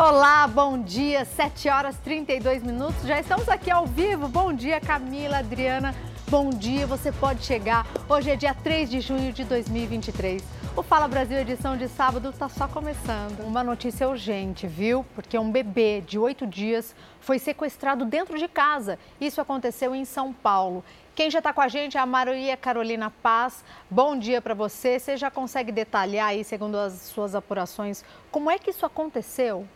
Olá, bom dia, 7 horas 32 minutos. Já estamos aqui ao vivo. Bom dia, Camila, Adriana. Bom dia, você pode chegar. Hoje é dia 3 de junho de 2023. O Fala Brasil edição de sábado está só começando. Uma notícia urgente, viu? Porque um bebê de oito dias foi sequestrado dentro de casa. Isso aconteceu em São Paulo. Quem já está com a gente é a Maria Carolina Paz. Bom dia para você. Você já consegue detalhar aí, segundo as suas apurações, como é que isso aconteceu?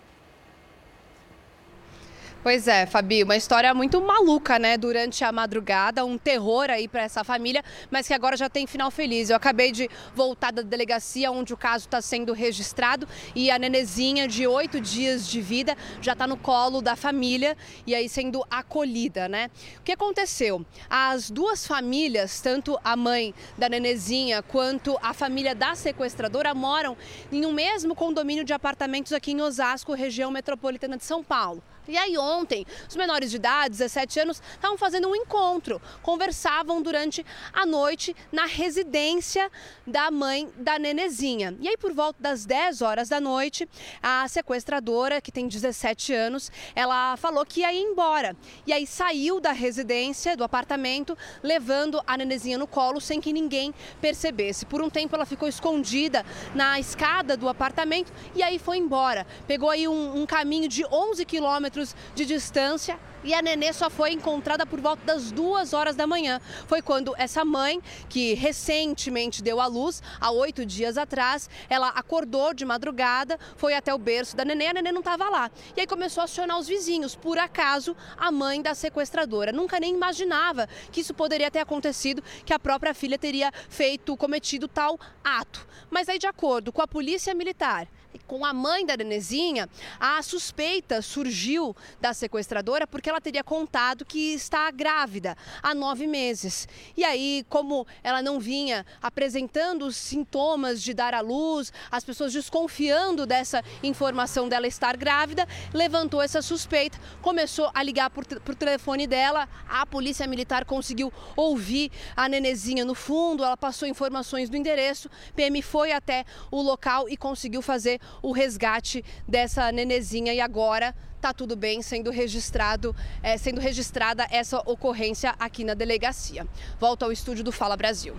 Pois é, Fabi, uma história muito maluca, né? Durante a madrugada, um terror aí para essa família, mas que agora já tem final feliz. Eu acabei de voltar da delegacia onde o caso está sendo registrado e a nenezinha de oito dias de vida já está no colo da família e aí sendo acolhida, né? O que aconteceu? As duas famílias, tanto a mãe da nenezinha quanto a família da sequestradora, moram em um mesmo condomínio de apartamentos aqui em Osasco, região metropolitana de São Paulo. E aí ontem, os menores de idade, 17 anos, estavam fazendo um encontro, conversavam durante a noite na residência da mãe da nenezinha. E aí por volta das 10 horas da noite, a sequestradora, que tem 17 anos, ela falou que ia ir embora. E aí saiu da residência, do apartamento, levando a nenezinha no colo sem que ninguém percebesse. Por um tempo ela ficou escondida na escada do apartamento e aí foi embora. Pegou aí um, um caminho de 11 quilômetros quilômetros de distância e a nenê só foi encontrada por volta das duas horas da manhã. Foi quando essa mãe, que recentemente deu à luz, há oito dias atrás, ela acordou de madrugada, foi até o berço da nenê, a nenê não estava lá. E aí começou a acionar os vizinhos. Por acaso, a mãe da sequestradora nunca nem imaginava que isso poderia ter acontecido, que a própria filha teria feito, cometido tal ato. Mas aí, de acordo com a polícia militar com a mãe da nenezinha, a suspeita surgiu da sequestradora porque ela teria contado que está grávida há nove meses. E aí, como ela não vinha apresentando sintomas de dar à luz, as pessoas desconfiando dessa informação dela estar grávida, levantou essa suspeita, começou a ligar para o telefone dela, a polícia militar conseguiu ouvir a nenezinha no fundo, ela passou informações do endereço, PM foi até o local e conseguiu fazer o resgate dessa nenezinha e agora está tudo bem sendo registrado, é, sendo registrada essa ocorrência aqui na delegacia. Volto ao estúdio do Fala Brasil.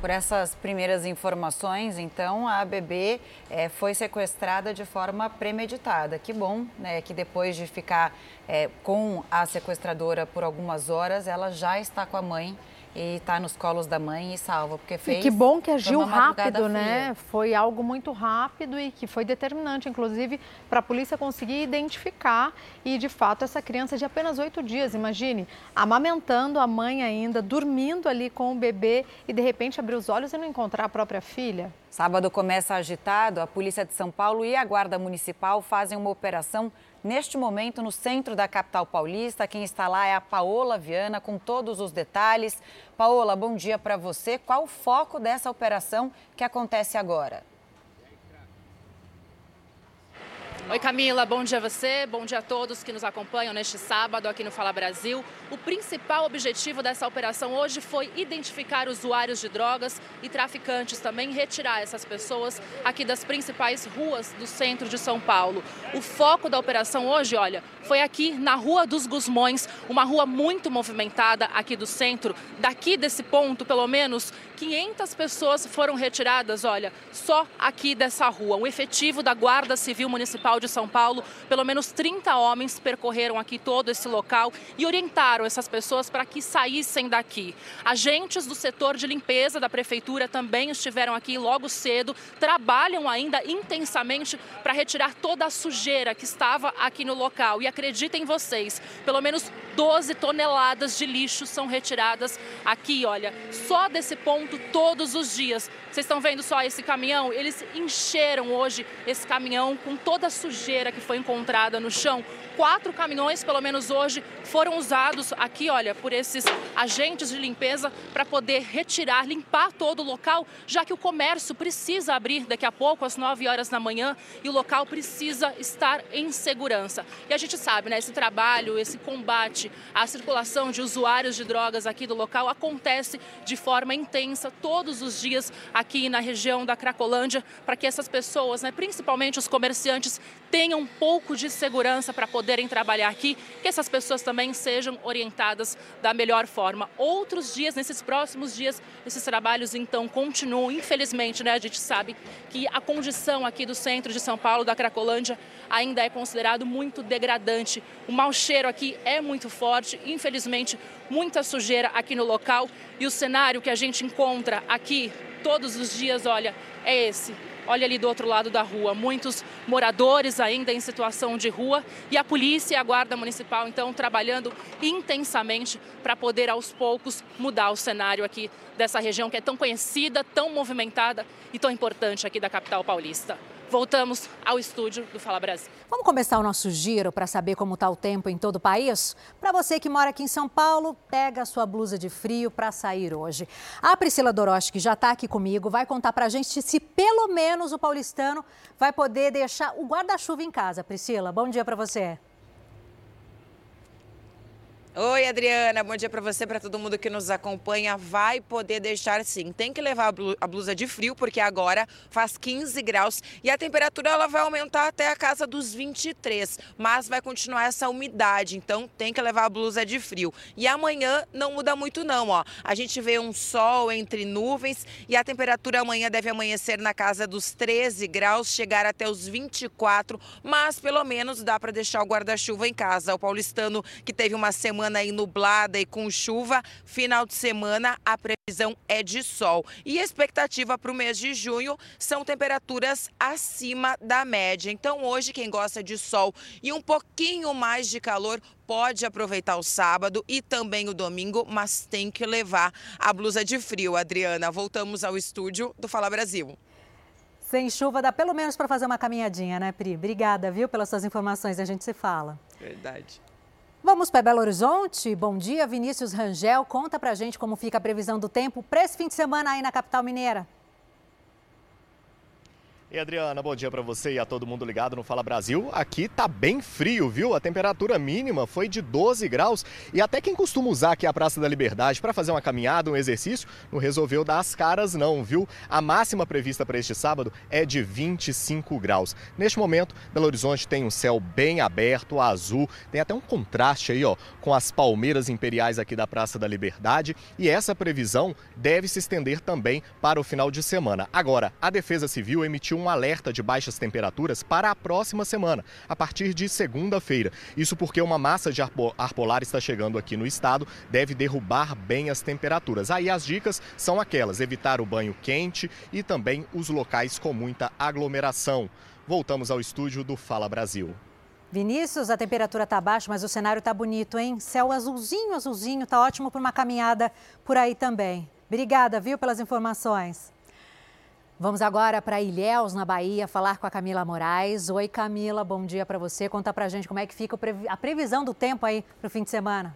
Por essas primeiras informações, então, a bebê é, foi sequestrada de forma premeditada. Que bom, né? Que depois de ficar é, com a sequestradora por algumas horas, ela já está com a mãe e está nos colos da mãe e salva, porque fez. E que bom que agiu rápido, né? Foi algo muito rápido e que foi determinante, inclusive, para a polícia conseguir identificar. E, de fato, essa criança de apenas oito dias, imagine, amamentando a mãe ainda, dormindo ali com o bebê e, de repente, abrir os olhos e não encontrar a própria filha. Sábado começa agitado. A Polícia de São Paulo e a Guarda Municipal fazem uma operação Neste momento, no centro da capital paulista, quem está lá é a Paola Viana, com todos os detalhes. Paola, bom dia para você. Qual o foco dessa operação que acontece agora? Oi Camila, bom dia a você, bom dia a todos que nos acompanham neste sábado aqui no Fala Brasil. O principal objetivo dessa operação hoje foi identificar usuários de drogas e traficantes também, retirar essas pessoas aqui das principais ruas do centro de São Paulo. O foco da operação hoje, olha, foi aqui na Rua dos Gusmões, uma rua muito movimentada aqui do centro. Daqui desse ponto, pelo menos 500 pessoas foram retiradas, olha, só aqui dessa rua. O efetivo da Guarda Civil Municipal de São Paulo, pelo menos 30 homens percorreram aqui todo esse local e orientaram essas pessoas para que saíssem daqui. Agentes do setor de limpeza da prefeitura também estiveram aqui logo cedo, trabalham ainda intensamente para retirar toda a sujeira que estava aqui no local. E acreditem vocês, pelo menos 12 toneladas de lixo são retiradas aqui, olha, só desse ponto todos os dias. Vocês estão vendo só esse caminhão? Eles encheram hoje esse caminhão com toda a sujeira que foi encontrada no chão quatro caminhões, pelo menos hoje, foram usados aqui, olha, por esses agentes de limpeza para poder retirar, limpar todo o local, já que o comércio precisa abrir daqui a pouco, às 9 horas da manhã, e o local precisa estar em segurança. E a gente sabe, né, esse trabalho, esse combate à circulação de usuários de drogas aqui do local acontece de forma intensa todos os dias aqui na região da Cracolândia, para que essas pessoas, né, principalmente os comerciantes, tenham um pouco de segurança para poderem trabalhar aqui, que essas pessoas também sejam orientadas da melhor forma. Outros dias, nesses próximos dias, esses trabalhos então continuam. Infelizmente, né, a gente sabe que a condição aqui do centro de São Paulo, da Cracolândia, ainda é considerado muito degradante. O mau cheiro aqui é muito forte, infelizmente, muita sujeira aqui no local. E o cenário que a gente encontra aqui todos os dias, olha, é esse. Olha ali do outro lado da rua, muitos moradores ainda em situação de rua. E a polícia e a guarda municipal então trabalhando intensamente para poder aos poucos mudar o cenário aqui dessa região que é tão conhecida, tão movimentada e tão importante aqui da capital paulista voltamos ao estúdio do Fala Brasil. Vamos começar o nosso giro para saber como está o tempo em todo o país? Para você que mora aqui em São Paulo, pega a sua blusa de frio para sair hoje. A Priscila Doroski, que já está aqui comigo, vai contar para a gente se pelo menos o paulistano vai poder deixar o guarda-chuva em casa. Priscila, bom dia para você. Oi, Adriana, bom dia para você, para todo mundo que nos acompanha. Vai poder deixar sim. Tem que levar a blusa de frio porque agora faz 15 graus e a temperatura ela vai aumentar até a casa dos 23, mas vai continuar essa umidade, então tem que levar a blusa de frio. E amanhã não muda muito não, ó. A gente vê um sol entre nuvens e a temperatura amanhã deve amanhecer na casa dos 13 graus, chegar até os 24, mas pelo menos dá para deixar o guarda-chuva em casa. O paulistano que teve uma semana semana aí nublada e com chuva. Final de semana, a previsão é de sol. E a expectativa para o mês de junho são temperaturas acima da média. Então, hoje, quem gosta de sol e um pouquinho mais de calor pode aproveitar o sábado e também o domingo, mas tem que levar a blusa de frio, Adriana. Voltamos ao estúdio do Fala Brasil. Sem chuva dá pelo menos para fazer uma caminhadinha, né, Pri? Obrigada, viu, pelas suas informações. A gente se fala. Verdade. Vamos para Belo Horizonte? Bom dia, Vinícius Rangel. Conta pra gente como fica a previsão do tempo para esse fim de semana aí na capital mineira. E Adriana, bom dia para você e a todo mundo ligado no Fala Brasil. Aqui tá bem frio, viu? A temperatura mínima foi de 12 graus e até quem costuma usar aqui a Praça da Liberdade para fazer uma caminhada, um exercício, não resolveu dar as caras não, viu? A máxima prevista para este sábado é de 25 graus. Neste momento, Belo Horizonte tem um céu bem aberto, azul, tem até um contraste aí, ó, com as palmeiras imperiais aqui da Praça da Liberdade e essa previsão deve se estender também para o final de semana. Agora, a Defesa Civil emitiu um um alerta de baixas temperaturas para a próxima semana, a partir de segunda-feira. Isso porque uma massa de ar polar está chegando aqui no estado, deve derrubar bem as temperaturas. Aí as dicas são aquelas: evitar o banho quente e também os locais com muita aglomeração. Voltamos ao estúdio do Fala Brasil. Vinícius, a temperatura está baixa, mas o cenário está bonito, hein? Céu azulzinho, azulzinho, tá ótimo para uma caminhada por aí também. Obrigada, viu, pelas informações. Vamos agora para Ilhéus, na Bahia, falar com a Camila Moraes. Oi, Camila, bom dia para você. Conta para gente como é que fica a previsão do tempo aí para o fim de semana.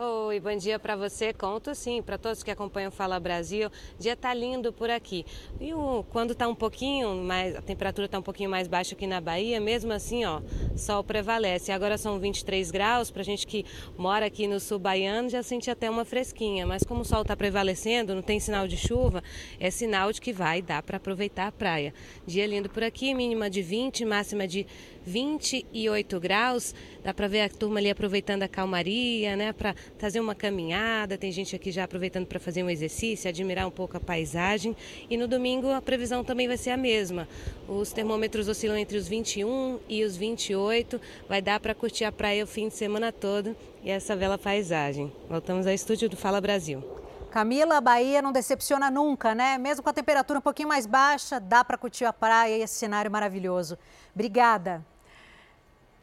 Oi, bom dia para você. Conto sim, para todos que acompanham Fala Brasil. Dia tá lindo por aqui. E o, quando tá um pouquinho mais, a temperatura tá um pouquinho mais baixa aqui na Bahia, mesmo assim, ó, sol prevalece. Agora são 23 graus, pra gente que mora aqui no sul baiano, já sente até uma fresquinha, mas como o sol tá prevalecendo, não tem sinal de chuva, é sinal de que vai dar para aproveitar a praia. Dia lindo por aqui, mínima de 20, máxima de 28 graus. Dá para ver a turma ali aproveitando a calmaria, né, para fazer uma caminhada. Tem gente aqui já aproveitando para fazer um exercício, admirar um pouco a paisagem. E no domingo a previsão também vai ser a mesma. Os termômetros oscilam entre os 21 e os 28. Vai dar para curtir a praia o fim de semana todo e essa bela paisagem. Voltamos ao estúdio do Fala Brasil. Camila, a Bahia não decepciona nunca, né? Mesmo com a temperatura um pouquinho mais baixa, dá para curtir a praia e esse cenário maravilhoso. Obrigada.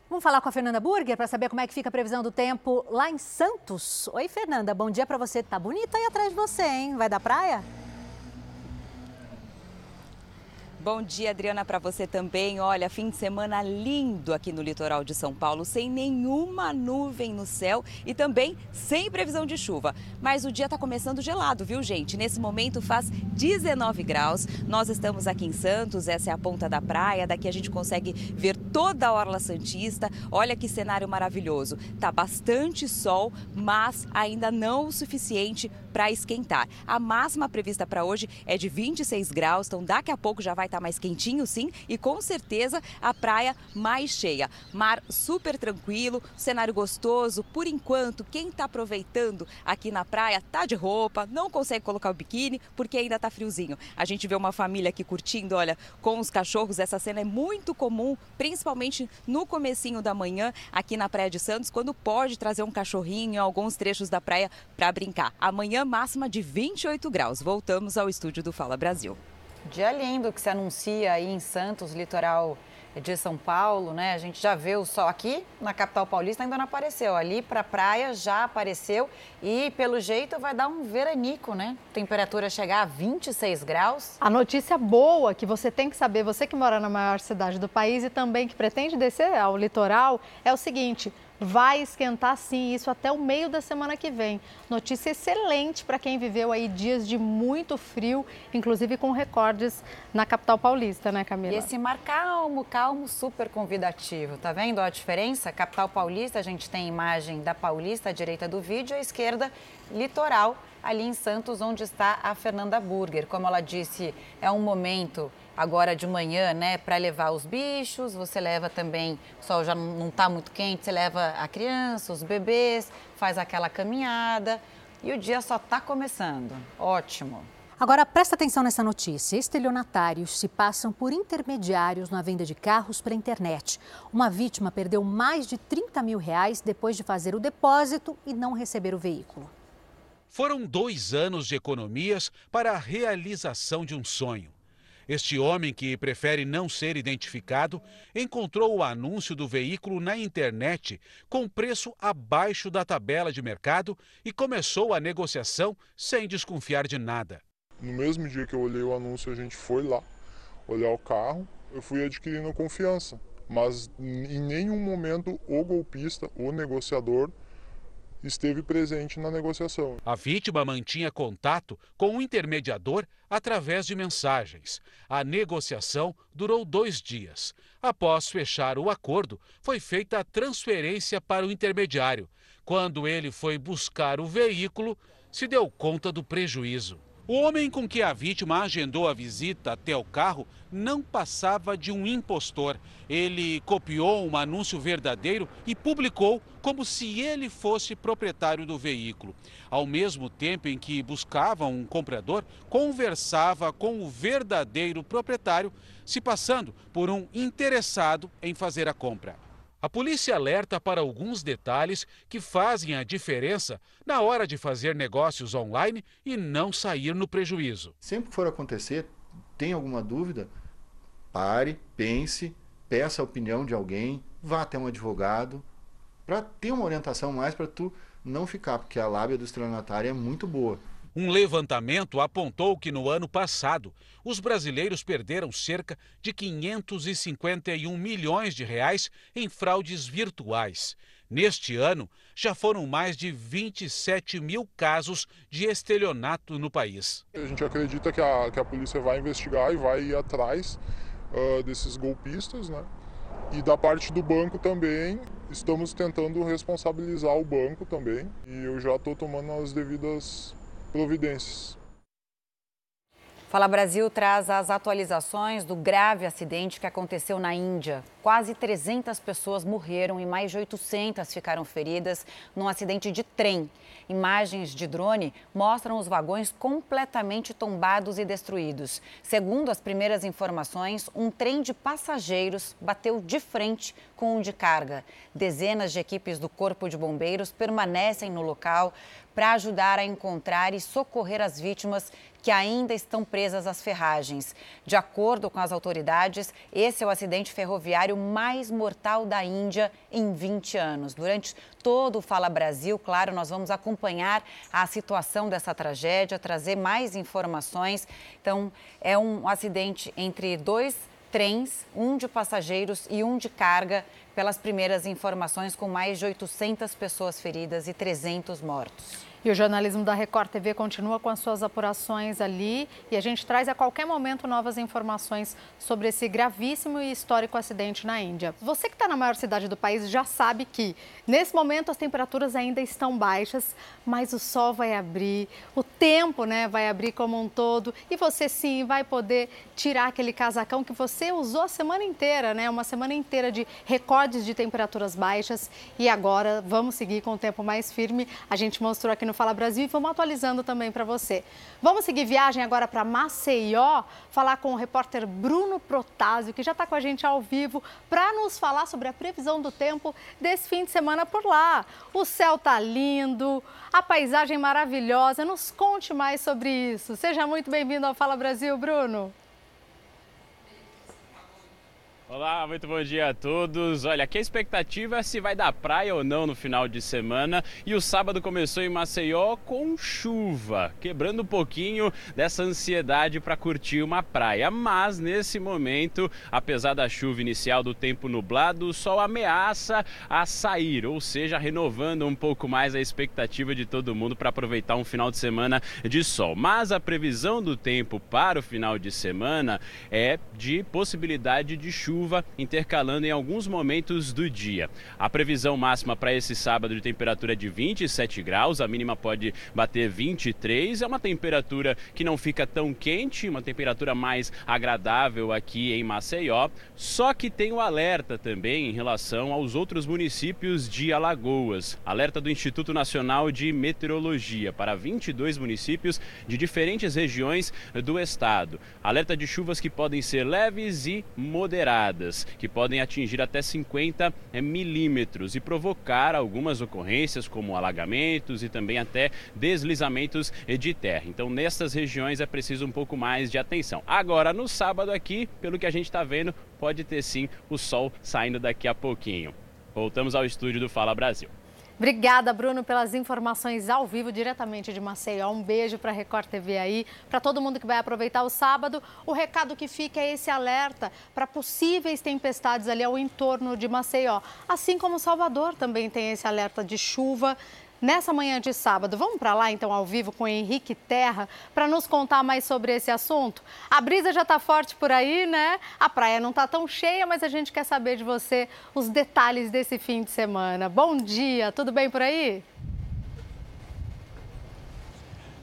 Vamos falar com a Fernanda Burger para saber como é que fica a previsão do tempo lá em Santos. Oi, Fernanda, bom dia para você. Tá bonito aí atrás de você, hein? Vai da praia? Bom dia, Adriana, para você também. Olha, fim de semana lindo aqui no litoral de São Paulo, sem nenhuma nuvem no céu e também sem previsão de chuva. Mas o dia está começando gelado, viu, gente? Nesse momento faz 19 graus. Nós estamos aqui em Santos, essa é a ponta da praia. Daqui a gente consegue ver toda a Orla Santista. Olha que cenário maravilhoso. Tá bastante sol, mas ainda não o suficiente para esquentar. A máxima prevista para hoje é de 26 graus, então daqui a pouco já vai estar tá mais quentinho sim e com certeza a praia mais cheia. Mar super tranquilo, cenário gostoso. Por enquanto, quem está aproveitando aqui na praia tá de roupa, não consegue colocar o biquíni porque ainda tá friozinho. A gente vê uma família aqui curtindo, olha, com os cachorros. Essa cena é muito comum, principalmente no comecinho da manhã aqui na Praia de Santos, quando pode trazer um cachorrinho em alguns trechos da praia para brincar. Amanhã máxima de 28 graus. Voltamos ao estúdio do Fala Brasil. Dia lindo que se anuncia aí em Santos, litoral de São Paulo, né? A gente já vê o sol aqui na capital paulista ainda não apareceu. Ali para a praia já apareceu e pelo jeito vai dar um veranico, né? Temperatura chegar a 26 graus. A notícia boa que você tem que saber, você que mora na maior cidade do país e também que pretende descer ao litoral, é o seguinte: vai esquentar sim, isso até o meio da semana que vem. Notícia excelente para quem viveu aí dias de muito frio, inclusive com recordes na capital paulista, né, Camila? E esse mar calmo, calmo, super convidativo. Tá vendo a diferença? Capital paulista, a gente tem imagem da Paulista à direita do vídeo, à esquerda, litoral, ali em Santos, onde está a Fernanda Burger. Como ela disse, é um momento agora de manhã, né, para levar os bichos, você leva também, o sol já não está muito quente, você leva a criança, os bebês, faz aquela caminhada e o dia só está começando. Ótimo. Agora presta atenção nessa notícia. Estelionatários se passam por intermediários na venda de carros pela internet. Uma vítima perdeu mais de 30 mil reais depois de fazer o depósito e não receber o veículo. Foram dois anos de economias para a realização de um sonho. Este homem, que prefere não ser identificado, encontrou o anúncio do veículo na internet com preço abaixo da tabela de mercado e começou a negociação sem desconfiar de nada. No mesmo dia que eu olhei o anúncio, a gente foi lá olhar o carro, eu fui adquirindo confiança, mas em nenhum momento o golpista, o negociador, esteve presente na negociação. A vítima mantinha contato com o intermediador através de mensagens. A negociação durou dois dias. Após fechar o acordo, foi feita a transferência para o intermediário. Quando ele foi buscar o veículo, se deu conta do prejuízo. O homem com que a vítima agendou a visita até o carro não passava de um impostor. Ele copiou um anúncio verdadeiro e publicou como se ele fosse proprietário do veículo. Ao mesmo tempo em que buscava um comprador, conversava com o verdadeiro proprietário, se passando por um interessado em fazer a compra. A polícia alerta para alguns detalhes que fazem a diferença na hora de fazer negócios online e não sair no prejuízo. Sempre que for acontecer, tem alguma dúvida? Pare, pense, peça a opinião de alguém, vá até um advogado, para ter uma orientação mais para tu não ficar, porque a lábia do estelionatário é muito boa. Um levantamento apontou que no ano passado, os brasileiros perderam cerca de 551 milhões de reais em fraudes virtuais. Neste ano, já foram mais de 27 mil casos de estelionato no país. A gente acredita que a, que a polícia vai investigar e vai ir atrás uh, desses golpistas, né? E da parte do banco também, estamos tentando responsabilizar o banco também. E eu já estou tomando as devidas providências. Fala Brasil traz as atualizações do grave acidente que aconteceu na Índia. Quase 300 pessoas morreram e mais de 800 ficaram feridas num acidente de trem. Imagens de drone mostram os vagões completamente tombados e destruídos. Segundo as primeiras informações, um trem de passageiros bateu de frente com um de carga. Dezenas de equipes do Corpo de Bombeiros permanecem no local para ajudar a encontrar e socorrer as vítimas que ainda estão presas às ferragens. De acordo com as autoridades, esse é o acidente ferroviário mais mortal da Índia em 20 anos. Durante todo o Fala Brasil, claro, nós vamos acompanhar a situação dessa tragédia, trazer mais informações. Então, é um acidente entre dois trens, um de passageiros e um de carga, pelas primeiras informações, com mais de 800 pessoas feridas e 300 mortos. E o jornalismo da Record TV continua com as suas apurações ali e a gente traz a qualquer momento novas informações sobre esse gravíssimo e histórico acidente na Índia. Você que está na maior cidade do país já sabe que, nesse momento, as temperaturas ainda estão baixas, mas o sol vai abrir, o tempo né, vai abrir como um todo e você sim vai poder tirar aquele casacão que você usou a semana inteira, né? Uma semana inteira de recordes de temperaturas baixas e agora vamos seguir com o tempo mais firme. A gente mostrou aqui no Fala Brasil e vamos atualizando também para você. Vamos seguir viagem agora para Maceió, falar com o repórter Bruno Protásio, que já está com a gente ao vivo, para nos falar sobre a previsão do tempo desse fim de semana por lá. O céu tá lindo, a paisagem maravilhosa. Nos conte mais sobre isso. Seja muito bem-vindo ao Fala Brasil, Bruno. Olá, muito bom dia a todos. Olha, a expectativa é se vai dar praia ou não no final de semana. E o sábado começou em Maceió com chuva, quebrando um pouquinho dessa ansiedade para curtir uma praia. Mas nesse momento, apesar da chuva inicial do tempo nublado, o sol ameaça a sair, ou seja, renovando um pouco mais a expectativa de todo mundo para aproveitar um final de semana de sol. Mas a previsão do tempo para o final de semana é de possibilidade de chuva chuva intercalando em alguns momentos do dia. A previsão máxima para esse sábado de temperatura é de 27 graus, a mínima pode bater 23. É uma temperatura que não fica tão quente, uma temperatura mais agradável aqui em Maceió. Só que tem o alerta também em relação aos outros municípios de Alagoas. Alerta do Instituto Nacional de Meteorologia para 22 municípios de diferentes regiões do estado. Alerta de chuvas que podem ser leves e moderadas que podem atingir até 50 eh, milímetros e provocar algumas ocorrências como alagamentos e também até deslizamentos eh, de terra. Então, nessas regiões é preciso um pouco mais de atenção. Agora, no sábado aqui, pelo que a gente está vendo, pode ter sim o sol saindo daqui a pouquinho. Voltamos ao estúdio do Fala Brasil. Obrigada, Bruno, pelas informações ao vivo diretamente de Maceió. Um beijo para a Record TV aí, para todo mundo que vai aproveitar o sábado. O recado que fica é esse alerta para possíveis tempestades ali ao entorno de Maceió. Assim como Salvador também tem esse alerta de chuva nessa manhã de sábado. Vamos para lá então ao vivo com Henrique Terra para nos contar mais sobre esse assunto. A brisa já está forte por aí, né? A praia não está tão cheia, mas a gente quer saber de você os detalhes desse fim de semana. Bom dia, tudo bem por aí?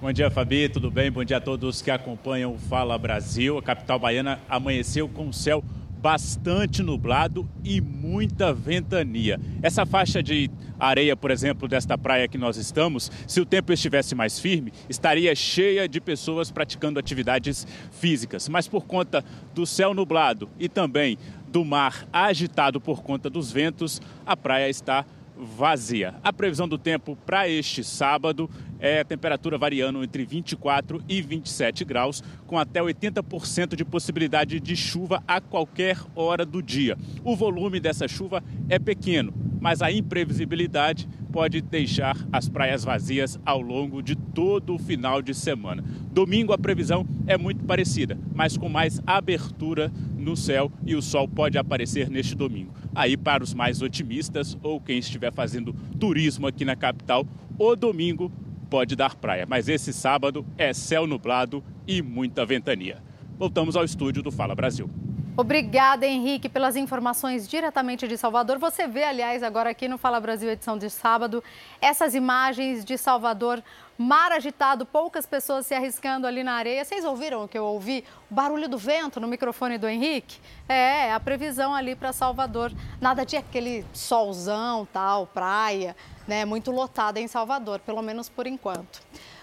Bom dia, Fabi, tudo bem? Bom dia a todos que acompanham o Fala Brasil. A capital baiana amanheceu com o céu bastante nublado e muita ventania. Essa faixa de areia, por exemplo, desta praia que nós estamos, se o tempo estivesse mais firme, estaria cheia de pessoas praticando atividades físicas. Mas por conta do céu nublado e também do mar agitado por conta dos ventos, a praia está vazia. A previsão do tempo para este sábado é a temperatura variando entre 24 e 27 graus, com até 80% de possibilidade de chuva a qualquer hora do dia. O volume dessa chuva é pequeno, mas a imprevisibilidade pode deixar as praias vazias ao longo de todo o final de semana. Domingo a previsão é muito parecida, mas com mais abertura no céu e o sol pode aparecer neste domingo. Aí, para os mais otimistas ou quem estiver fazendo turismo aqui na capital, o domingo pode dar praia, mas esse sábado é céu nublado e muita ventania. Voltamos ao estúdio do Fala Brasil. Obrigada, Henrique, pelas informações diretamente de Salvador. Você vê, aliás, agora aqui no Fala Brasil, edição de sábado, essas imagens de Salvador, mar agitado, poucas pessoas se arriscando ali na areia. Vocês ouviram o que eu ouvi? O barulho do vento no microfone do Henrique? É, a previsão ali para Salvador. Nada de aquele solzão, tal, praia, né? Muito lotada em Salvador, pelo menos por enquanto.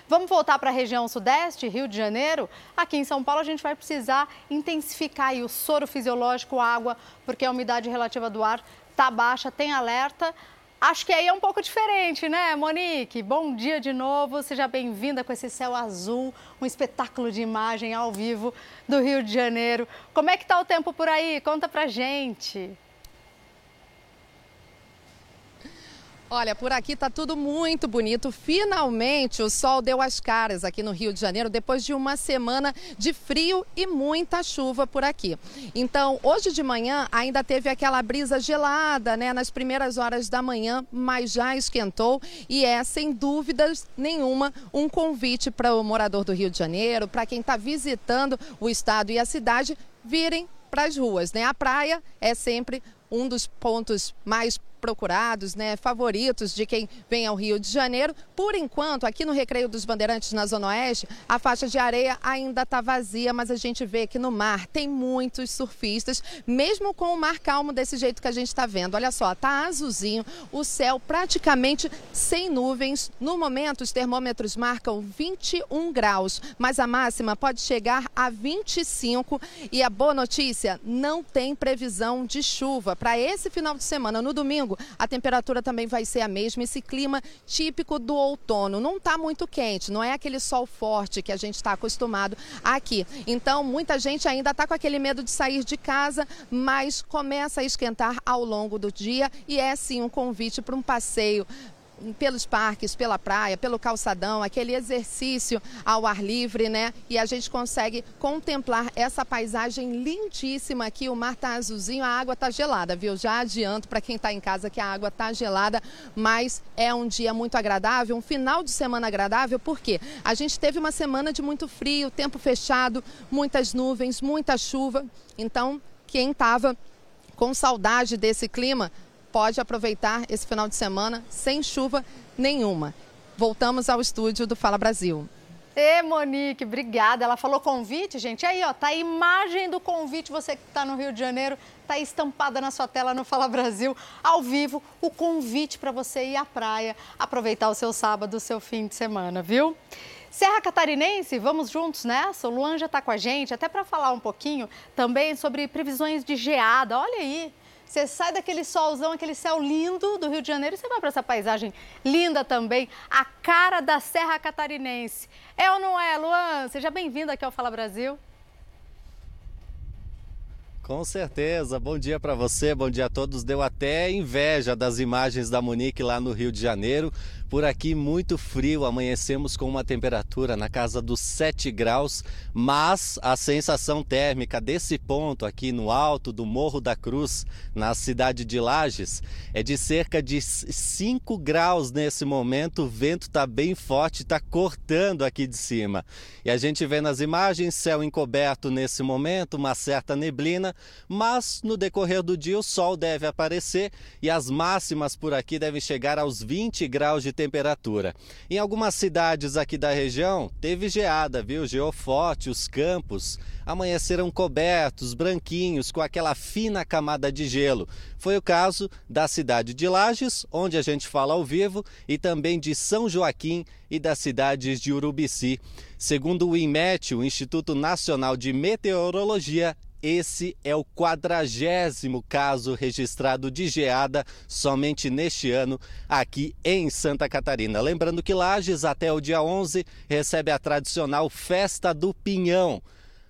Vamos voltar para a região sudeste, Rio de Janeiro? Aqui em São Paulo a gente vai precisar intensificar o soro fisiológico água, porque a umidade relativa do ar está baixa, tem alerta. Acho que aí é um pouco diferente, né, Monique? Bom dia de novo, seja bem-vinda com esse céu azul, um espetáculo de imagem ao vivo do Rio de Janeiro. Como é que está o tempo por aí? Conta pra gente. Olha, por aqui tá tudo muito bonito. Finalmente o sol deu as caras aqui no Rio de Janeiro depois de uma semana de frio e muita chuva por aqui. Então, hoje de manhã ainda teve aquela brisa gelada, né, nas primeiras horas da manhã, mas já esquentou e é sem dúvidas nenhuma um convite para o morador do Rio de Janeiro, para quem está visitando o estado e a cidade, virem para as ruas, né? A praia é sempre um dos pontos mais procurados, né, favoritos de quem vem ao Rio de Janeiro. Por enquanto, aqui no Recreio dos Bandeirantes, na Zona Oeste, a faixa de areia ainda está vazia, mas a gente vê que no mar tem muitos surfistas, mesmo com o mar calmo desse jeito que a gente está vendo. Olha só, tá azulzinho, o céu praticamente sem nuvens. No momento, os termômetros marcam 21 graus, mas a máxima pode chegar a 25. E a boa notícia, não tem previsão de chuva para esse final de semana. No domingo, domingo, a temperatura também vai ser a mesma. Esse clima típico do outono. Não está muito quente, não é aquele sol forte que a gente está acostumado aqui. Então, muita gente ainda está com aquele medo de sair de casa, mas começa a esquentar ao longo do dia e é sim um convite para um passeio pelos parques, pela praia, pelo calçadão, aquele exercício ao ar livre, né? E a gente consegue contemplar essa paisagem lindíssima aqui. O mar tá azulzinho, a água tá gelada, viu? Já adianto para quem está em casa que a água tá gelada, mas é um dia muito agradável, um final de semana agradável, porque a gente teve uma semana de muito frio, tempo fechado, muitas nuvens, muita chuva. Então, quem estava com saudade desse clima, pode aproveitar esse final de semana sem chuva nenhuma. Voltamos ao estúdio do Fala Brasil. Ê, Monique, obrigada. Ela falou convite, gente. Aí, ó, tá a imagem do convite. Você que está no Rio de Janeiro, tá estampada na sua tela no Fala Brasil, ao vivo, o convite para você ir à praia, aproveitar o seu sábado, o seu fim de semana, viu? Serra Catarinense, vamos juntos nessa? O Luan já está com a gente, até para falar um pouquinho também sobre previsões de geada. Olha aí, você sai daquele solzão, aquele céu lindo do Rio de Janeiro e você vai para essa paisagem linda também, a cara da Serra Catarinense. É ou não é, Luan? Seja bem-vindo aqui ao Fala Brasil. Com certeza. Bom dia para você, bom dia a todos. Deu até inveja das imagens da Monique lá no Rio de Janeiro. Por aqui, muito frio, amanhecemos com uma temperatura na casa dos 7 graus, mas a sensação térmica desse ponto aqui no alto do Morro da Cruz, na cidade de Lages, é de cerca de 5 graus nesse momento. O vento está bem forte, está cortando aqui de cima. E a gente vê nas imagens céu encoberto nesse momento, uma certa neblina, mas no decorrer do dia o sol deve aparecer e as máximas por aqui devem chegar aos 20 graus de temperatura. Em algumas cidades aqui da região, teve geada, viu? Geou forte, os campos amanheceram cobertos, branquinhos, com aquela fina camada de gelo. Foi o caso da cidade de Lages, onde a gente fala ao vivo, e também de São Joaquim e das cidades de Urubici. Segundo o INMET, o Instituto Nacional de Meteorologia, esse é o quadragésimo caso registrado de geada somente neste ano aqui em Santa Catarina. Lembrando que Lages, até o dia 11, recebe a tradicional Festa do Pinhão.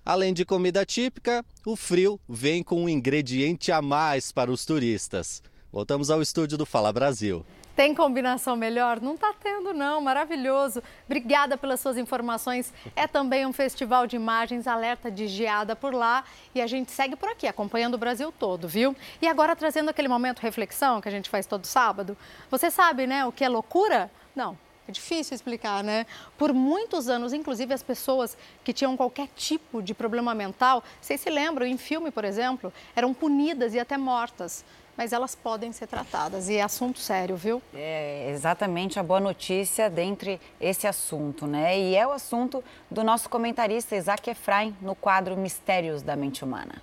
Além de comida típica, o frio vem com um ingrediente a mais para os turistas. Voltamos ao estúdio do Fala Brasil. Tem combinação melhor? Não está tendo, não. Maravilhoso. Obrigada pelas suas informações. É também um festival de imagens, alerta de geada por lá. E a gente segue por aqui, acompanhando o Brasil todo, viu? E agora trazendo aquele momento reflexão que a gente faz todo sábado. Você sabe, né, o que é loucura? Não. É difícil explicar, né? Por muitos anos, inclusive as pessoas que tinham qualquer tipo de problema mental, vocês se lembram, em filme, por exemplo, eram punidas e até mortas mas elas podem ser tratadas. E é assunto sério, viu? É exatamente a boa notícia dentre esse assunto, né? E é o assunto do nosso comentarista Isaac Efraim no quadro Mistérios da Mente Humana.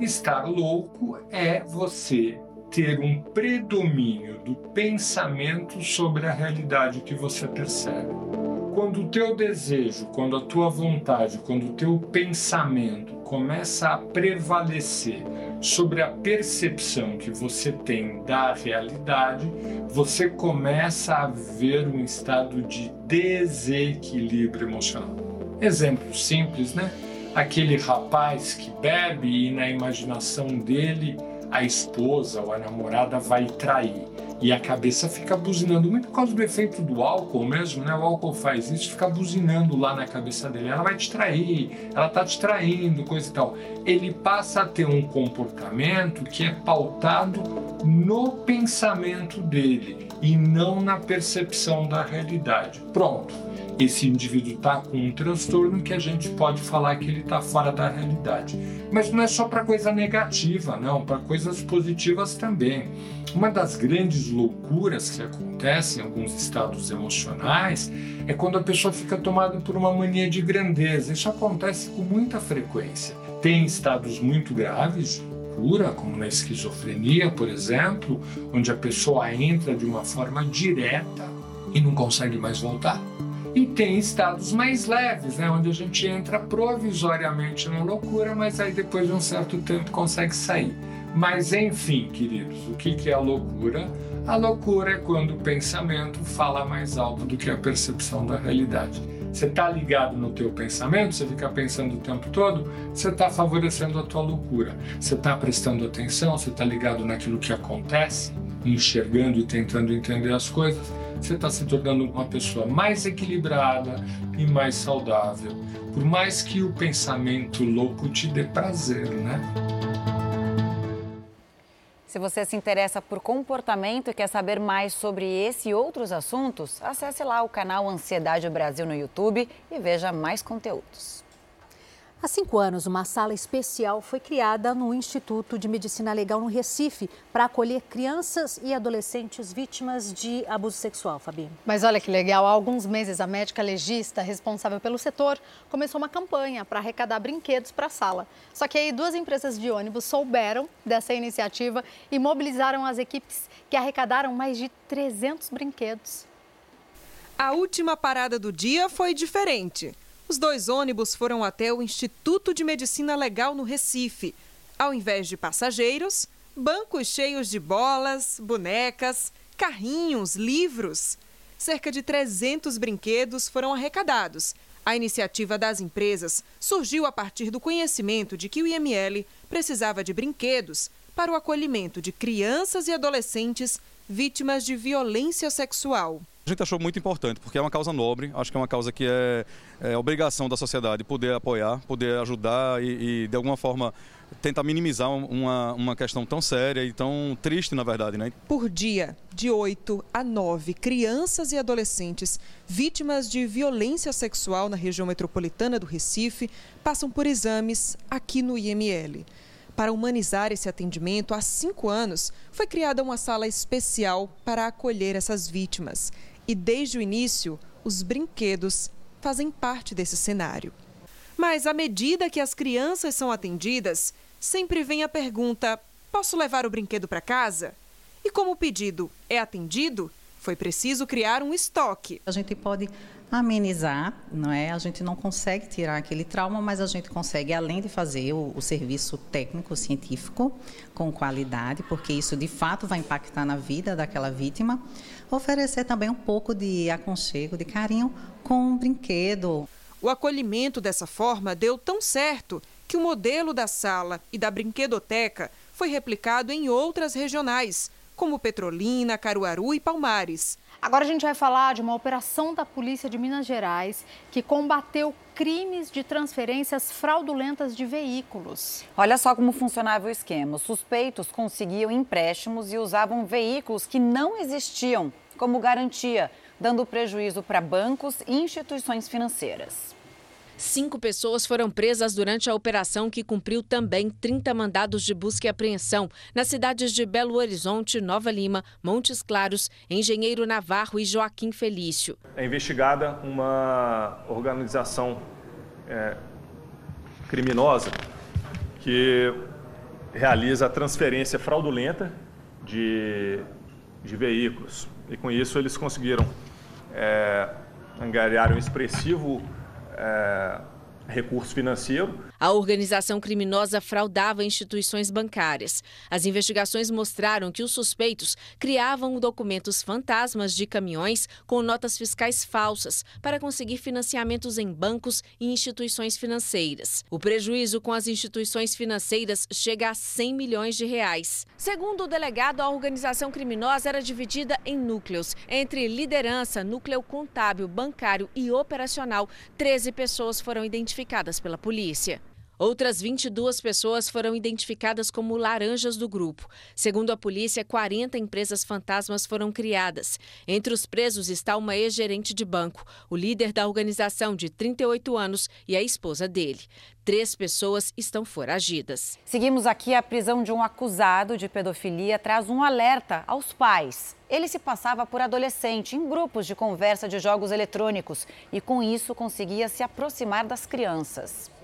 Estar louco é você ter um predomínio do pensamento sobre a realidade que você percebe quando o teu desejo, quando a tua vontade, quando o teu pensamento começa a prevalecer sobre a percepção que você tem da realidade, você começa a ver um estado de desequilíbrio emocional. Exemplo simples, né? aquele rapaz que bebe e na imaginação dele a esposa ou a namorada vai trair e a cabeça fica buzinando, muito por causa do efeito do álcool mesmo, né? O álcool faz isso, fica buzinando lá na cabeça dele. Ela vai te trair, ela tá te traindo, coisa e tal. Ele passa a ter um comportamento que é pautado no pensamento dele e não na percepção da realidade. Pronto. Esse indivíduo está com um transtorno que a gente pode falar que ele está fora da realidade. Mas não é só para coisa negativa, não, para coisas positivas também. Uma das grandes loucuras que acontecem em alguns estados emocionais é quando a pessoa fica tomada por uma mania de grandeza. Isso acontece com muita frequência. Tem estados muito graves como na esquizofrenia, por exemplo, onde a pessoa entra de uma forma direta e não consegue mais voltar. E tem estados mais leves, né, onde a gente entra provisoriamente na loucura, mas aí depois de um certo tempo consegue sair. Mas enfim, queridos, o que é a loucura? A loucura é quando o pensamento fala mais alto do que a percepção da realidade. Você está ligado no teu pensamento, você fica pensando o tempo todo, você está favorecendo a tua loucura. Você está prestando atenção, você está ligado naquilo que acontece, enxergando e tentando entender as coisas, você está se tornando uma pessoa mais equilibrada e mais saudável. Por mais que o pensamento louco te dê prazer, né? Se você se interessa por comportamento e quer saber mais sobre esse e outros assuntos, acesse lá o canal Ansiedade Brasil no YouTube e veja mais conteúdos. Há cinco anos, uma sala especial foi criada no Instituto de Medicina Legal no Recife para acolher crianças e adolescentes vítimas de abuso sexual, Fabi. Mas olha que legal, há alguns meses a médica legista responsável pelo setor começou uma campanha para arrecadar brinquedos para a sala. Só que aí duas empresas de ônibus souberam dessa iniciativa e mobilizaram as equipes que arrecadaram mais de 300 brinquedos. A última parada do dia foi diferente. Os dois ônibus foram até o Instituto de Medicina Legal no Recife. Ao invés de passageiros, bancos cheios de bolas, bonecas, carrinhos, livros. Cerca de 300 brinquedos foram arrecadados. A iniciativa das empresas surgiu a partir do conhecimento de que o IML precisava de brinquedos para o acolhimento de crianças e adolescentes vítimas de violência sexual. A gente achou muito importante, porque é uma causa nobre, acho que é uma causa que é, é obrigação da sociedade poder apoiar, poder ajudar e, e de alguma forma tentar minimizar uma, uma questão tão séria e tão triste, na verdade. Né? Por dia, de 8 a 9 crianças e adolescentes vítimas de violência sexual na região metropolitana do Recife passam por exames aqui no IML. Para humanizar esse atendimento, há cinco anos foi criada uma sala especial para acolher essas vítimas. E desde o início, os brinquedos fazem parte desse cenário. Mas à medida que as crianças são atendidas, sempre vem a pergunta: posso levar o brinquedo para casa? E como o pedido é atendido, foi preciso criar um estoque. A gente pode amenizar, não é? A gente não consegue tirar aquele trauma, mas a gente consegue, além de fazer o, o, serviço técnico científico com qualidade, porque isso de fato vai impactar na vida daquela vítima, oferecer também um pouco de aconchego, de carinho com um brinquedo. O acolhimento dessa forma deu tão certo que o modelo da sala e da brinquedoteca foi replicado em outras regionais, como Petrolina, Caruaru e Palmares. Agora a gente vai falar de uma operação da Polícia de Minas Gerais que combateu crimes de transferências fraudulentas de veículos. Olha só como funcionava o esquema. Os suspeitos conseguiam empréstimos e usavam veículos que não existiam como garantia, dando prejuízo para bancos e instituições financeiras. Cinco pessoas foram presas durante a operação que cumpriu também 30 mandados de busca e apreensão nas cidades de Belo Horizonte, Nova Lima, Montes Claros, Engenheiro Navarro e Joaquim Felício. É investigada uma organização é, criminosa que realiza a transferência fraudulenta de, de veículos. E com isso eles conseguiram é, angariar um expressivo é, recurso financeiro. A organização criminosa fraudava instituições bancárias. As investigações mostraram que os suspeitos criavam documentos fantasmas de caminhões com notas fiscais falsas para conseguir financiamentos em bancos e instituições financeiras. O prejuízo com as instituições financeiras chega a 100 milhões de reais. Segundo o delegado, a organização criminosa era dividida em núcleos. Entre liderança, núcleo contábil, bancário e operacional, 13 pessoas foram identificadas pela polícia. Outras 22 pessoas foram identificadas como laranjas do grupo. Segundo a polícia, 40 empresas fantasmas foram criadas. Entre os presos está uma ex-gerente de banco, o líder da organização de 38 anos e a esposa dele. Três pessoas estão foragidas. Seguimos aqui a prisão de um acusado de pedofilia traz um alerta aos pais. Ele se passava por adolescente em grupos de conversa de jogos eletrônicos e, com isso, conseguia se aproximar das crianças.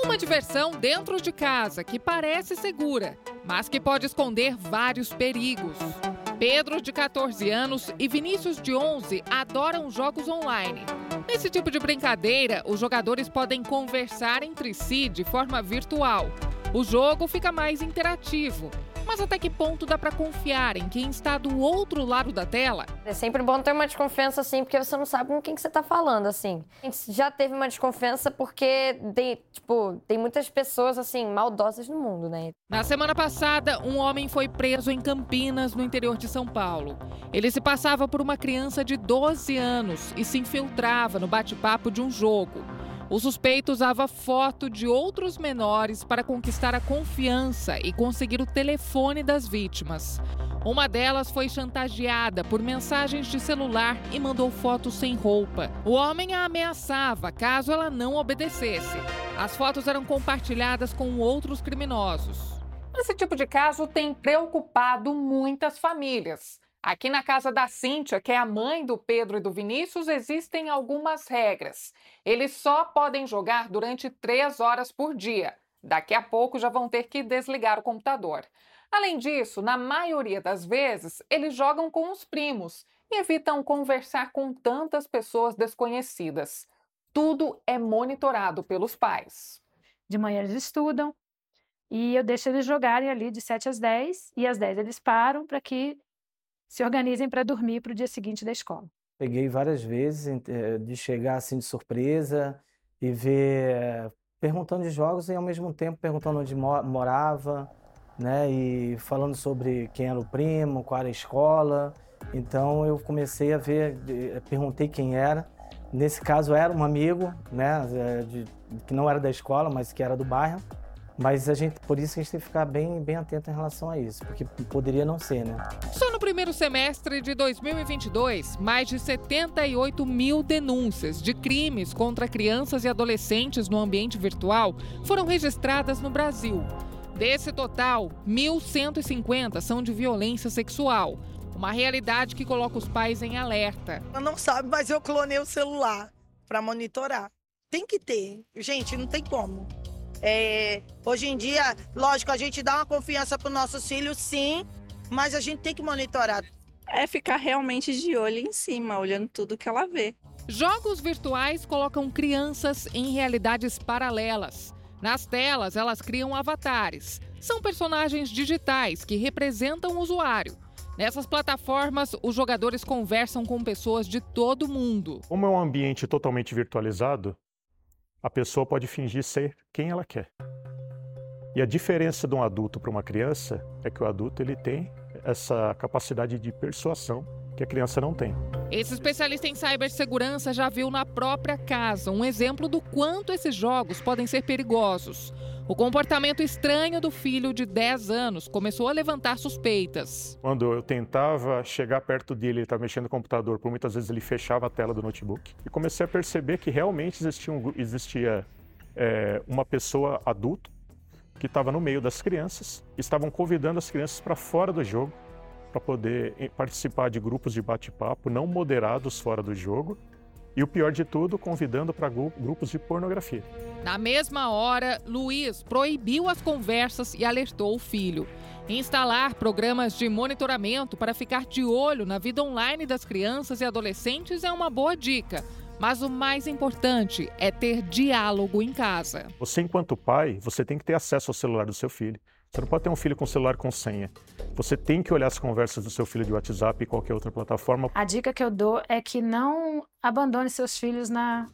Uma diversão dentro de casa que parece segura, mas que pode esconder vários perigos. Pedro, de 14 anos, e Vinícius, de 11, adoram jogos online. Nesse tipo de brincadeira, os jogadores podem conversar entre si de forma virtual. O jogo fica mais interativo mas até que ponto dá para confiar em quem está do outro lado da tela? É sempre bom ter uma desconfiança assim, porque você não sabe com quem que você está falando, assim. A gente já teve uma desconfiança porque tem, tipo, tem muitas pessoas assim maldosas no mundo, né? Na semana passada, um homem foi preso em Campinas, no interior de São Paulo. Ele se passava por uma criança de 12 anos e se infiltrava no bate-papo de um jogo. O suspeito usava foto de outros menores para conquistar a confiança e conseguir o telefone das vítimas. Uma delas foi chantageada por mensagens de celular e mandou fotos sem roupa. O homem a ameaçava caso ela não obedecesse. As fotos eram compartilhadas com outros criminosos. Esse tipo de caso tem preocupado muitas famílias. Aqui na casa da Cíntia, que é a mãe do Pedro e do Vinícius, existem algumas regras. Eles só podem jogar durante três horas por dia. Daqui a pouco já vão ter que desligar o computador. Além disso, na maioria das vezes, eles jogam com os primos e evitam conversar com tantas pessoas desconhecidas. Tudo é monitorado pelos pais. De manhã eles estudam e eu deixo eles jogarem ali de 7 às 10 e às 10 eles param para que se organizem para dormir para o dia seguinte da escola. Peguei várias vezes eh, de chegar assim de surpresa e ver perguntando de jogos e ao mesmo tempo perguntando onde morava, né? E falando sobre quem era o primo, qual era a escola. Então eu comecei a ver, perguntei quem era. Nesse caso era um amigo, né? Eh, de, que não era da escola, mas que era do bairro. Mas a gente, por isso a gente tem que ficar bem, bem atento em relação a isso, porque poderia não ser, né? Só no primeiro semestre de 2022, mais de 78 mil denúncias de crimes contra crianças e adolescentes no ambiente virtual foram registradas no Brasil. Desse total, 1.150 são de violência sexual. Uma realidade que coloca os pais em alerta. Ela não sabe, mas eu clonei o celular para monitorar. Tem que ter. Gente, não tem como. É, hoje em dia, lógico, a gente dá uma confiança para os nossos filhos, sim, mas a gente tem que monitorar. É ficar realmente de olho em cima, olhando tudo que ela vê. Jogos virtuais colocam crianças em realidades paralelas. Nas telas, elas criam avatares. São personagens digitais que representam o usuário. Nessas plataformas, os jogadores conversam com pessoas de todo o mundo. Como é um ambiente totalmente virtualizado, a pessoa pode fingir ser quem ela quer. E a diferença de um adulto para uma criança é que o adulto ele tem essa capacidade de persuasão que a criança não tem. Esse especialista em cibersegurança já viu na própria casa um exemplo do quanto esses jogos podem ser perigosos. O comportamento estranho do filho de 10 anos começou a levantar suspeitas. Quando eu tentava chegar perto dele, ele estava mexendo no computador, por muitas vezes ele fechava a tela do notebook. E comecei a perceber que realmente existia, um, existia é, uma pessoa adulta que estava no meio das crianças, estavam convidando as crianças para fora do jogo, para poder participar de grupos de bate-papo não moderados fora do jogo e o pior de tudo, convidando para grupos de pornografia. Na mesma hora, Luiz proibiu as conversas e alertou o filho. Instalar programas de monitoramento para ficar de olho na vida online das crianças e adolescentes é uma boa dica, Mas o mais importante é ter diálogo em casa. Você, enquanto pai, você tem que ter acesso ao celular do seu filho. Você não pode ter um filho com celular com senha. Você tem que olhar as conversas do seu filho de WhatsApp e qualquer outra plataforma. A dica que eu dou é que não abandone seus filhos na,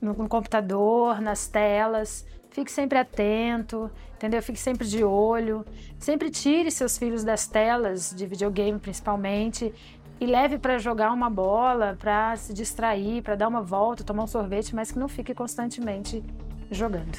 no, no computador, nas telas. Fique sempre atento, entendeu? Fique sempre de olho. Sempre tire seus filhos das telas, de videogame principalmente, e leve para jogar uma bola, para se distrair, para dar uma volta, tomar um sorvete, mas que não fique constantemente jogando.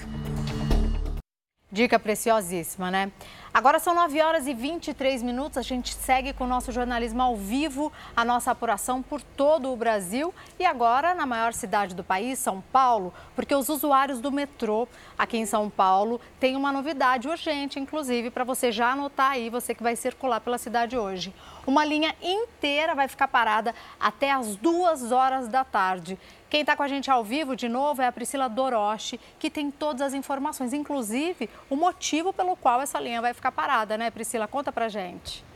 Dica preciosíssima, né? Agora são 9 horas e 23 minutos. A gente segue com o nosso jornalismo ao vivo, a nossa apuração por todo o Brasil e agora na maior cidade do país, São Paulo, porque os usuários do metrô aqui em São Paulo têm uma novidade urgente, inclusive, para você já anotar aí, você que vai circular pela cidade hoje. Uma linha inteira vai ficar parada até as duas horas da tarde. Quem está com a gente ao vivo de novo é a Priscila Doroche, que tem todas as informações, inclusive o motivo pelo qual essa linha vai ficar parada, né, Priscila? Conta pra gente.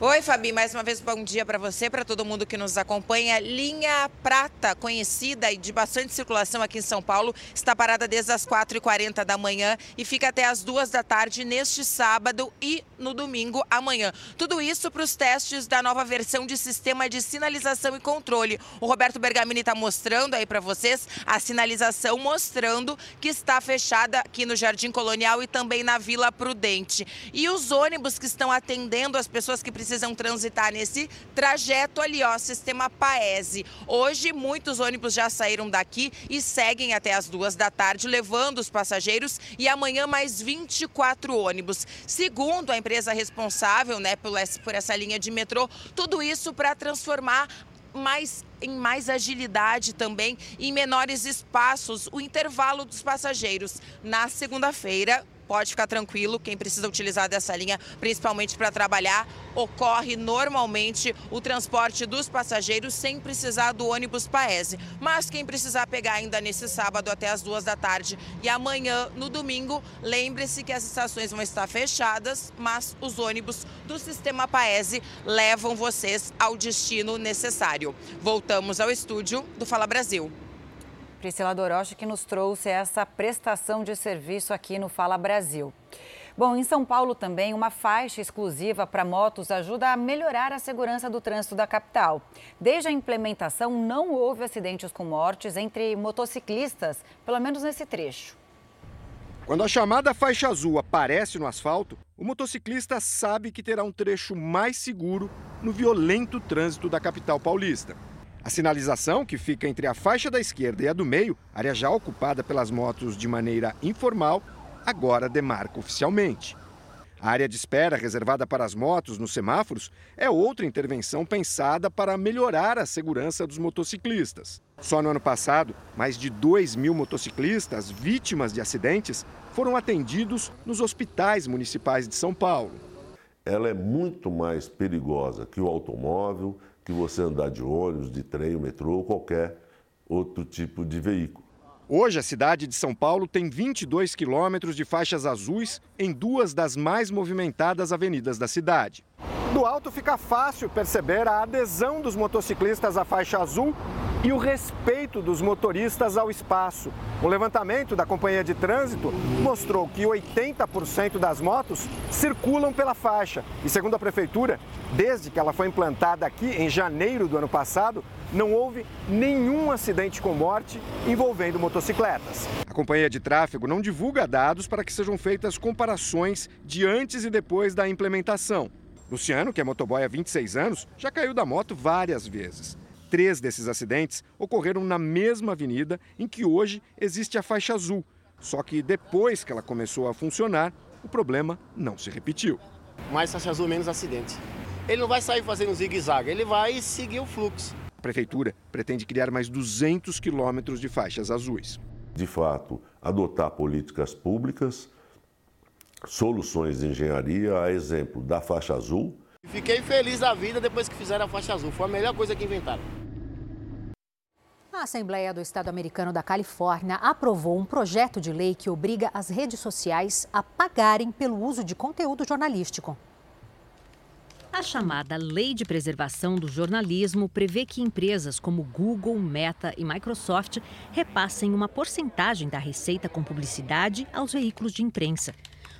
Oi, Fabi, mais uma vez bom dia para você, para todo mundo que nos acompanha. Linha Prata, conhecida e de bastante circulação aqui em São Paulo, está parada desde as 4h40 da manhã e fica até as 2 da tarde neste sábado e no domingo amanhã. Tudo isso para os testes da nova versão de sistema de sinalização e controle. O Roberto Bergamini está mostrando aí para vocês a sinalização mostrando que está fechada aqui no Jardim Colonial e também na Vila Prudente. E os ônibus que estão atendendo as pessoas que precisam precisam transitar nesse trajeto ali, ó, sistema Paese. Hoje, muitos ônibus já saíram daqui e seguem até as duas da tarde, levando os passageiros e amanhã mais 24 ônibus. Segundo a empresa responsável, né, por essa linha de metrô, tudo isso para transformar mais em mais agilidade também em menores espaços o intervalo dos passageiros. Na segunda-feira, pode ficar tranquilo, quem precisa utilizar dessa linha, principalmente para trabalhar, ocorre normalmente o transporte dos passageiros sem precisar do ônibus Paese. Mas quem precisar pegar ainda nesse sábado até as duas da tarde e amanhã, no domingo, lembre-se que as estações vão estar fechadas, mas os ônibus do sistema Paese levam vocês ao destino necessário. Voltamos ao estúdio do Fala Brasil. Priscila Doroche que nos trouxe essa prestação de serviço aqui no Fala Brasil. Bom, em São Paulo também, uma faixa exclusiva para motos ajuda a melhorar a segurança do trânsito da capital. Desde a implementação, não houve acidentes com mortes entre motociclistas, pelo menos nesse trecho. Quando a chamada faixa azul aparece no asfalto, o motociclista sabe que terá um trecho mais seguro no violento trânsito da capital paulista. A sinalização, que fica entre a faixa da esquerda e a do meio, área já ocupada pelas motos de maneira informal, agora demarca oficialmente. A área de espera reservada para as motos nos semáforos é outra intervenção pensada para melhorar a segurança dos motociclistas. Só no ano passado, mais de 2 mil motociclistas vítimas de acidentes foram atendidos nos hospitais municipais de São Paulo. Ela é muito mais perigosa que o automóvel, que você andar de ônibus, de trem, metrô ou qualquer outro tipo de veículo. Hoje, a cidade de São Paulo tem 22 quilômetros de faixas azuis em duas das mais movimentadas avenidas da cidade. Do alto fica fácil perceber a adesão dos motociclistas à faixa azul e o respeito dos motoristas ao espaço. Um levantamento da Companhia de Trânsito mostrou que 80% das motos circulam pela faixa. E segundo a Prefeitura, desde que ela foi implantada aqui em janeiro do ano passado, não houve nenhum acidente com morte envolvendo motocicletas. A Companhia de Tráfego não divulga dados para que sejam feitas comparações de antes e depois da implementação. Luciano, que é motoboy há 26 anos, já caiu da moto várias vezes. Três desses acidentes ocorreram na mesma avenida em que hoje existe a faixa azul. Só que depois que ela começou a funcionar, o problema não se repetiu. Mais faixa azul, menos acidente. Ele não vai sair fazendo zigue-zague, ele vai seguir o fluxo. A prefeitura pretende criar mais 200 quilômetros de faixas azuis. De fato, adotar políticas públicas, soluções de engenharia, a exemplo da faixa azul. Fiquei feliz da vida depois que fizeram a faixa azul. Foi a melhor coisa que inventaram. A Assembleia do Estado americano da Califórnia aprovou um projeto de lei que obriga as redes sociais a pagarem pelo uso de conteúdo jornalístico. A chamada Lei de Preservação do Jornalismo prevê que empresas como Google, Meta e Microsoft repassem uma porcentagem da receita com publicidade aos veículos de imprensa.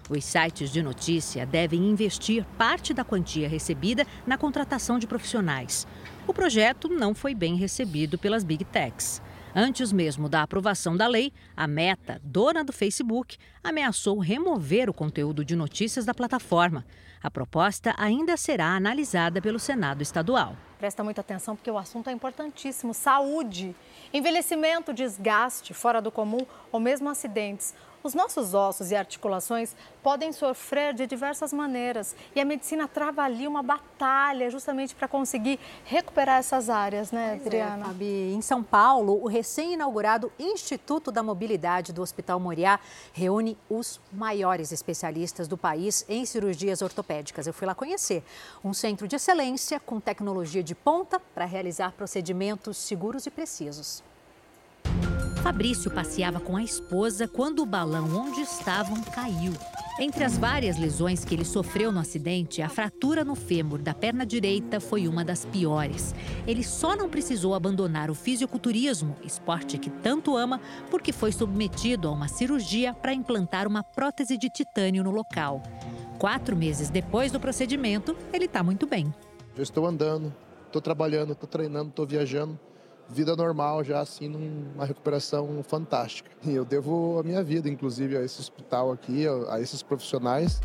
Os sites de notícia devem investir parte da quantia recebida na contratação de profissionais. O projeto não foi bem recebido pelas Big Techs. Antes mesmo da aprovação da lei, a Meta, dona do Facebook, ameaçou remover o conteúdo de notícias da plataforma. A proposta ainda será analisada pelo Senado Estadual. Presta muita atenção porque o assunto é importantíssimo: saúde, envelhecimento, desgaste fora do comum ou mesmo acidentes. Os nossos ossos e articulações podem sofrer de diversas maneiras e a medicina trava ali uma batalha justamente para conseguir recuperar essas áreas, né, é, Adriana? É, Fabi. Em São Paulo, o recém-inaugurado Instituto da Mobilidade do Hospital Moriá reúne os maiores especialistas do país em cirurgias ortopédicas. Eu fui lá conhecer um centro de excelência com tecnologia de ponta para realizar procedimentos seguros e precisos. Fabrício passeava com a esposa quando o balão onde estavam caiu. Entre as várias lesões que ele sofreu no acidente, a fratura no fêmur da perna direita foi uma das piores. Ele só não precisou abandonar o fisiculturismo, esporte que tanto ama, porque foi submetido a uma cirurgia para implantar uma prótese de titânio no local. Quatro meses depois do procedimento, ele está muito bem. Eu estou andando, estou trabalhando, estou treinando, estou viajando vida normal já assim numa recuperação fantástica. E eu devo a minha vida, inclusive, a esse hospital aqui, a esses profissionais.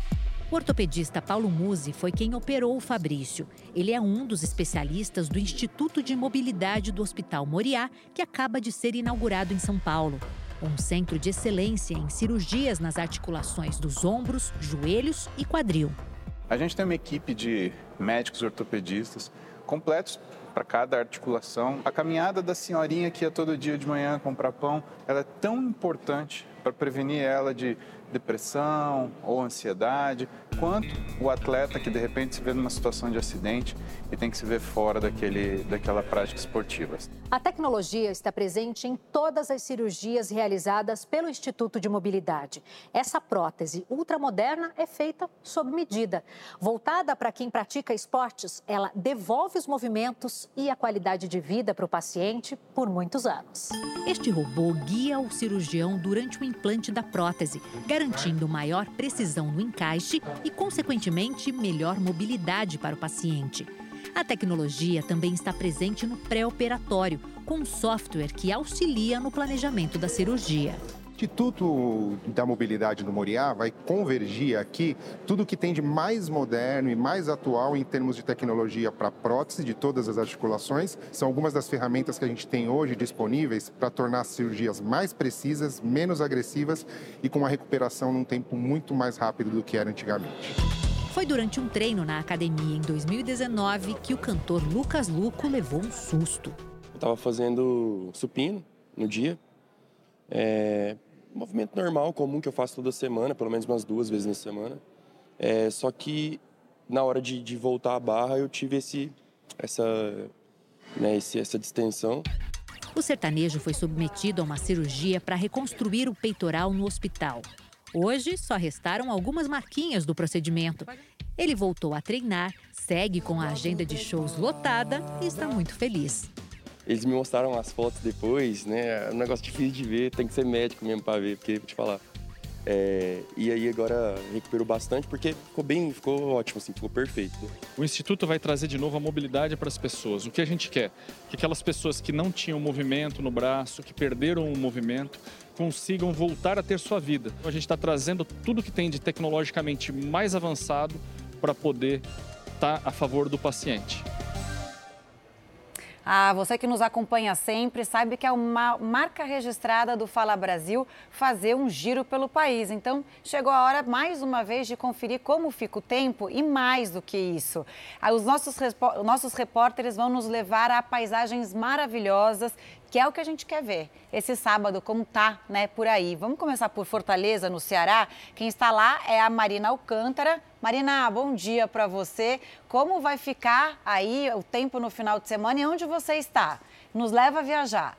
O ortopedista Paulo Musi foi quem operou o Fabrício. Ele é um dos especialistas do Instituto de Mobilidade do Hospital Moriá, que acaba de ser inaugurado em São Paulo. Um centro de excelência em cirurgias nas articulações dos ombros, joelhos e quadril. A gente tem uma equipe de médicos ortopedistas completos para cada articulação. A caminhada da senhorinha que ia todo dia de manhã comprar pão, ela é tão importante para prevenir ela de depressão ou ansiedade, quanto o atleta que de repente se vê numa situação de acidente e tem que se ver fora daquele, daquela prática esportiva. A tecnologia está presente em todas as cirurgias realizadas pelo Instituto de Mobilidade. Essa prótese ultramoderna é feita sob medida. Voltada para quem pratica esportes, ela devolve os movimentos e a qualidade de vida para o paciente por muitos anos. Este robô guia o cirurgião durante o implante da prótese, garantindo maior precisão no encaixe e, consequentemente, melhor mobilidade para o paciente. A tecnologia também está presente no pré-operatório, com um software que auxilia no planejamento da cirurgia. Instituto da Mobilidade do Moriá vai convergir aqui tudo que tem de mais moderno e mais atual em termos de tecnologia para prótese de todas as articulações. São algumas das ferramentas que a gente tem hoje disponíveis para tornar as cirurgias mais precisas, menos agressivas e com uma recuperação num tempo muito mais rápido do que era antigamente. Foi durante um treino na academia em 2019 que o cantor Lucas Luco levou um susto. Eu estava fazendo supino no dia. É, movimento normal, comum, que eu faço toda semana, pelo menos umas duas vezes na semana. É, só que na hora de, de voltar à barra eu tive esse, essa, né, esse, essa distensão. O sertanejo foi submetido a uma cirurgia para reconstruir o peitoral no hospital. Hoje só restaram algumas marquinhas do procedimento. Ele voltou a treinar, segue com a agenda de shows lotada e está muito feliz. Eles me mostraram as fotos depois, né? É um negócio difícil de ver, tem que ser médico mesmo para ver, porque vou te falar. É, e aí agora recuperou bastante porque ficou bem, ficou ótimo, assim, ficou perfeito. O Instituto vai trazer de novo a mobilidade para as pessoas. O que a gente quer? Que aquelas pessoas que não tinham movimento no braço, que perderam o movimento, consigam voltar a ter sua vida. A gente está trazendo tudo que tem de tecnologicamente mais avançado para poder estar tá a favor do paciente. Ah, você que nos acompanha sempre sabe que é uma marca registrada do Fala Brasil fazer um giro pelo país. Então, chegou a hora mais uma vez de conferir como fica o tempo e mais do que isso. Ah, os nossos, nossos repórteres vão nos levar a paisagens maravilhosas que é o que a gente quer ver esse sábado, como tá, né, por aí. Vamos começar por Fortaleza, no Ceará. Quem está lá é a Marina Alcântara. Marina, bom dia para você. Como vai ficar aí o tempo no final de semana e onde você está? Nos leva a viajar.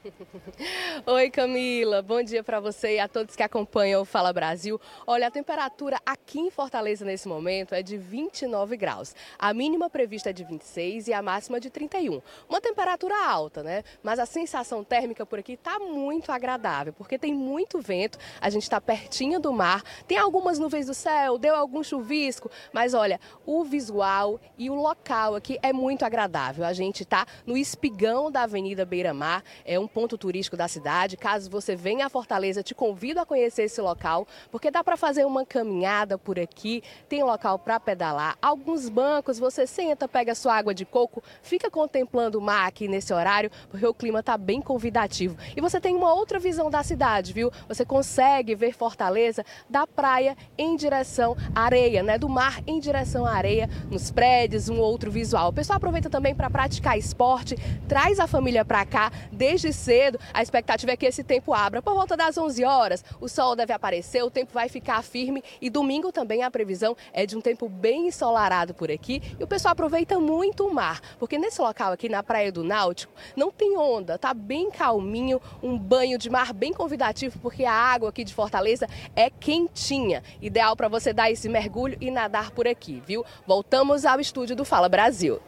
Oi, Camila. Bom dia para você e a todos que acompanham o Fala Brasil. Olha, a temperatura aqui em Fortaleza nesse momento é de 29 graus. A mínima prevista é de 26 e a máxima de 31. Uma temperatura alta, né? Mas a sensação térmica por aqui está muito agradável, porque tem muito vento, a gente está pertinho do mar, tem algumas nuvens do céu, deu algum chuvisco, mas olha, o visual e o local aqui é muito agradável. A gente está no espigão da Avenida Beira Mar, é um ponto turístico da cidade. Caso você venha a Fortaleza, te convido a conhecer esse local, porque dá para fazer uma caminhada por aqui, tem local para pedalar, alguns bancos, você senta, pega sua água de coco, fica contemplando o mar aqui nesse horário, porque o clima está bem convidativo. E você tem uma outra visão da cidade, viu? Você consegue ver Fortaleza da praia em direção à areia, né? Do mar em direção à areia, nos prédios, um outro visual. O pessoal aproveita também para praticar esporte, traz a família para cá desde cedo. A expectativa é que esse tempo abra por volta das 11 horas. O sol deve aparecer, o tempo vai ficar firme e domingo também a previsão é de um tempo bem ensolarado por aqui. E o pessoal aproveita muito o mar, porque nesse local aqui na Praia do Náutico não tem onda, tá bem calminho, um banho de mar bem convidativo, porque a água aqui de Fortaleza é quentinha. Ideal para você dar esse mergulho e nadar por aqui, viu? Voltamos ao estúdio do Fala Brasil.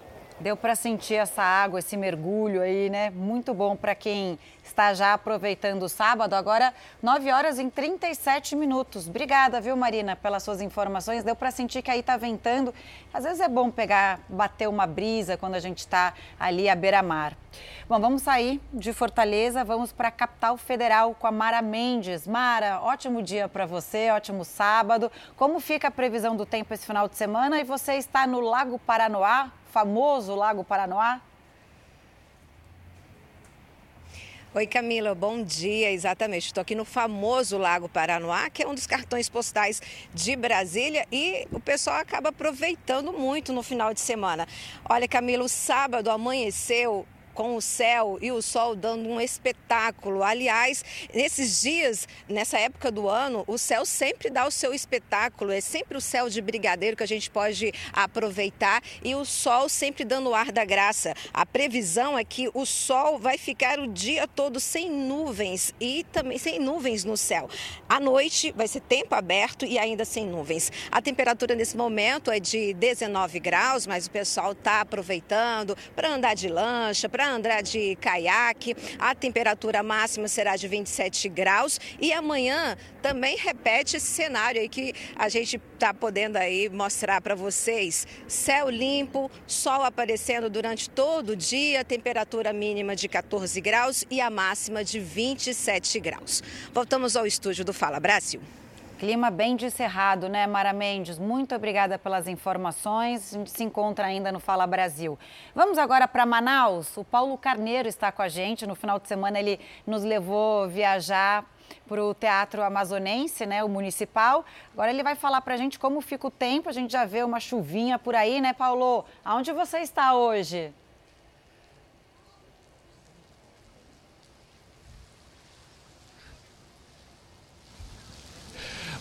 Deu para sentir essa água, esse mergulho aí, né? Muito bom para quem está já aproveitando o sábado. Agora, 9 horas e 37 minutos. Obrigada, viu, Marina, pelas suas informações. Deu para sentir que aí está ventando. Às vezes é bom pegar, bater uma brisa quando a gente está ali à beira-mar. Bom, vamos sair de Fortaleza, vamos para a capital federal com a Mara Mendes. Mara, ótimo dia para você, ótimo sábado. Como fica a previsão do tempo esse final de semana? E você está no Lago Paranoá, famoso Lago Paranoá? Oi, Camila, bom dia. Exatamente, estou aqui no famoso Lago Paranoá, que é um dos cartões postais de Brasília e o pessoal acaba aproveitando muito no final de semana. Olha, Camila, o sábado amanheceu com o céu e o sol dando um espetáculo. Aliás, nesses dias, nessa época do ano, o céu sempre dá o seu espetáculo. É sempre o céu de brigadeiro que a gente pode aproveitar e o sol sempre dando o ar da graça. A previsão é que o sol vai ficar o dia todo sem nuvens e também sem nuvens no céu. À noite vai ser tempo aberto e ainda sem nuvens. A temperatura nesse momento é de 19 graus, mas o pessoal está aproveitando para andar de lancha, para para andar de caiaque. A temperatura máxima será de 27 graus e amanhã também repete esse cenário aí que a gente está podendo aí mostrar para vocês. Céu limpo, sol aparecendo durante todo o dia, temperatura mínima de 14 graus e a máxima de 27 graus. Voltamos ao estúdio do Fala Brasil. Clima bem de cerrado, né, Mara Mendes? Muito obrigada pelas informações. A gente se encontra ainda no Fala Brasil. Vamos agora para Manaus. O Paulo Carneiro está com a gente. No final de semana ele nos levou viajar para o Teatro Amazonense, né, o municipal. Agora ele vai falar para a gente como fica o tempo. A gente já vê uma chuvinha por aí, né, Paulo? Aonde você está hoje?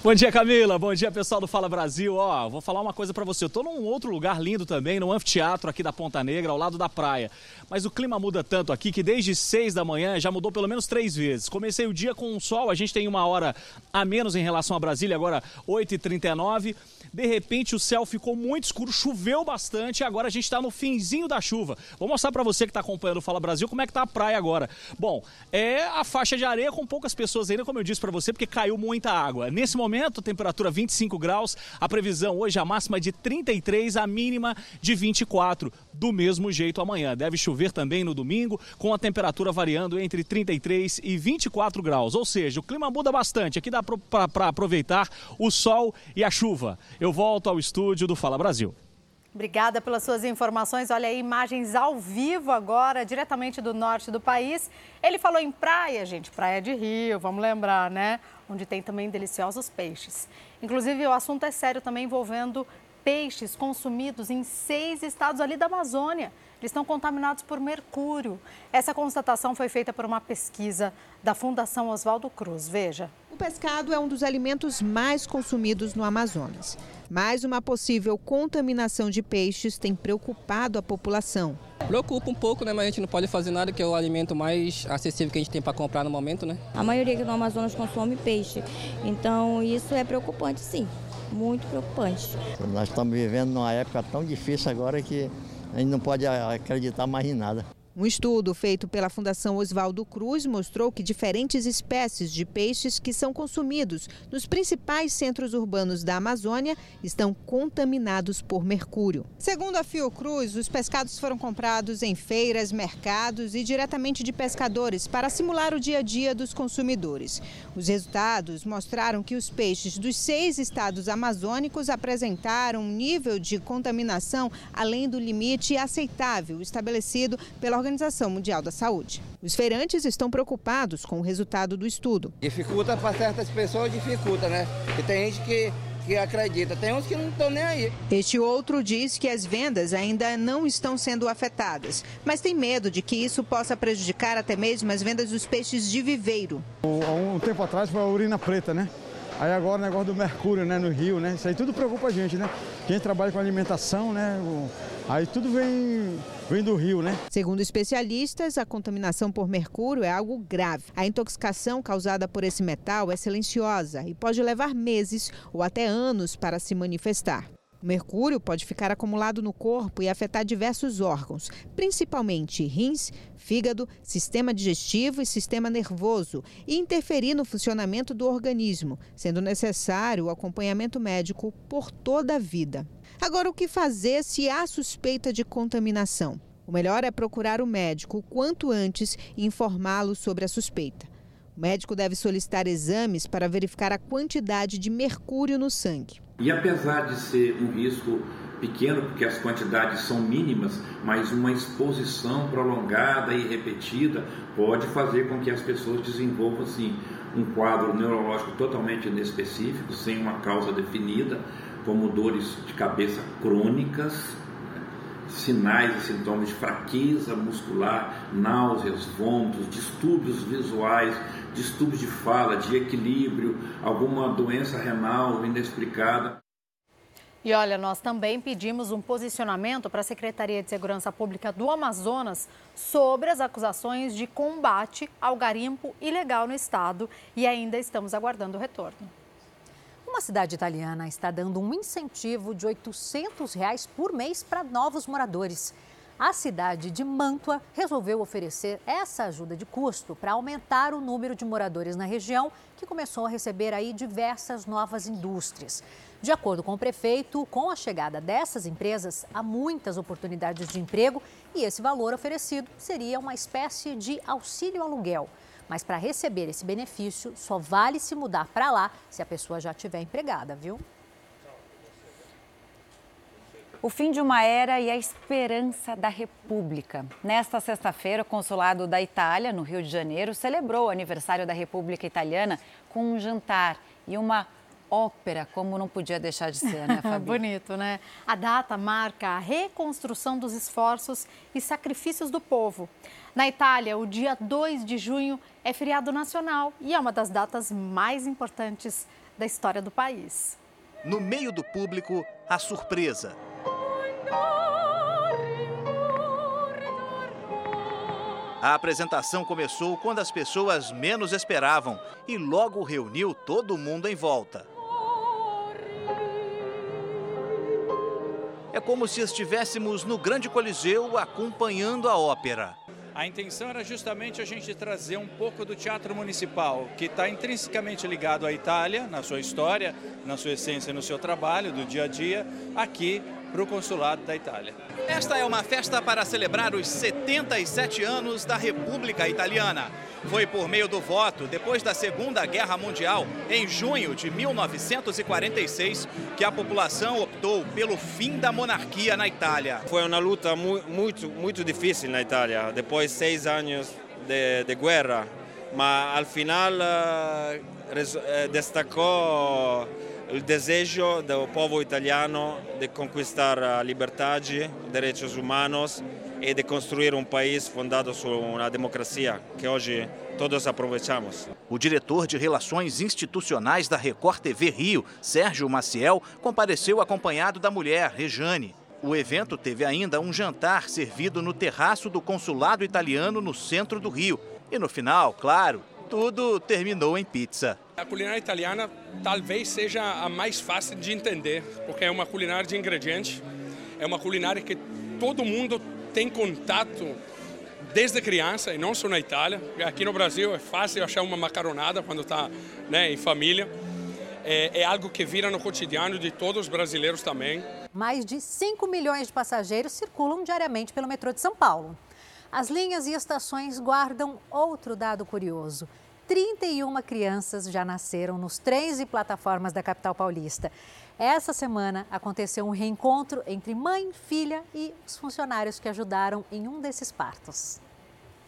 Bom dia, Camila. Bom dia, pessoal do Fala Brasil. Ó, vou falar uma coisa para você. Eu tô num outro lugar lindo também, no anfiteatro aqui da Ponta Negra, ao lado da praia. Mas o clima muda tanto aqui que desde 6 da manhã já mudou pelo menos três vezes. Comecei o dia com o sol, a gente tem uma hora a menos em relação a Brasília, agora 8h39. De repente o céu ficou muito escuro, choveu bastante e agora a gente está no finzinho da chuva. Vou mostrar para você que está acompanhando o Fala Brasil como é que tá a praia agora. Bom, é a faixa de areia com poucas pessoas ainda, como eu disse para você, porque caiu muita água. Nesse momento, temperatura 25 graus, a previsão hoje a máxima de 33, a mínima de 24. Do mesmo jeito amanhã. Deve chover também no domingo, com a temperatura variando entre 33 e 24 graus. Ou seja, o clima muda bastante. Aqui dá para aproveitar o sol e a chuva. Eu volto ao estúdio do Fala Brasil. Obrigada pelas suas informações. Olha aí, imagens ao vivo agora, diretamente do norte do país. Ele falou em praia, gente, praia de rio, vamos lembrar, né? Onde tem também deliciosos peixes. Inclusive, o assunto é sério também envolvendo peixes consumidos em seis estados ali da Amazônia. Eles estão contaminados por mercúrio. Essa constatação foi feita por uma pesquisa da Fundação Oswaldo Cruz. Veja. O pescado é um dos alimentos mais consumidos no Amazonas. Mas uma possível contaminação de peixes tem preocupado a população. Preocupa um pouco, né? Mas a gente não pode fazer nada, que é o alimento mais acessível que a gente tem para comprar no momento, né? A maioria aqui no Amazonas consome peixe. Então isso é preocupante, sim. Muito preocupante. Nós estamos vivendo numa época tão difícil agora que a gente não pode acreditar mais em nada. Um estudo feito pela Fundação Oswaldo Cruz mostrou que diferentes espécies de peixes que são consumidos nos principais centros urbanos da Amazônia estão contaminados por mercúrio. Segundo a Fiocruz, os pescados foram comprados em feiras, mercados e diretamente de pescadores para simular o dia a dia dos consumidores. Os resultados mostraram que os peixes dos seis estados amazônicos apresentaram um nível de contaminação além do limite aceitável estabelecido pela Organização Mundial da Saúde. Os feirantes estão preocupados com o resultado do estudo. Dificulta para certas pessoas, dificulta, né? E tem gente que que acredita. Tem uns que não estão nem aí. Este outro diz que as vendas ainda não estão sendo afetadas, mas tem medo de que isso possa prejudicar até mesmo as vendas dos peixes de viveiro. Há um tempo atrás foi a urina preta, né? Aí agora o negócio do mercúrio, né, no rio, né? Isso aí tudo preocupa a gente, né? Quem trabalha com alimentação, né? Aí tudo vem, vem do rio, né? Segundo especialistas, a contaminação por mercúrio é algo grave. A intoxicação causada por esse metal é silenciosa e pode levar meses ou até anos para se manifestar. O mercúrio pode ficar acumulado no corpo e afetar diversos órgãos, principalmente rins, fígado, sistema digestivo e sistema nervoso, e interferir no funcionamento do organismo, sendo necessário o acompanhamento médico por toda a vida. Agora, o que fazer se há suspeita de contaminação? O melhor é procurar o médico o quanto antes e informá-lo sobre a suspeita. O médico deve solicitar exames para verificar a quantidade de mercúrio no sangue. E apesar de ser um risco pequeno, porque as quantidades são mínimas, mas uma exposição prolongada e repetida pode fazer com que as pessoas desenvolvam assim, um quadro neurológico totalmente inespecífico, sem uma causa definida, como dores de cabeça crônicas, né? sinais e sintomas de fraqueza muscular, náuseas, vômitos, distúrbios visuais, distúrbios de fala, de equilíbrio, alguma doença renal inexplicada. E olha, nós também pedimos um posicionamento para a Secretaria de Segurança Pública do Amazonas sobre as acusações de combate ao garimpo ilegal no estado e ainda estamos aguardando o retorno. Uma cidade italiana está dando um incentivo de 800 reais por mês para novos moradores. A cidade de Mantua resolveu oferecer essa ajuda de custo para aumentar o número de moradores na região, que começou a receber aí diversas novas indústrias. De acordo com o prefeito, com a chegada dessas empresas, há muitas oportunidades de emprego e esse valor oferecido seria uma espécie de auxílio aluguel. Mas para receber esse benefício, só vale se mudar para lá se a pessoa já estiver empregada, viu? O fim de uma era e a esperança da República. Nesta sexta-feira, o Consulado da Itália, no Rio de Janeiro, celebrou o aniversário da República Italiana com um jantar e uma ópera, como não podia deixar de ser, né, Fabi? Bonito, né? A data marca a reconstrução dos esforços e sacrifícios do povo. Na Itália, o dia 2 de junho é feriado nacional e é uma das datas mais importantes da história do país. No meio do público, a surpresa. A apresentação começou quando as pessoas menos esperavam e logo reuniu todo mundo em volta. É como se estivéssemos no Grande Coliseu acompanhando a ópera. A intenção era justamente a gente trazer um pouco do teatro municipal, que está intrinsecamente ligado à Itália, na sua história, na sua essência, no seu trabalho, do dia a dia, aqui para o consulado da Itália. Esta é uma festa para celebrar os 77 anos da República Italiana. Foi por meio do voto, depois da Segunda Guerra Mundial, em junho de 1946, que a população optou pelo fim da monarquia na Itália. Foi uma luta muito, muito difícil na Itália, depois de seis anos de, de guerra, mas ao final uh, destacou o desejo do povo italiano de conquistar a liberdade, direitos humanos e de construir um país fundado sobre uma democracia que hoje todos aproveitamos. O diretor de Relações Institucionais da Record TV Rio, Sérgio Maciel, compareceu acompanhado da mulher, Rejane. O evento teve ainda um jantar servido no terraço do consulado italiano no centro do Rio. E no final, claro, tudo terminou em pizza. A culinária italiana talvez seja a mais fácil de entender, porque é uma culinária de ingredientes, é uma culinária que todo mundo tem contato desde criança, e não só na Itália. Aqui no Brasil é fácil achar uma macaronada quando está né, em família. É, é algo que vira no cotidiano de todos os brasileiros também. Mais de 5 milhões de passageiros circulam diariamente pelo metrô de São Paulo. As linhas e estações guardam outro dado curioso. 31 crianças já nasceram nos trens e plataformas da capital paulista. Essa semana aconteceu um reencontro entre mãe, filha e os funcionários que ajudaram em um desses partos.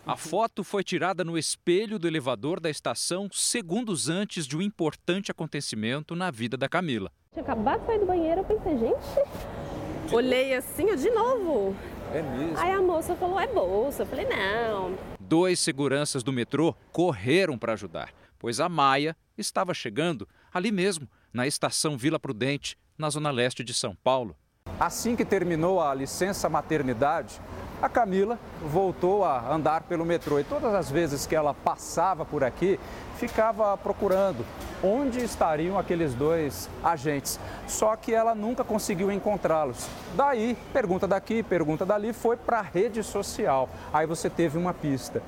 A foto foi tirada no espelho do elevador da estação segundos antes de um importante acontecimento na vida da Camila. Tinha acabado de sair do banheiro, eu pensei, gente, olhei assim, de novo. É mesmo? Aí a moça falou, é bolsa. Eu falei, não. Dois seguranças do metrô correram para ajudar, pois a Maia estava chegando ali mesmo, na estação Vila Prudente, na zona leste de São Paulo. Assim que terminou a licença maternidade, a Camila voltou a andar pelo metrô e todas as vezes que ela passava por aqui, ficava procurando onde estariam aqueles dois agentes. Só que ela nunca conseguiu encontrá-los. Daí, pergunta daqui, pergunta dali, foi para a rede social. Aí você teve uma pista.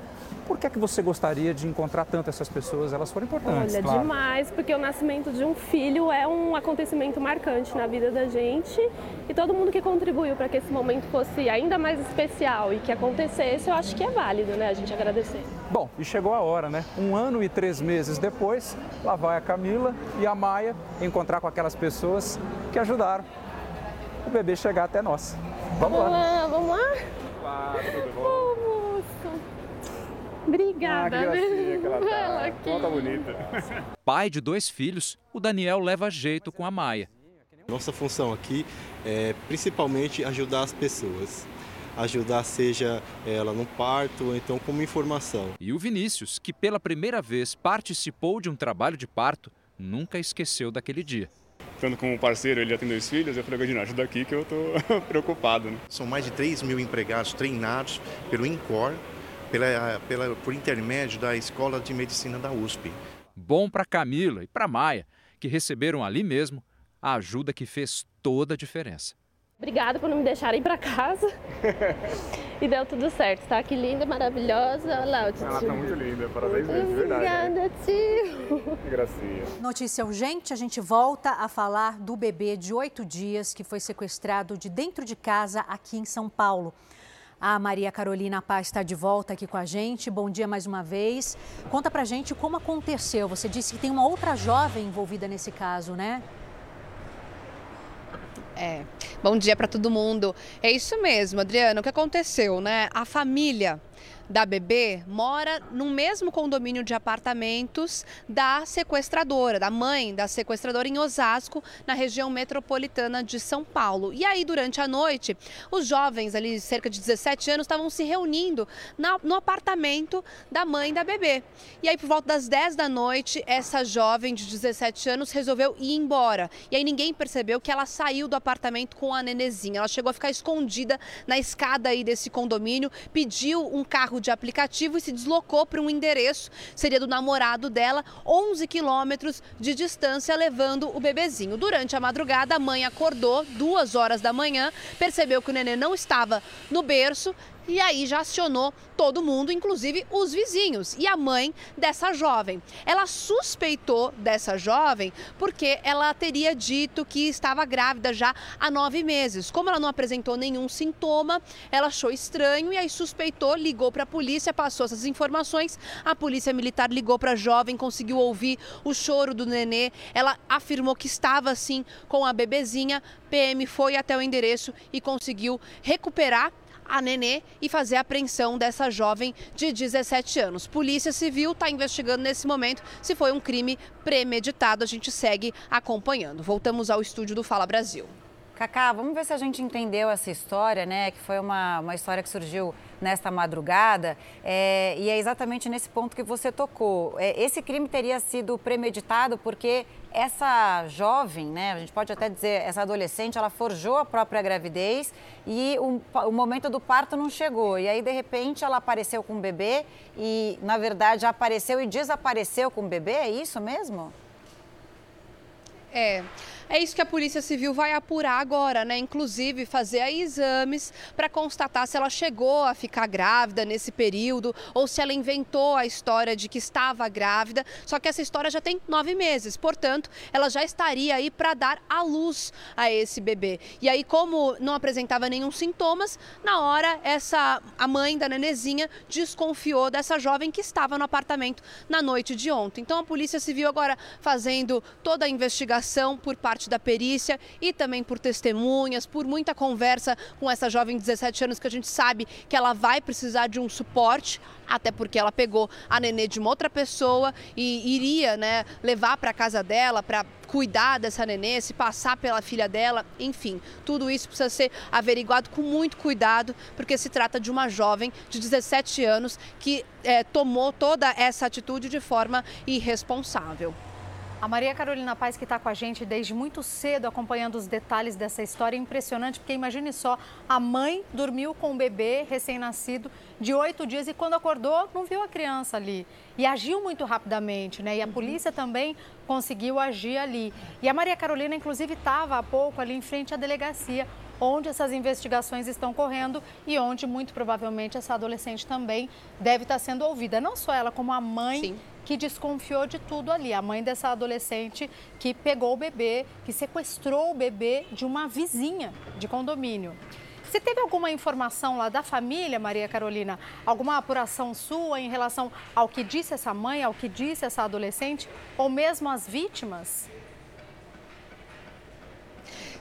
Por que é que você gostaria de encontrar tanto essas pessoas? Elas foram importantes. Olha, claro. demais, porque o nascimento de um filho é um acontecimento marcante na vida da gente e todo mundo que contribuiu para que esse momento fosse ainda mais especial e que acontecesse, eu acho que é válido, né? A gente agradecer. Bom, e chegou a hora, né? Um ano e três meses depois, lá vai a Camila e a Maia encontrar com aquelas pessoas que ajudaram o bebê chegar até nós. Vamos, vamos lá. lá. Vamos lá? Claro, tudo bom? Oh, moço. Obrigada, ah, que né? que ela tá. Ela aqui. Ela tá bonita. Pai de dois filhos, o Daniel leva jeito com a Maia. Nossa função aqui é principalmente ajudar as pessoas. Ajudar, seja ela no parto ou então como informação. E o Vinícius, que pela primeira vez participou de um trabalho de parto, nunca esqueceu daquele dia. Estando como parceiro, ele já tem dois filhos, eu falei, Godinho, ajuda aqui que eu estou preocupado. Né? São mais de 3 mil empregados treinados pelo INCOR, pela, pela, por intermédio da Escola de Medicina da USP. Bom para Camila e para Maia, que receberam ali mesmo a ajuda que fez toda a diferença. Obrigada por não me deixarem ir para casa. e deu tudo certo. Tá que linda, maravilhosa. Olha lá, o tio. Ela tá muito linda, parabéns mesmo, de verdade. Obrigada, tio. Que gracinha. Notícia urgente, a gente volta a falar do bebê de oito dias que foi sequestrado de dentro de casa aqui em São Paulo. A Maria Carolina Paz está de volta aqui com a gente. Bom dia mais uma vez. Conta pra gente como aconteceu. Você disse que tem uma outra jovem envolvida nesse caso, né? É. Bom dia para todo mundo. É isso mesmo, Adriana. O que aconteceu, né? A família da bebê mora no mesmo condomínio de apartamentos da sequestradora, da mãe da sequestradora em Osasco, na região metropolitana de São Paulo. E aí, durante a noite, os jovens ali, cerca de 17 anos, estavam se reunindo na, no apartamento da mãe da bebê. E aí, por volta das 10 da noite, essa jovem de 17 anos resolveu ir embora. E aí ninguém percebeu que ela saiu do apartamento com a nenezinha. Ela chegou a ficar escondida na escada aí desse condomínio, pediu um carro de aplicativo e se deslocou para um endereço, seria do namorado dela, 11 quilômetros de distância, levando o bebezinho. Durante a madrugada, a mãe acordou, duas horas da manhã, percebeu que o nenê não estava no berço, e aí já acionou todo mundo, inclusive os vizinhos e a mãe dessa jovem. Ela suspeitou dessa jovem porque ela teria dito que estava grávida já há nove meses. Como ela não apresentou nenhum sintoma, ela achou estranho e aí suspeitou, ligou para a polícia, passou essas informações. A polícia militar ligou para a jovem, conseguiu ouvir o choro do nenê. Ela afirmou que estava assim com a bebezinha. PM foi até o endereço e conseguiu recuperar a Nenê e fazer a apreensão dessa jovem de 17 anos. Polícia Civil está investigando nesse momento se foi um crime premeditado. A gente segue acompanhando. Voltamos ao estúdio do Fala Brasil. Cacá, vamos ver se a gente entendeu essa história, né? Que foi uma, uma história que surgiu nesta madrugada. É, e é exatamente nesse ponto que você tocou. É, esse crime teria sido premeditado porque essa jovem, né? A gente pode até dizer, essa adolescente, ela forjou a própria gravidez e o, o momento do parto não chegou. E aí, de repente, ela apareceu com o bebê e, na verdade, apareceu e desapareceu com o bebê. É isso mesmo? É. É isso que a Polícia Civil vai apurar agora, né? Inclusive fazer aí exames para constatar se ela chegou a ficar grávida nesse período ou se ela inventou a história de que estava grávida. Só que essa história já tem nove meses, portanto, ela já estaria aí para dar à luz a esse bebê. E aí, como não apresentava nenhum sintomas, na hora essa a mãe da nenezinha desconfiou dessa jovem que estava no apartamento na noite de ontem. Então a Polícia Civil agora fazendo toda a investigação por parte parte da perícia e também por testemunhas, por muita conversa com essa jovem de 17 anos que a gente sabe que ela vai precisar de um suporte, até porque ela pegou a nenê de uma outra pessoa e iria né, levar para casa dela para cuidar dessa nenê, se passar pela filha dela, enfim, tudo isso precisa ser averiguado com muito cuidado, porque se trata de uma jovem de 17 anos que é, tomou toda essa atitude de forma irresponsável. A Maria Carolina Paz, que está com a gente desde muito cedo, acompanhando os detalhes dessa história, é impressionante, porque imagine só, a mãe dormiu com o bebê recém-nascido de oito dias e quando acordou, não viu a criança ali. E agiu muito rapidamente, né? E a polícia também conseguiu agir ali. E a Maria Carolina, inclusive, estava há pouco ali em frente à delegacia, onde essas investigações estão correndo e onde, muito provavelmente, essa adolescente também deve estar sendo ouvida. Não só ela, como a mãe. Sim que desconfiou de tudo ali. A mãe dessa adolescente que pegou o bebê, que sequestrou o bebê de uma vizinha de condomínio. Você teve alguma informação lá da família, Maria Carolina? Alguma apuração sua em relação ao que disse essa mãe, ao que disse essa adolescente, ou mesmo as vítimas?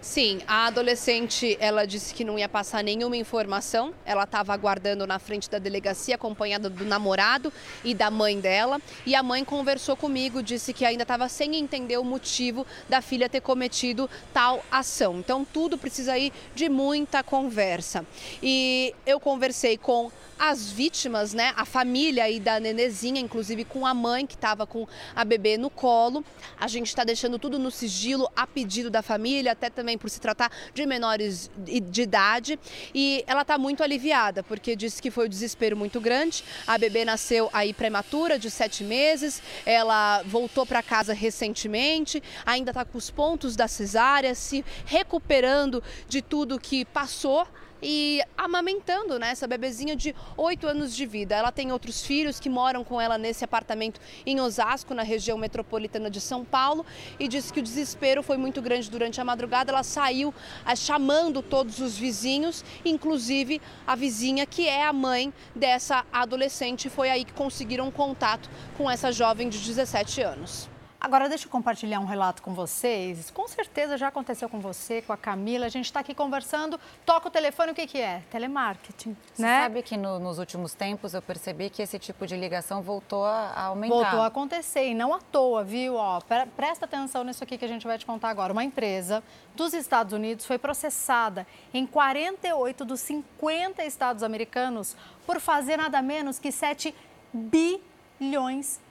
Sim, a adolescente, ela disse que não ia passar nenhuma informação. Ela estava aguardando na frente da delegacia, acompanhada do namorado e da mãe dela. E a mãe conversou comigo, disse que ainda estava sem entender o motivo da filha ter cometido tal ação. Então, tudo precisa ir de muita conversa. E eu conversei com as vítimas, né, a família aí da nenezinha, inclusive com a mãe que estava com a bebê no colo. A gente está deixando tudo no sigilo a pedido da família, até também por se tratar de menores de idade. E ela está muito aliviada, porque disse que foi um desespero muito grande. A bebê nasceu aí prematura, de sete meses. Ela voltou para casa recentemente, ainda está com os pontos da cesárea, se recuperando de tudo que passou e amamentando né, essa bebezinha de 8 anos de vida. Ela tem outros filhos que moram com ela nesse apartamento em Osasco, na região metropolitana de São Paulo, e disse que o desespero foi muito grande durante a madrugada. Ela saiu ah, chamando todos os vizinhos, inclusive a vizinha que é a mãe dessa adolescente. Foi aí que conseguiram contato com essa jovem de 17 anos. Agora, deixa eu compartilhar um relato com vocês. Com certeza já aconteceu com você, com a Camila. A gente está aqui conversando, toca o telefone, o que, que é? Telemarketing. Você né? sabe que no, nos últimos tempos eu percebi que esse tipo de ligação voltou a aumentar. Voltou a acontecer, e não à toa, viu? Ó, presta atenção nisso aqui que a gente vai te contar agora. Uma empresa dos Estados Unidos foi processada em 48 dos 50 estados americanos por fazer nada menos que 7 bilhões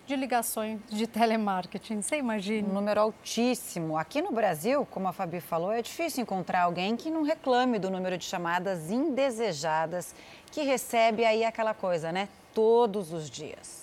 de ligações de telemarketing. Você imagina? Um número altíssimo. Aqui no Brasil, como a Fabi falou, é difícil encontrar alguém que não reclame do número de chamadas indesejadas que recebe aí aquela coisa, né? Todos os dias.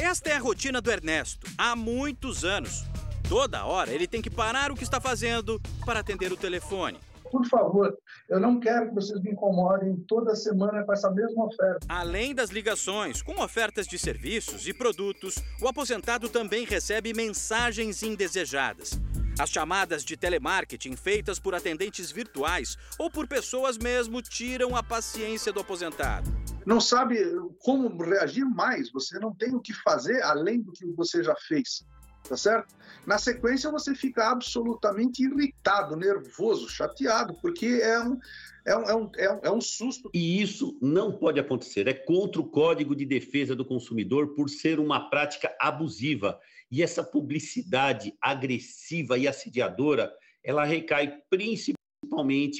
Esta é a rotina do Ernesto há muitos anos. Toda hora ele tem que parar o que está fazendo para atender o telefone por favor, eu não quero que vocês me incomodem toda semana com essa mesma oferta. Além das ligações com ofertas de serviços e produtos, o aposentado também recebe mensagens indesejadas. As chamadas de telemarketing feitas por atendentes virtuais ou por pessoas mesmo tiram a paciência do aposentado. Não sabe como reagir mais, você não tem o que fazer além do que você já fez tá certo? Na sequência, você fica absolutamente irritado, nervoso, chateado, porque é um, é um, é um, é um, é um susto. E isso não pode acontecer. É contra o Código de Defesa do Consumidor por ser uma prática abusiva. E essa publicidade agressiva e assediadora ela recai principalmente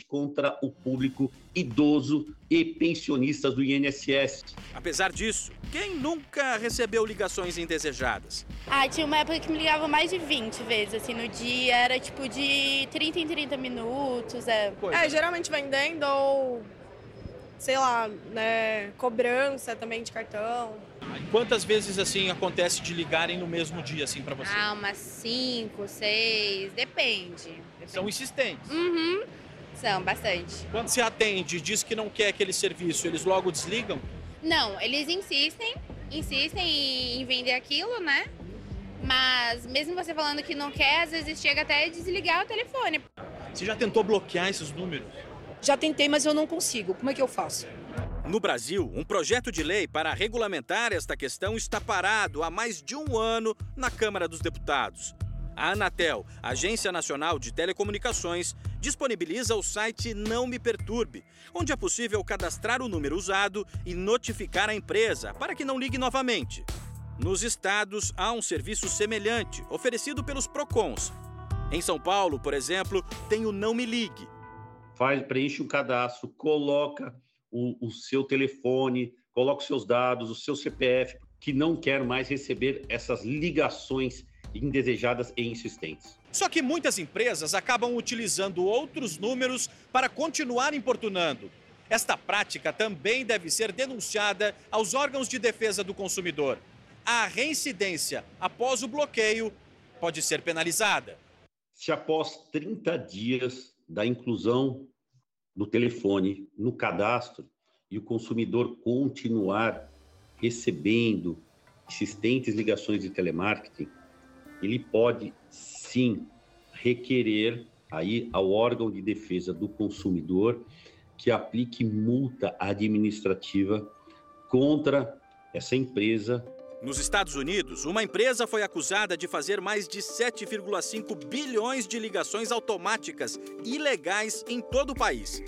contra o público idoso e pensionistas do INSS. Apesar disso, quem nunca recebeu ligações indesejadas? Ah, tinha uma época que me ligava mais de 20 vezes, assim, no dia. Era tipo de 30 em 30 minutos. É, é geralmente vendendo ou, sei lá, né, cobrança também de cartão. Quantas vezes assim acontece de ligarem no mesmo dia assim para você? Ah, umas 5, 6, depende. depende. São insistentes. Uhum. São bastante. Quando se atende e diz que não quer aquele serviço, eles logo desligam? Não, eles insistem, insistem em vender aquilo, né? Mas mesmo você falando que não quer, às vezes chega até a desligar o telefone. Você já tentou bloquear esses números? Já tentei, mas eu não consigo. Como é que eu faço? No Brasil, um projeto de lei para regulamentar esta questão está parado há mais de um ano na Câmara dos Deputados. A Anatel, Agência Nacional de Telecomunicações, disponibiliza o site Não Me Perturbe, onde é possível cadastrar o número usado e notificar a empresa para que não ligue novamente. Nos estados, há um serviço semelhante, oferecido pelos PROCONs. Em São Paulo, por exemplo, tem o Não Me Ligue. Faz, preenche o cadastro, coloca o, o seu telefone, coloca os seus dados, o seu CPF, que não quer mais receber essas ligações indesejadas e insistentes. Só que muitas empresas acabam utilizando outros números para continuar importunando. Esta prática também deve ser denunciada aos órgãos de defesa do consumidor. A reincidência após o bloqueio pode ser penalizada. Se após 30 dias da inclusão do telefone no cadastro e o consumidor continuar recebendo insistentes ligações de telemarketing, ele pode sim requerer aí ao órgão de defesa do consumidor que aplique multa administrativa contra essa empresa. Nos Estados Unidos, uma empresa foi acusada de fazer mais de 7,5 bilhões de ligações automáticas ilegais em todo o país.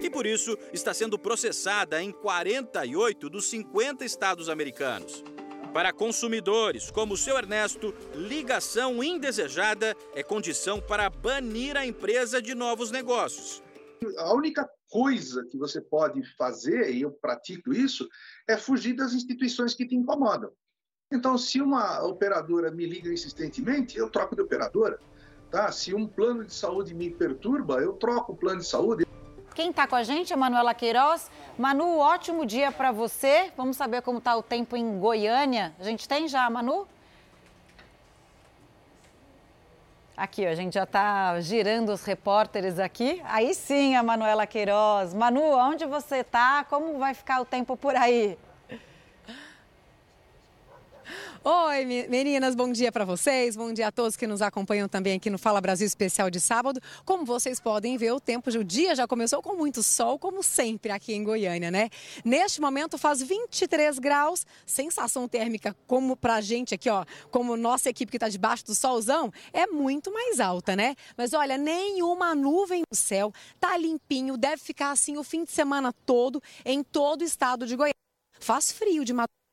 E por isso está sendo processada em 48 dos 50 estados americanos. Para consumidores como o seu Ernesto, ligação indesejada é condição para banir a empresa de novos negócios. A única coisa que você pode fazer, e eu pratico isso, é fugir das instituições que te incomodam. Então, se uma operadora me liga insistentemente, eu troco de operadora. Tá? Se um plano de saúde me perturba, eu troco o plano de saúde. Quem está com a gente é Manuela Queiroz. Manu, ótimo dia para você. Vamos saber como está o tempo em Goiânia. A gente tem já, Manu? Aqui, a gente já está girando os repórteres aqui. Aí sim, a Manuela Queiroz. Manu, onde você está? Como vai ficar o tempo por aí? Oi, meninas, bom dia para vocês. Bom dia a todos que nos acompanham também aqui no Fala Brasil Especial de sábado. Como vocês podem ver, o tempo, o dia já começou com muito sol, como sempre aqui em Goiânia, né? Neste momento faz 23 graus, sensação térmica como pra gente aqui, ó, como nossa equipe que tá debaixo do solzão, é muito mais alta, né? Mas olha, nenhuma nuvem no céu, tá limpinho, deve ficar assim o fim de semana todo em todo o estado de Goiânia. Faz frio de madrugada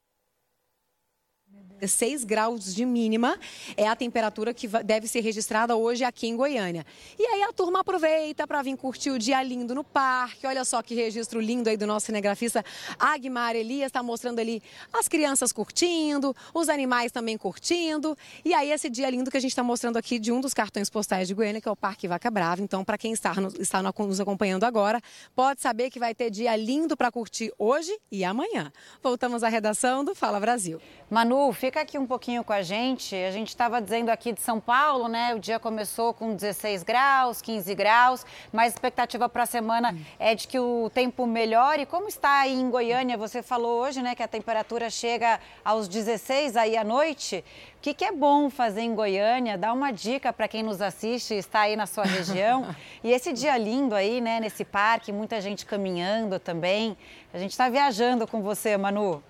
6 graus de mínima é a temperatura que deve ser registrada hoje aqui em Goiânia. E aí a turma aproveita para vir curtir o dia lindo no parque. Olha só que registro lindo aí do nosso cinegrafista Agmar Elias, está mostrando ali as crianças curtindo, os animais também curtindo. E aí esse dia lindo que a gente está mostrando aqui de um dos cartões postais de Goiânia, que é o Parque Vaca Brava. Então, para quem está, no, está nos acompanhando agora, pode saber que vai ter dia lindo para curtir hoje e amanhã. Voltamos à redação do Fala Brasil. Manu, fica aqui um pouquinho com a gente. A gente estava dizendo aqui de São Paulo, né? O dia começou com 16 graus, 15 graus, mas a expectativa para a semana é de que o tempo melhore. Como está aí em Goiânia? Você falou hoje, né, que a temperatura chega aos 16 aí à noite. O que, que é bom fazer em Goiânia? Dá uma dica para quem nos assiste, está aí na sua região. e esse dia lindo aí, né, nesse parque, muita gente caminhando também. A gente está viajando com você, Manu.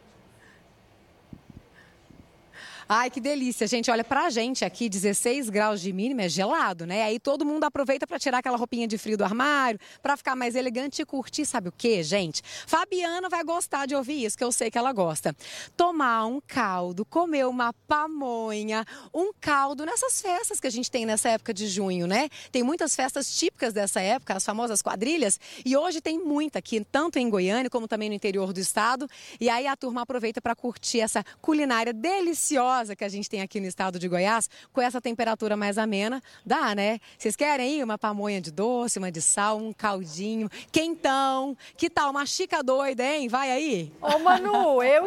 Ai, que delícia, gente. Olha, pra gente aqui, 16 graus de mínima é gelado, né? Aí todo mundo aproveita para tirar aquela roupinha de frio do armário, para ficar mais elegante e curtir, sabe o quê, gente? Fabiana vai gostar de ouvir isso, que eu sei que ela gosta. Tomar um caldo, comer uma pamonha, um caldo nessas festas que a gente tem nessa época de junho, né? Tem muitas festas típicas dessa época, as famosas quadrilhas, e hoje tem muita aqui, tanto em Goiânia como também no interior do estado. E aí a turma aproveita para curtir essa culinária deliciosa que a gente tem aqui no estado de Goiás, com essa temperatura mais amena. Dá, né? Vocês querem ir? Uma pamonha de doce, uma de sal, um caldinho, quentão. Que tal? Uma chica doida, hein? Vai aí. Ô, Manu, eu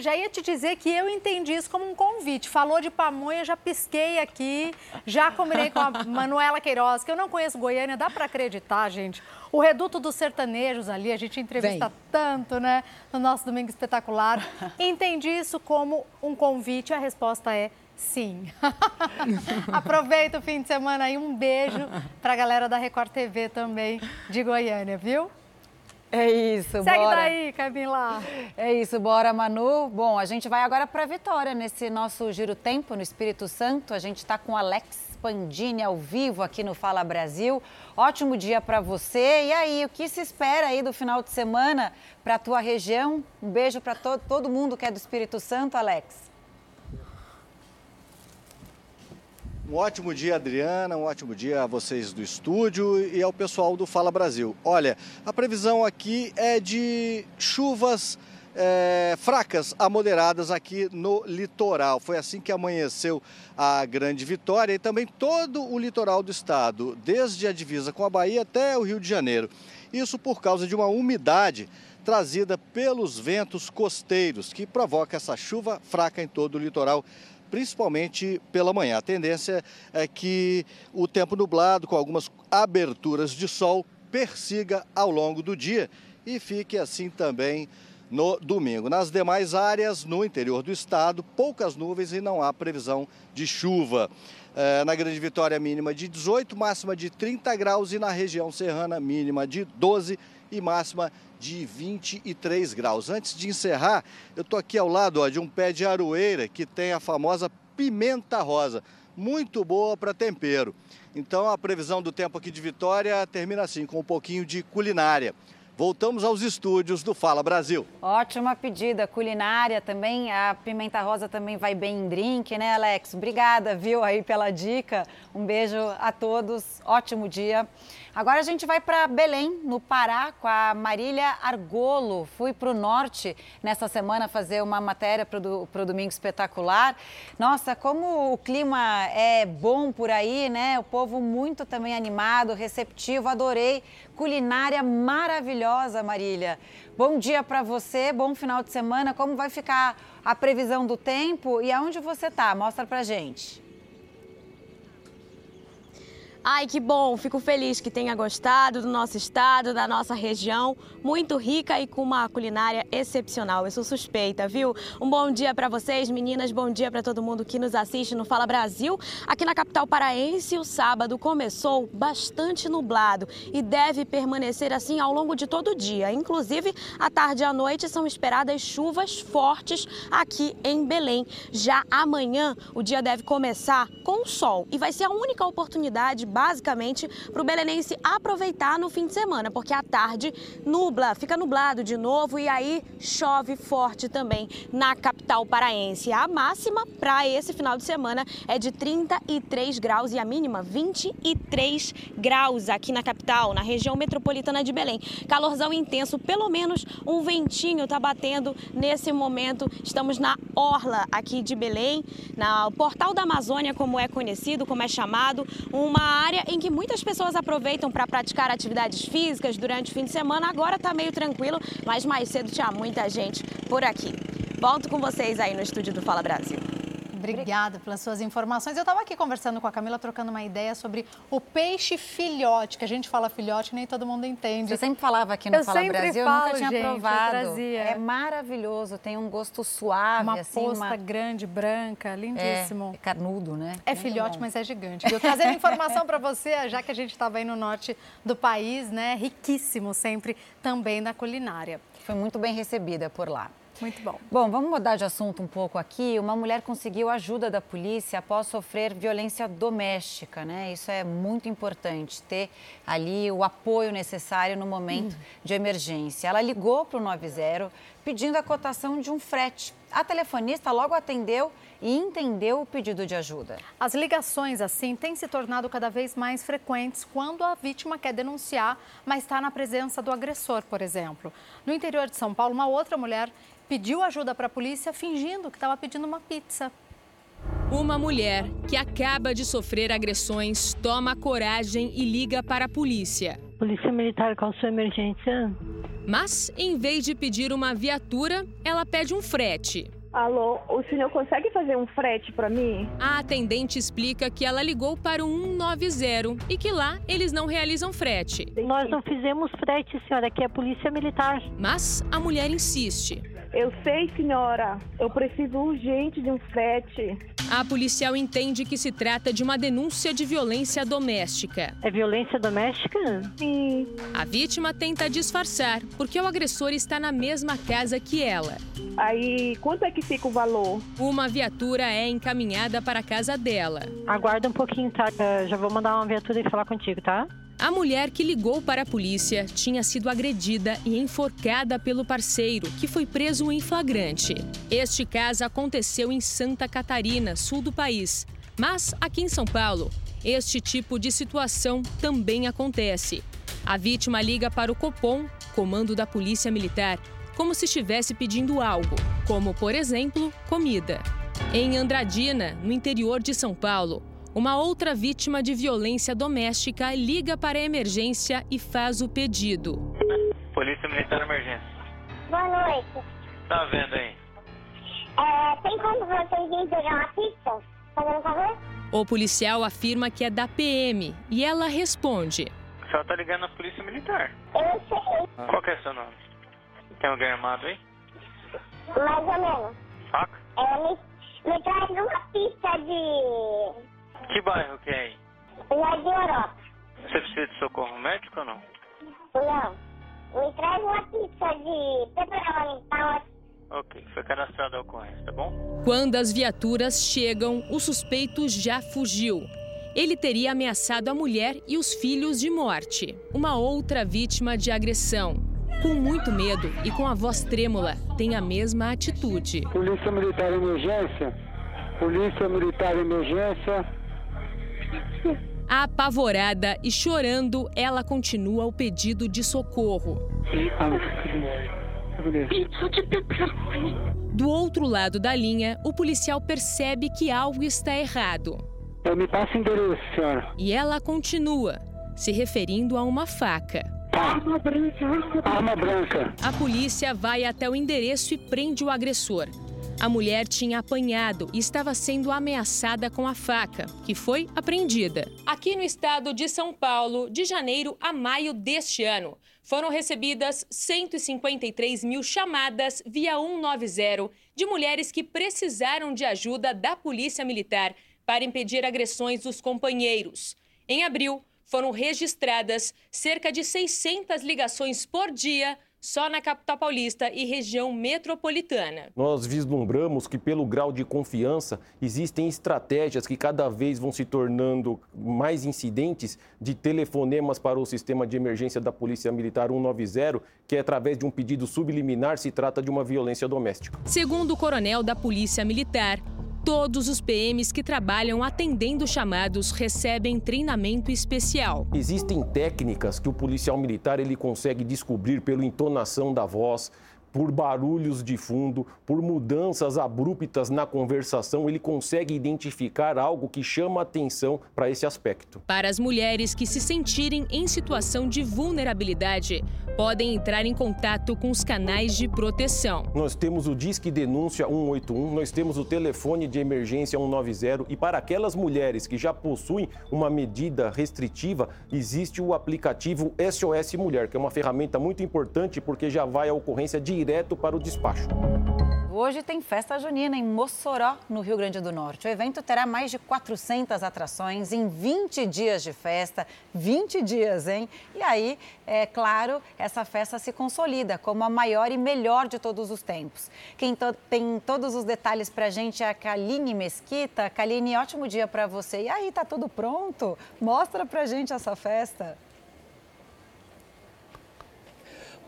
já ia te dizer que eu entendi isso como um convite. Falou de pamonha, já pisquei aqui, já combinei com a Manuela Queiroz, que eu não conheço Goiânia, dá para acreditar, gente. O reduto dos sertanejos ali, a gente entrevista Vem. tanto, né, no nosso Domingo Espetacular. Entendi isso como um convite, a resposta é sim. Aproveita o fim de semana aí, um beijo para a galera da Record TV também de Goiânia, viu? É isso, Segue bora. daí, Camila. É isso, bora, Manu. Bom, a gente vai agora para Vitória, nesse nosso Giro Tempo no Espírito Santo. A gente está com Alex Pandini ao vivo aqui no Fala Brasil. Ótimo dia para você. E aí, o que se espera aí do final de semana para a tua região? Um beijo para todo, todo mundo que é do Espírito Santo, Alex. Um ótimo dia, Adriana, um ótimo dia a vocês do estúdio e ao pessoal do Fala Brasil. Olha, a previsão aqui é de chuvas é, fracas a moderadas aqui no litoral. Foi assim que amanheceu a Grande Vitória e também todo o litoral do estado, desde a divisa com a Bahia até o Rio de Janeiro. Isso por causa de uma umidade trazida pelos ventos costeiros, que provoca essa chuva fraca em todo o litoral principalmente pela manhã. A tendência é que o tempo nublado, com algumas aberturas de sol, persiga ao longo do dia e fique assim também no domingo. Nas demais áreas, no interior do estado, poucas nuvens e não há previsão de chuva. É, na Grande Vitória, mínima de 18, máxima de 30 graus e na região serrana, mínima de 12 e máxima de 23 graus. Antes de encerrar, eu estou aqui ao lado ó, de um pé de aroeira que tem a famosa pimenta rosa, muito boa para tempero. Então a previsão do tempo aqui de Vitória termina assim, com um pouquinho de culinária. Voltamos aos estúdios do Fala Brasil. Ótima pedida, culinária também. A pimenta rosa também vai bem em drink, né, Alex? Obrigada, viu, aí pela dica. Um beijo a todos. Ótimo dia. Agora a gente vai para Belém, no Pará, com a Marília Argolo. Fui para o norte nessa semana fazer uma matéria para o Domingo Espetacular. Nossa, como o clima é bom por aí, né? O povo muito também animado, receptivo. Adorei. Culinária maravilhosa, Marília. Bom dia para você, bom final de semana. Como vai ficar a previsão do tempo e aonde você está? Mostra para gente. Ai, que bom! Fico feliz que tenha gostado do nosso estado, da nossa região, muito rica e com uma culinária excepcional. Eu sou suspeita, viu? Um bom dia para vocês, meninas, bom dia para todo mundo que nos assiste no Fala Brasil. Aqui na capital paraense, o sábado começou bastante nublado e deve permanecer assim ao longo de todo o dia. Inclusive, à tarde e à noite são esperadas chuvas fortes aqui em Belém. Já amanhã, o dia deve começar com sol e vai ser a única oportunidade basicamente para o belenense aproveitar no fim de semana, porque à tarde nubla, fica nublado de novo e aí chove forte também na capital paraense. A máxima para esse final de semana é de 33 graus e a mínima 23 graus aqui na capital, na região metropolitana de Belém. Calorzão intenso, pelo menos um ventinho está batendo nesse momento. Estamos na orla aqui de Belém, na Portal da Amazônia, como é conhecido, como é chamado, uma área em que muitas pessoas aproveitam para praticar atividades físicas durante o fim de semana. Agora está meio tranquilo, mas mais cedo tinha muita gente por aqui. Volto com vocês aí no estúdio do Fala Brasil. Obrigada pelas suas informações. Eu estava aqui conversando com a Camila, trocando uma ideia sobre o peixe filhote, que a gente fala filhote, nem todo mundo entende. Você sempre falava aqui no eu Fala Brasil, falo, eu nunca tinha gente, provado. É maravilhoso, tem um gosto suave, uma assim. Posta uma grande, branca, lindíssimo. É, é carnudo, né? É Muito filhote, bom. mas é gigante. Eu trazendo informação para você, já que a gente estava aí no norte do país, né? Riquíssimo sempre também na culinária. Foi muito bem recebida por lá. Muito bom. Bom, vamos mudar de assunto um pouco aqui. Uma mulher conseguiu ajuda da polícia após sofrer violência doméstica, né? Isso é muito importante, ter ali o apoio necessário no momento hum. de emergência. Ela ligou para o 90 pedindo a cotação de um frete. A telefonista logo atendeu e entendeu o pedido de ajuda. As ligações, assim, têm se tornado cada vez mais frequentes quando a vítima quer denunciar, mas está na presença do agressor, por exemplo. No interior de São Paulo, uma outra mulher pediu ajuda para a polícia fingindo que estava pedindo uma pizza. Uma mulher que acaba de sofrer agressões toma coragem e liga para a polícia. Polícia Militar, qual sua emergência? Mas, em vez de pedir uma viatura, ela pede um frete. Alô, o senhor consegue fazer um frete para mim? A atendente explica que ela ligou para o 190 e que lá eles não realizam frete. Nós não fizemos frete, senhora, aqui é a Polícia Militar. Mas a mulher insiste. Eu sei, senhora. Eu preciso urgente de um frete. A policial entende que se trata de uma denúncia de violência doméstica. É violência doméstica? Sim. A vítima tenta disfarçar, porque o agressor está na mesma casa que ela. Aí, quanto é que fica o valor? Uma viatura é encaminhada para a casa dela. Aguarda um pouquinho, tá? já vou mandar uma viatura e falar contigo, tá? A mulher que ligou para a polícia tinha sido agredida e enforcada pelo parceiro, que foi preso em flagrante. Este caso aconteceu em Santa Catarina, sul do país. Mas aqui em São Paulo, este tipo de situação também acontece. A vítima liga para o Copom, comando da Polícia Militar, como se estivesse pedindo algo, como, por exemplo, comida. Em Andradina, no interior de São Paulo, uma outra vítima de violência doméstica liga para a emergência e faz o pedido. Polícia Militar Emergência. Boa noite. Tá vendo aí? É, tem como vocês virem pegar uma pizza? Fazendo favor? O policial afirma que é da PM e ela responde. O senhor tá ligando na Polícia Militar. Eu sei. Qual que é seu nome? Tem alguém armado aí? Mais ou menos. Faca? É, me, me traz uma pizza de que bairro que é aí? Jardim Europa. Você precisa de socorro médico ou não? Não. Me traz uma pizza de pepperoni, tá Ok, foi cadastrado a ocorrência, tá bom? Quando as viaturas chegam, o suspeito já fugiu. Ele teria ameaçado a mulher e os filhos de morte. Uma outra vítima de agressão. Com muito medo e com a voz trêmula, tem a mesma atitude. Polícia Militar Emergência. Polícia Militar Emergência. Apavorada e chorando, ela continua o pedido de socorro. Do outro lado da linha, o policial percebe que algo está errado. Eu me passa endereço, senhora. E ela continua, se referindo a uma faca. Arma branca. Arma branca. A polícia vai até o endereço e prende o agressor. A mulher tinha apanhado e estava sendo ameaçada com a faca, que foi apreendida. Aqui no estado de São Paulo, de janeiro a maio deste ano, foram recebidas 153 mil chamadas via 190 de mulheres que precisaram de ajuda da Polícia Militar para impedir agressões dos companheiros. Em abril, foram registradas cerca de 600 ligações por dia só na capital paulista e região metropolitana. Nós vislumbramos que, pelo grau de confiança, existem estratégias que cada vez vão se tornando mais incidentes de telefonemas para o sistema de emergência da Polícia Militar 190, que é através de um pedido subliminar se trata de uma violência doméstica. Segundo o coronel da Polícia Militar, Todos os PMs que trabalham atendendo chamados recebem treinamento especial. Existem técnicas que o policial militar ele consegue descobrir pela entonação da voz, por barulhos de fundo, por mudanças abruptas na conversação, ele consegue identificar algo que chama atenção para esse aspecto. Para as mulheres que se sentirem em situação de vulnerabilidade, podem entrar em contato com os canais de proteção. Nós temos o Disque Denúncia 181, nós temos o telefone de emergência 190 e para aquelas mulheres que já possuem uma medida restritiva, existe o aplicativo SOS Mulher, que é uma ferramenta muito importante porque já vai à ocorrência direta direto para o despacho. Hoje tem festa junina em Mossoró, no Rio Grande do Norte. O evento terá mais de 400 atrações em 20 dias de festa. 20 dias, hein? E aí, é claro, essa festa se consolida como a maior e melhor de todos os tempos. Quem to tem todos os detalhes para a gente é a Kaline Mesquita. Kaline, ótimo dia para você. E aí, tá tudo pronto? Mostra a gente essa festa.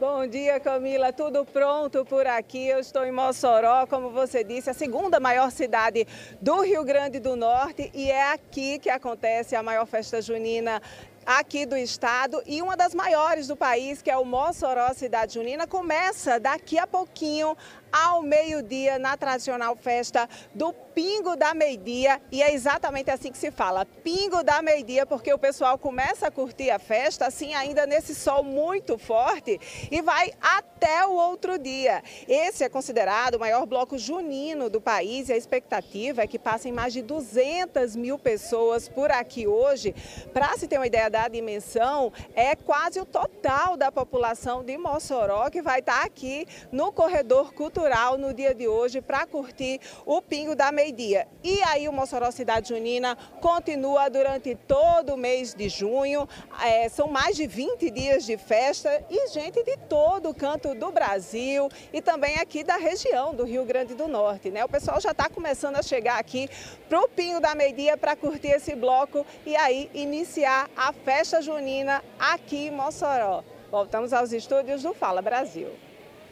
Bom dia, Camila. Tudo pronto por aqui. Eu estou em Mossoró, como você disse, a segunda maior cidade do Rio Grande do Norte e é aqui que acontece a maior festa junina aqui do estado e uma das maiores do país, que é o Mossoró Cidade Junina, começa daqui a pouquinho ao meio-dia na tradicional festa do Pingo da Meio-Dia. E é exatamente assim que se fala, Pingo da Meio-Dia, porque o pessoal começa a curtir a festa, assim, ainda nesse sol muito forte, e vai até o outro dia. Esse é considerado o maior bloco junino do país e a expectativa é que passem mais de 200 mil pessoas por aqui hoje. Para se ter uma ideia da dimensão, é quase o total da população de Mossoró que vai estar aqui no corredor cultural cultural no dia de hoje para curtir o Pingo da Meio-Dia. E aí o Mossoró Cidade Junina continua durante todo o mês de junho. É, são mais de 20 dias de festa e gente de todo o canto do Brasil e também aqui da região do Rio Grande do Norte. Né? O pessoal já está começando a chegar aqui para o Pingo da Meio-Dia para curtir esse bloco e aí iniciar a festa junina aqui em Mossoró. Voltamos aos estúdios do Fala Brasil.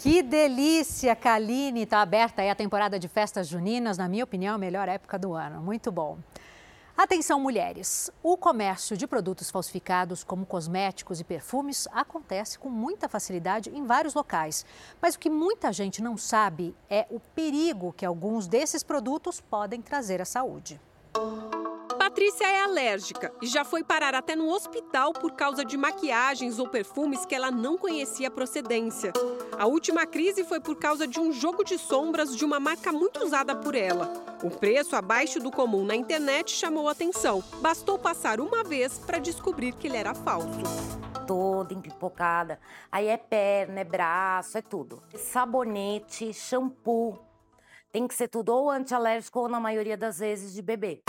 Que delícia, Kaline! Está aberta aí a temporada de festas juninas, na minha opinião, a melhor época do ano. Muito bom. Atenção, mulheres! O comércio de produtos falsificados, como cosméticos e perfumes, acontece com muita facilidade em vários locais. Mas o que muita gente não sabe é o perigo que alguns desses produtos podem trazer à saúde. Patrícia é alérgica e já foi parar até no hospital por causa de maquiagens ou perfumes que ela não conhecia a procedência. A última crise foi por causa de um jogo de sombras de uma marca muito usada por ela. O preço abaixo do comum na internet chamou atenção. Bastou passar uma vez para descobrir que ele era falso toda empipocada. Aí é perna, é braço, é tudo. Sabonete, shampoo. Tem que ser tudo ou antialérgico ou, na maioria das vezes, de bebê.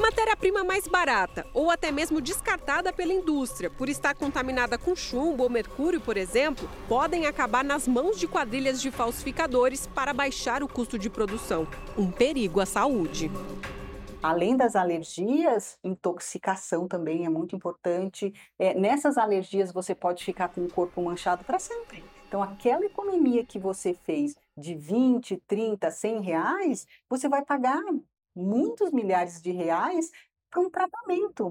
Matéria-prima mais barata ou até mesmo descartada pela indústria por estar contaminada com chumbo ou mercúrio, por exemplo, podem acabar nas mãos de quadrilhas de falsificadores para baixar o custo de produção. Um perigo à saúde. Além das alergias, intoxicação também é muito importante. É, nessas alergias, você pode ficar com o corpo manchado para sempre. Então, aquela economia que você fez de 20, 30, 100 reais, você vai pagar muitos milhares de reais para um tratamento.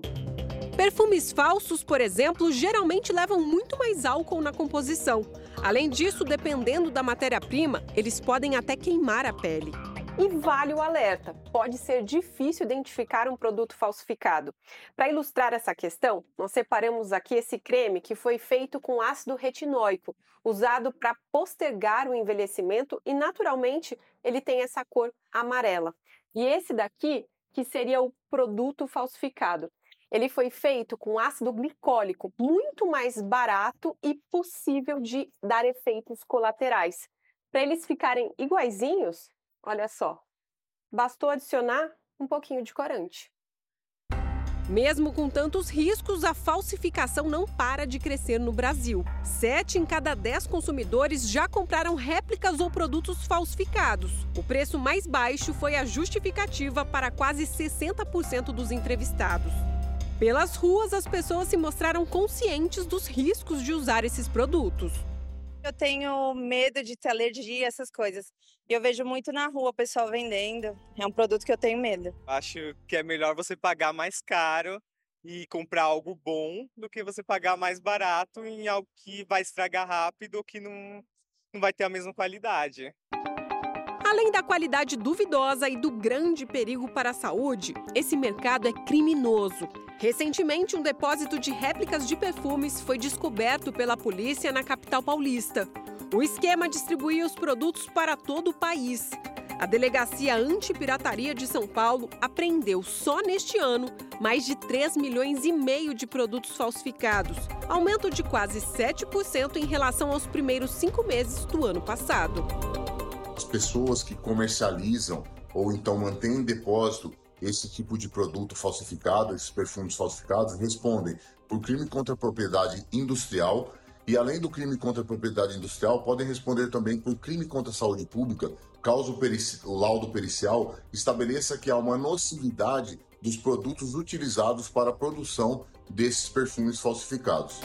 Perfumes falsos, por exemplo, geralmente levam muito mais álcool na composição. Além disso, dependendo da matéria-prima, eles podem até queimar a pele. E vale o alerta: pode ser difícil identificar um produto falsificado. Para ilustrar essa questão, nós separamos aqui esse creme que foi feito com ácido retinóico, usado para postergar o envelhecimento e, naturalmente, ele tem essa cor amarela. E esse daqui, que seria o produto falsificado. Ele foi feito com ácido glicólico, muito mais barato e possível de dar efeitos colaterais. Para eles ficarem iguaizinhos, olha só, bastou adicionar um pouquinho de corante. Mesmo com tantos riscos, a falsificação não para de crescer no Brasil. Sete em cada dez consumidores já compraram réplicas ou produtos falsificados. O preço mais baixo foi a justificativa para quase 60% dos entrevistados. Pelas ruas, as pessoas se mostraram conscientes dos riscos de usar esses produtos. Eu tenho medo de ter alergia, essas coisas. E eu vejo muito na rua o pessoal vendendo. É um produto que eu tenho medo. Acho que é melhor você pagar mais caro e comprar algo bom do que você pagar mais barato em algo que vai estragar rápido ou que não, não vai ter a mesma qualidade. Além da qualidade duvidosa e do grande perigo para a saúde, esse mercado é criminoso. Recentemente, um depósito de réplicas de perfumes foi descoberto pela polícia na capital paulista. O esquema distribuía os produtos para todo o país. A Delegacia Antipirataria de São Paulo apreendeu só neste ano mais de 3 milhões e meio de produtos falsificados, aumento de quase 7% em relação aos primeiros cinco meses do ano passado. As pessoas que comercializam ou então mantêm em depósito esse tipo de produto falsificado, esses perfumes falsificados, respondem por crime contra a propriedade industrial e, além do crime contra a propriedade industrial, podem responder também por crime contra a saúde pública, caso o, perici... o laudo pericial estabeleça que há uma nocividade dos produtos utilizados para a produção desses perfumes falsificados.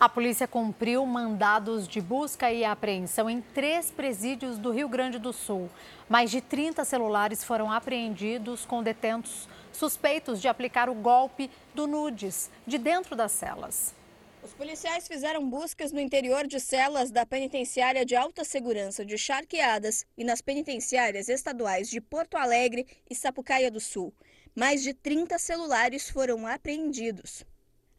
A polícia cumpriu mandados de busca e apreensão em três presídios do Rio Grande do Sul. Mais de 30 celulares foram apreendidos com detentos suspeitos de aplicar o golpe do nudes de dentro das celas. Os policiais fizeram buscas no interior de celas da penitenciária de alta segurança de Charqueadas e nas penitenciárias estaduais de Porto Alegre e Sapucaia do Sul. Mais de 30 celulares foram apreendidos.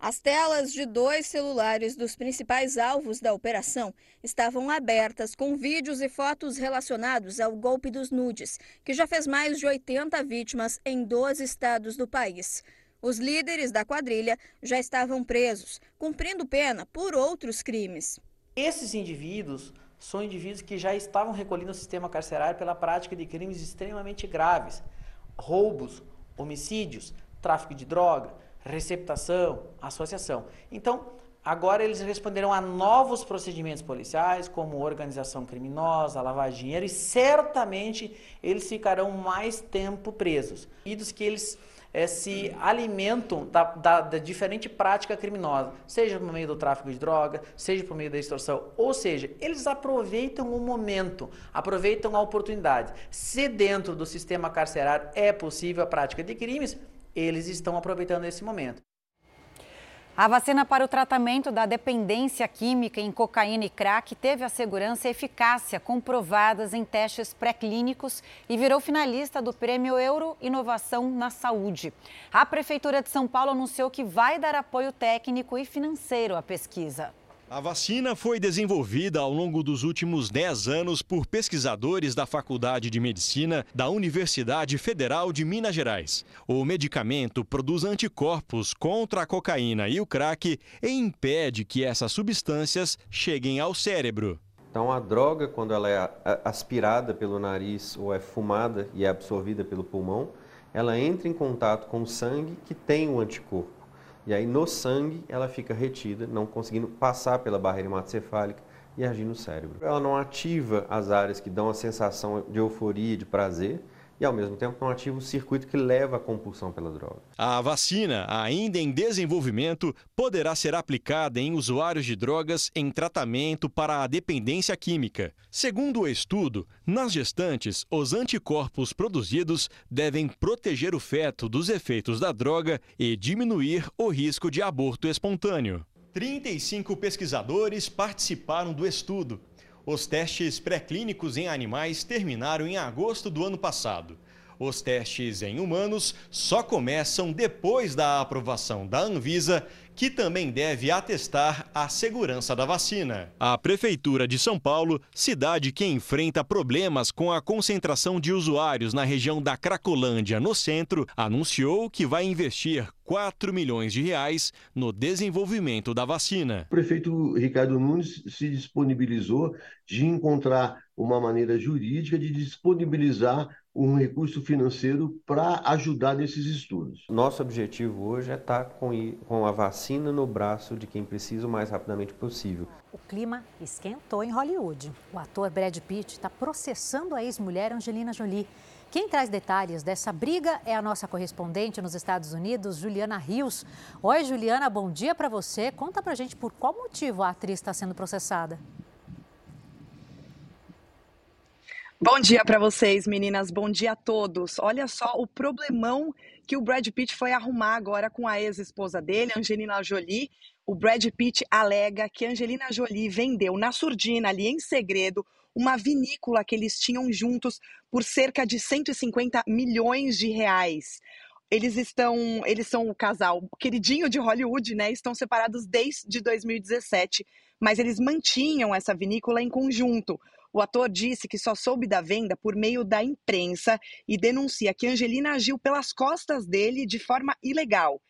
As telas de dois celulares dos principais alvos da operação estavam abertas com vídeos e fotos relacionados ao golpe dos nudes, que já fez mais de 80 vítimas em 12 estados do país. Os líderes da quadrilha já estavam presos, cumprindo pena por outros crimes. Esses indivíduos são indivíduos que já estavam recolhidos no sistema carcerário pela prática de crimes extremamente graves: roubos, homicídios, tráfico de droga receptação, associação. Então, agora eles responderão a novos procedimentos policiais, como organização criminosa, lavar dinheiro, e certamente eles ficarão mais tempo presos. E dos que eles é, se alimentam da, da, da, diferente prática criminosa, seja por meio do tráfico de droga, seja por meio da extorsão, ou seja, eles aproveitam o momento, aproveitam a oportunidade. Se dentro do sistema carcerário é possível a prática de crimes, eles estão aproveitando esse momento. A vacina para o tratamento da dependência química em cocaína e crack teve a segurança e eficácia comprovadas em testes pré-clínicos e virou finalista do Prêmio Euro Inovação na Saúde. A Prefeitura de São Paulo anunciou que vai dar apoio técnico e financeiro à pesquisa. A vacina foi desenvolvida ao longo dos últimos 10 anos por pesquisadores da Faculdade de Medicina da Universidade Federal de Minas Gerais. O medicamento produz anticorpos contra a cocaína e o crack e impede que essas substâncias cheguem ao cérebro. Então, a droga, quando ela é aspirada pelo nariz ou é fumada e é absorvida pelo pulmão, ela entra em contato com o sangue que tem o anticorpo. E aí no sangue ela fica retida, não conseguindo passar pela barreira hematocefálica e agir no cérebro. Ela não ativa as áreas que dão a sensação de euforia, de prazer, e ao mesmo tempo não ativa o circuito que leva à compulsão pela droga. A vacina, ainda em desenvolvimento, poderá ser aplicada em usuários de drogas em tratamento para a dependência química. Segundo o estudo, nas gestantes, os anticorpos produzidos devem proteger o feto dos efeitos da droga e diminuir o risco de aborto espontâneo. 35 pesquisadores participaram do estudo. Os testes pré-clínicos em animais terminaram em agosto do ano passado. Os testes em humanos só começam depois da aprovação da Anvisa, que também deve atestar a segurança da vacina. A Prefeitura de São Paulo, cidade que enfrenta problemas com a concentração de usuários na região da Cracolândia, no centro, anunciou que vai investir 4 milhões de reais no desenvolvimento da vacina. O prefeito Ricardo Nunes se disponibilizou de encontrar uma maneira jurídica de disponibilizar um recurso financeiro para ajudar nesses estudos. Nosso objetivo hoje é estar com, com a vacina no braço de quem precisa o mais rapidamente possível. O clima esquentou em Hollywood. O ator Brad Pitt está processando a ex-mulher Angelina Jolie. Quem traz detalhes dessa briga é a nossa correspondente nos Estados Unidos, Juliana Rios. Oi, Juliana, bom dia para você. Conta pra gente por qual motivo a atriz está sendo processada. Bom dia para vocês, meninas. Bom dia a todos. Olha só o problemão que o Brad Pitt foi arrumar agora com a ex-esposa dele, Angelina Jolie. O Brad Pitt alega que Angelina Jolie vendeu na surdina, ali em segredo, uma vinícola que eles tinham juntos por cerca de 150 milhões de reais. Eles estão, eles são o casal queridinho de Hollywood, né? Estão separados desde 2017, mas eles mantinham essa vinícola em conjunto. O ator disse que só soube da venda por meio da imprensa e denuncia que Angelina agiu pelas costas dele de forma ilegal.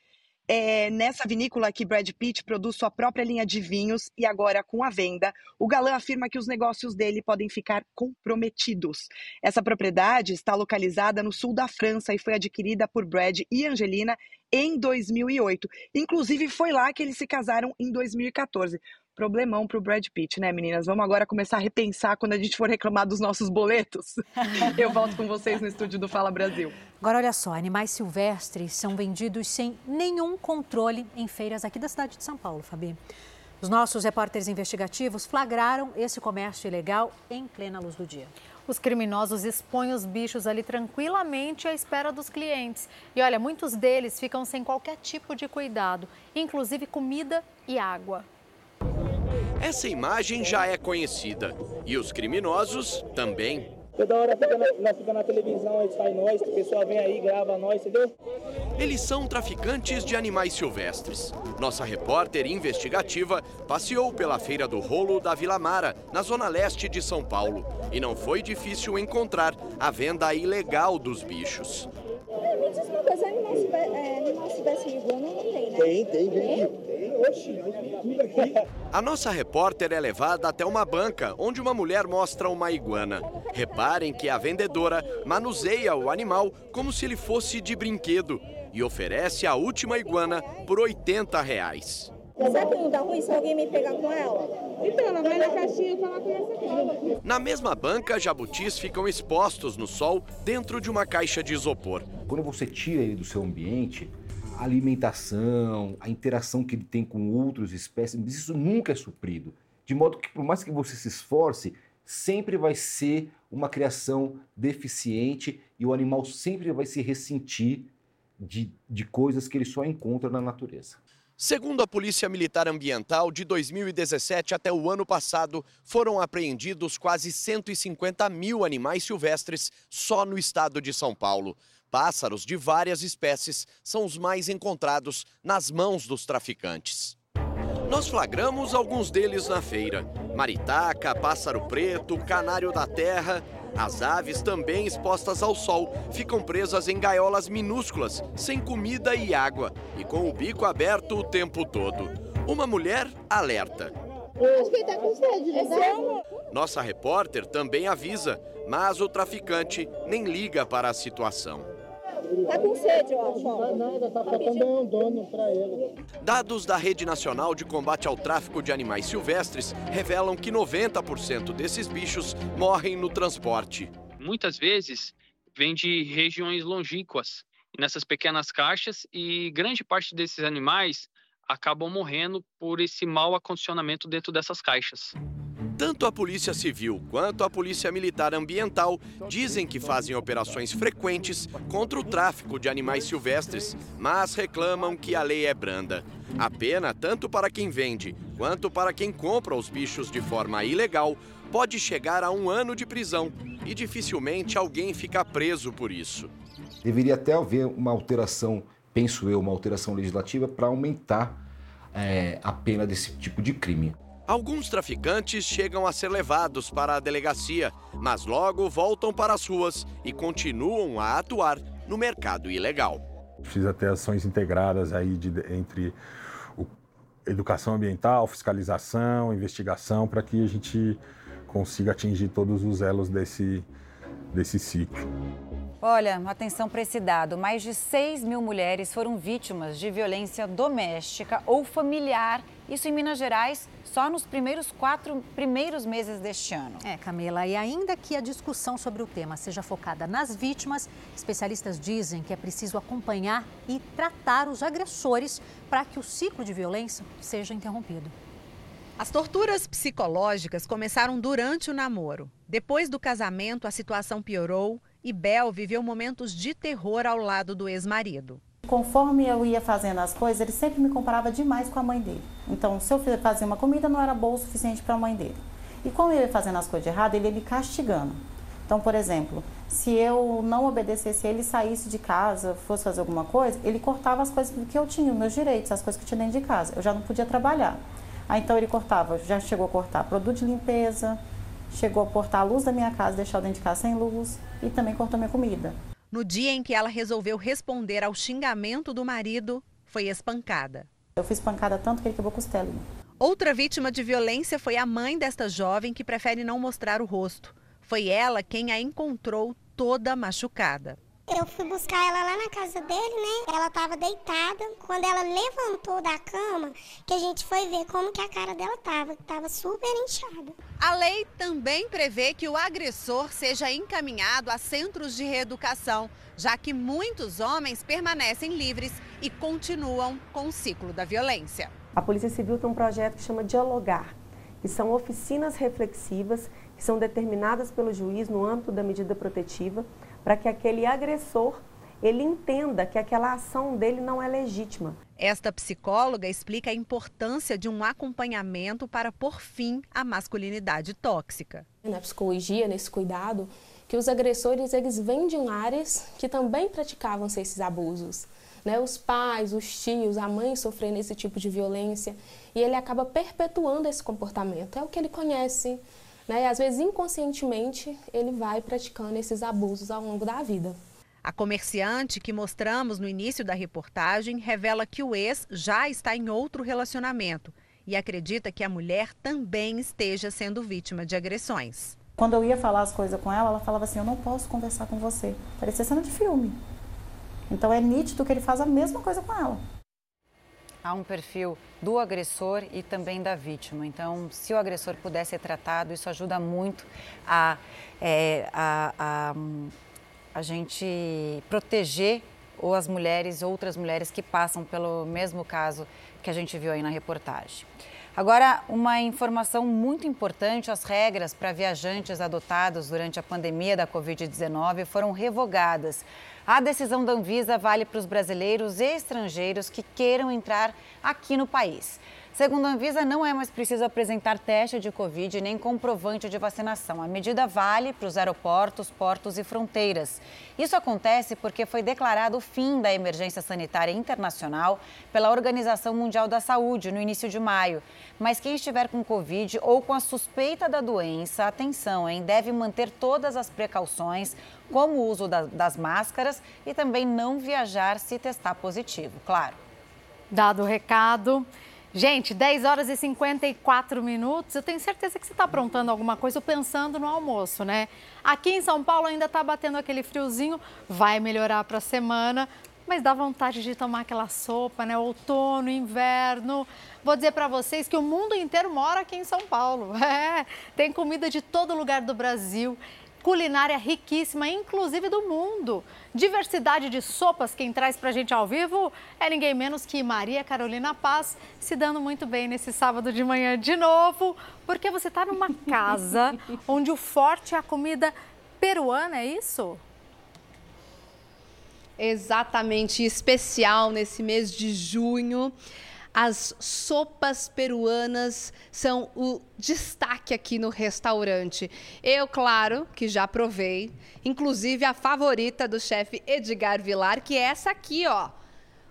é, nessa vinícola que Brad Pitt produz sua própria linha de vinhos e agora com a venda, o galã afirma que os negócios dele podem ficar comprometidos. Essa propriedade está localizada no sul da França e foi adquirida por Brad e Angelina em 2008. Inclusive foi lá que eles se casaram em 2014 problemão para o Brad Pitt, né, meninas? Vamos agora começar a repensar quando a gente for reclamar dos nossos boletos. Eu volto com vocês no estúdio do Fala Brasil. Agora, olha só, animais silvestres são vendidos sem nenhum controle em feiras aqui da cidade de São Paulo, Fabi. Os nossos repórteres investigativos flagraram esse comércio ilegal em plena luz do dia. Os criminosos expõem os bichos ali tranquilamente à espera dos clientes. E olha, muitos deles ficam sem qualquer tipo de cuidado, inclusive comida e água. Essa imagem já é conhecida e os criminosos também. Toda hora fica na, nós fica na televisão, aí sai nós, o pessoal vem aí, grava nós, entendeu? Eles são traficantes de animais silvestres. Nossa repórter investigativa passeou pela Feira do Rolo da Vila Mara, na zona leste de São Paulo. E não foi difícil encontrar a venda ilegal dos bichos. É, me diz uma coisa, animal silvestre, iguana não tem, né? Tem, tem, tem. tem. Oxi, tudo aqui. A nossa repórter é levada até uma banca, onde uma mulher mostra uma iguana. Reparem que a vendedora manuseia o animal como se ele fosse de brinquedo e oferece a última iguana por 80 reais. Que não dá ruim se alguém me pegar com ela? Então, ela vai na caixinha e ela conhece. Na mesma banca, jabutis ficam expostos no sol dentro de uma caixa de isopor. Quando você tira ele do seu ambiente, a alimentação, a interação que ele tem com outras espécies, isso nunca é suprido. De modo que, por mais que você se esforce, sempre vai ser uma criação deficiente e o animal sempre vai se ressentir de, de coisas que ele só encontra na natureza. Segundo a Polícia Militar Ambiental, de 2017 até o ano passado, foram apreendidos quase 150 mil animais silvestres só no estado de São Paulo. Pássaros de várias espécies são os mais encontrados nas mãos dos traficantes. Nós flagramos alguns deles na feira: maritaca, pássaro preto, canário da terra as aves, também expostas ao sol, ficam presas em gaiolas minúsculas, sem comida e água, e com o bico aberto o tempo todo. Uma mulher alerta. Acho que ele tá com sede, né? Nossa repórter também avisa, mas o traficante nem liga para a situação. Tá com sede, eu acho. Não tá nada, tá faltando um dono para ele. Dados da Rede Nacional de Combate ao Tráfico de Animais Silvestres revelam que 90% desses bichos morrem no transporte. Muitas vezes vem de regiões longínquas, nessas pequenas caixas, e grande parte desses animais acabam morrendo por esse mau acondicionamento dentro dessas caixas. Tanto a Polícia Civil quanto a Polícia Militar Ambiental dizem que fazem operações frequentes contra o tráfico de animais silvestres, mas reclamam que a lei é branda. A pena, tanto para quem vende quanto para quem compra os bichos de forma ilegal, pode chegar a um ano de prisão e dificilmente alguém fica preso por isso. Deveria até haver uma alteração, penso eu, uma alteração legislativa para aumentar é, a pena desse tipo de crime. Alguns traficantes chegam a ser levados para a delegacia, mas logo voltam para as ruas e continuam a atuar no mercado ilegal. Precisa ter ações integradas aí de, entre o, educação ambiental, fiscalização, investigação, para que a gente consiga atingir todos os elos desse, desse ciclo. Olha, atenção para esse dado: mais de 6 mil mulheres foram vítimas de violência doméstica ou familiar, isso em Minas Gerais só nos primeiros quatro primeiros meses deste ano. É, Camila, e ainda que a discussão sobre o tema seja focada nas vítimas, especialistas dizem que é preciso acompanhar e tratar os agressores para que o ciclo de violência seja interrompido. As torturas psicológicas começaram durante o namoro. Depois do casamento, a situação piorou e Bel viveu momentos de terror ao lado do ex-marido. Conforme eu ia fazendo as coisas, ele sempre me comparava demais com a mãe dele. Então, se eu fazia uma comida, não era boa o suficiente para a mãe dele. E como eu ia fazendo as coisas de errado, ele ia me castigando. Então, por exemplo, se eu não obedecesse ele, saísse de casa, fosse fazer alguma coisa, ele cortava as coisas que eu tinha, os meus direitos, as coisas que eu tinha dentro de casa. Eu já não podia trabalhar. Aí então ele cortava, já chegou a cortar produto de limpeza, chegou a cortar a luz da minha casa, deixar dentro de casa sem luz e também cortou minha comida. No dia em que ela resolveu responder ao xingamento do marido, foi espancada. Eu fui espancada tanto que ele quebrou costela. Outra vítima de violência foi a mãe desta jovem que prefere não mostrar o rosto. Foi ela quem a encontrou toda machucada. Eu fui buscar ela lá na casa dele, né? Ela estava deitada. Quando ela levantou da cama, que a gente foi ver como que a cara dela estava, que estava super inchada. A lei também prevê que o agressor seja encaminhado a centros de reeducação, já que muitos homens permanecem livres e continuam com o ciclo da violência. A Polícia Civil tem um projeto que chama Dialogar, que são oficinas reflexivas que são determinadas pelo juiz no âmbito da medida protetiva para que aquele agressor ele entenda que aquela ação dele não é legítima. Esta psicóloga explica a importância de um acompanhamento para pôr fim à masculinidade tóxica. Na psicologia, nesse cuidado, que os agressores eles vêm de lares que também praticavam esses abusos. Né? Os pais, os tios, a mãe sofrendo esse tipo de violência e ele acaba perpetuando esse comportamento. É o que ele conhece, né? E às vezes inconscientemente ele vai praticando esses abusos ao longo da vida. A comerciante que mostramos no início da reportagem revela que o ex já está em outro relacionamento e acredita que a mulher também esteja sendo vítima de agressões. Quando eu ia falar as coisas com ela, ela falava assim: Eu não posso conversar com você. Parecia cena de filme. Então é nítido que ele faz a mesma coisa com ela há um perfil do agressor e também da vítima. Então, se o agressor puder ser tratado, isso ajuda muito a, é, a, a, a gente proteger ou as mulheres, outras mulheres que passam pelo mesmo caso que a gente viu aí na reportagem. Agora, uma informação muito importante: as regras para viajantes adotados durante a pandemia da Covid-19 foram revogadas. A decisão da Anvisa vale para os brasileiros e estrangeiros que queiram entrar aqui no país. Segundo a Anvisa, não é mais preciso apresentar teste de Covid nem comprovante de vacinação. A medida vale para os aeroportos, portos e fronteiras. Isso acontece porque foi declarado o fim da emergência sanitária internacional pela Organização Mundial da Saúde no início de maio. Mas quem estiver com Covid ou com a suspeita da doença, atenção, hein, deve manter todas as precauções, como o uso da, das máscaras e também não viajar se testar positivo, claro. Dado o recado. Gente, 10 horas e 54 minutos. Eu tenho certeza que você está aprontando alguma coisa ou pensando no almoço, né? Aqui em São Paulo ainda está batendo aquele friozinho, vai melhorar para a semana, mas dá vontade de tomar aquela sopa, né? Outono, inverno. Vou dizer para vocês que o mundo inteiro mora aqui em São Paulo. É, tem comida de todo lugar do Brasil culinária riquíssima, inclusive do mundo. Diversidade de sopas, quem traz para a gente ao vivo é ninguém menos que Maria Carolina Paz, se dando muito bem nesse sábado de manhã de novo, porque você está numa casa onde o forte é a comida peruana, é isso? Exatamente, especial nesse mês de junho. As sopas peruanas são o destaque aqui no restaurante. Eu, claro, que já provei, inclusive a favorita do chefe Edgar Vilar, que é essa aqui, ó,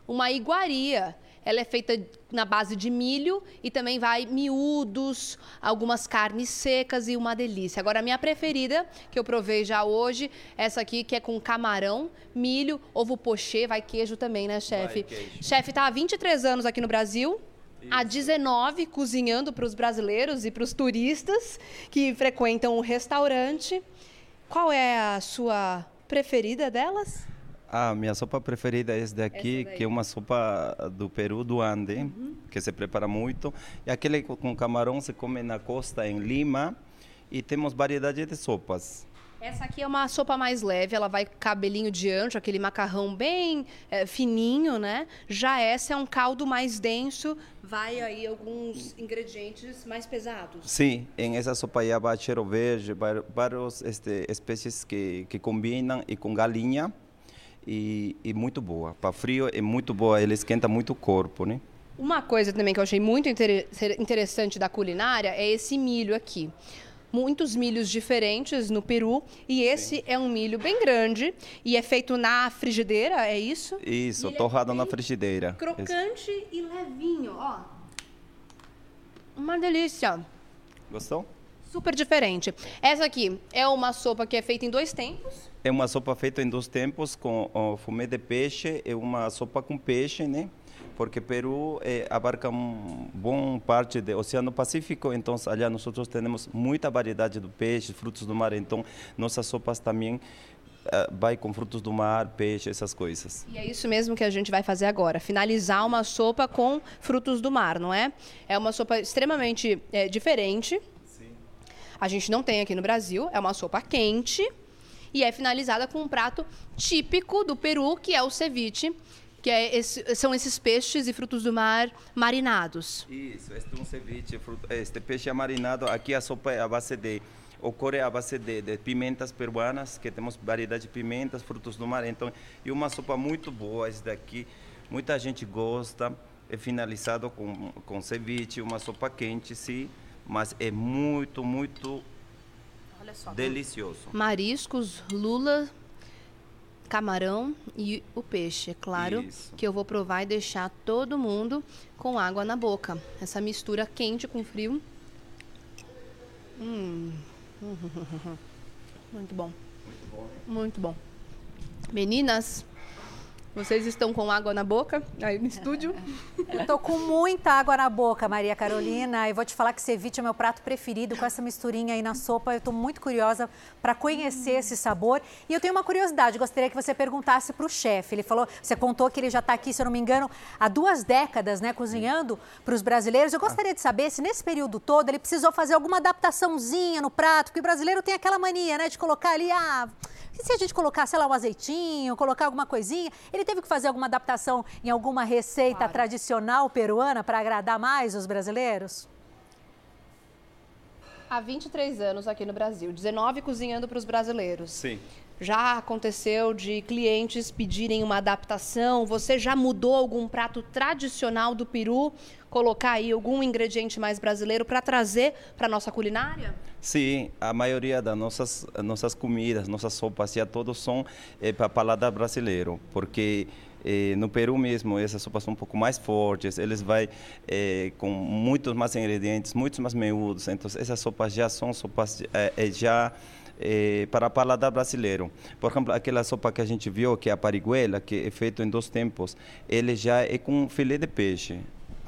uma iguaria. Ela é feita na base de milho e também vai miúdos, algumas carnes secas e uma delícia. Agora, a minha preferida, que eu provei já hoje, essa aqui que é com camarão, milho, ovo pochê, vai queijo também, né, chefe? Chefe tá há 23 anos aqui no Brasil. Isso. Há 19 cozinhando para os brasileiros e para os turistas que frequentam o restaurante. Qual é a sua preferida delas? A minha sopa preferida é essa daqui, que é uma sopa do Peru, do Ande, uhum. que se prepara muito. E aquele com camarão se come na costa, em Lima. E temos variedade de sopas. Essa aqui é uma sopa mais leve, ela vai cabelinho de anjo, aquele macarrão bem é, fininho, né? Já essa é um caldo mais denso, vai aí alguns ingredientes mais pesados. Sim, em essa sopa aí vai cheiro verde, várias este, espécies que, que combinam e com galinha e, e muito boa. Para frio é muito boa, ele esquenta muito o corpo, né? Uma coisa também que eu achei muito interessante da culinária é esse milho aqui. Muitos milhos diferentes no Peru e esse Sim. é um milho bem grande e é feito na frigideira, é isso? Isso, torrado é na frigideira. Crocante e levinho, ó. Uma delícia. Gostou? Super diferente. Essa aqui é uma sopa que é feita em dois tempos. É uma sopa feita em dois tempos com o fumê de peixe, é uma sopa com peixe, né? porque Peru eh, abarca uma boa parte do Oceano Pacífico, então allá nós temos muita variedade de peixes, frutos do mar, então nossas sopas também eh, vai com frutos do mar, peixe, essas coisas. E é isso mesmo que a gente vai fazer agora, finalizar uma sopa com frutos do mar, não é? É uma sopa extremamente é, diferente. A gente não tem aqui no Brasil, é uma sopa quente e é finalizada com um prato típico do Peru, que é o ceviche, que é esse, são esses peixes e frutos do mar marinados. Isso, este é um ceviche, este peixe é marinado, aqui a sopa é a base de ocorre a base de, de, pimentas peruanas, que temos variedade de pimentas, frutos do mar, então, e uma sopa muito boa, esse daqui, muita gente gosta, é finalizado com, com ceviche, uma sopa quente, sim, mas é muito, muito delicioso. Mariscos, lula, camarão e o peixe. É claro Isso. que eu vou provar e deixar todo mundo com água na boca. Essa mistura quente com frio. Hum. Muito bom. Muito bom. Muito bom. Meninas, vocês estão com água na boca aí no estúdio? Eu com muita água na boca, Maria Carolina. E vou te falar que ceviche é meu prato preferido com essa misturinha aí na sopa. Eu tô muito curiosa para conhecer esse sabor. E eu tenho uma curiosidade, gostaria que você perguntasse para o chefe. Ele falou, você contou que ele já está aqui, se eu não me engano, há duas décadas, né, cozinhando para os brasileiros. Eu gostaria de saber se nesse período todo ele precisou fazer alguma adaptaçãozinha no prato, porque o brasileiro tem aquela mania, né, de colocar ali, ah, e se a gente colocar, sei lá, um azeitinho, colocar alguma coisinha? Ele teve que fazer alguma adaptação em alguma receita claro. tradicional peruana para agradar mais os brasileiros? Há 23 anos aqui no Brasil, 19 cozinhando para os brasileiros. Sim. Já aconteceu de clientes pedirem uma adaptação? Você já mudou algum prato tradicional do Peru? Colocar aí algum ingrediente mais brasileiro para trazer para nossa culinária? Sim, a maioria das nossas nossas comidas, nossas sopas, já todos são é, para paladar brasileiro, porque eh, no Peru mesmo essas sopas são um pouco mais fortes, eles vai eh, com muitos mais ingredientes, muitos mais miúdos, então essas sopas já são sopas eh, já eh, para paladar brasileiro. Por exemplo, aquela sopa que a gente viu, que é a pariguela, que é feito em dois tempos, ele já é com filé de peixe.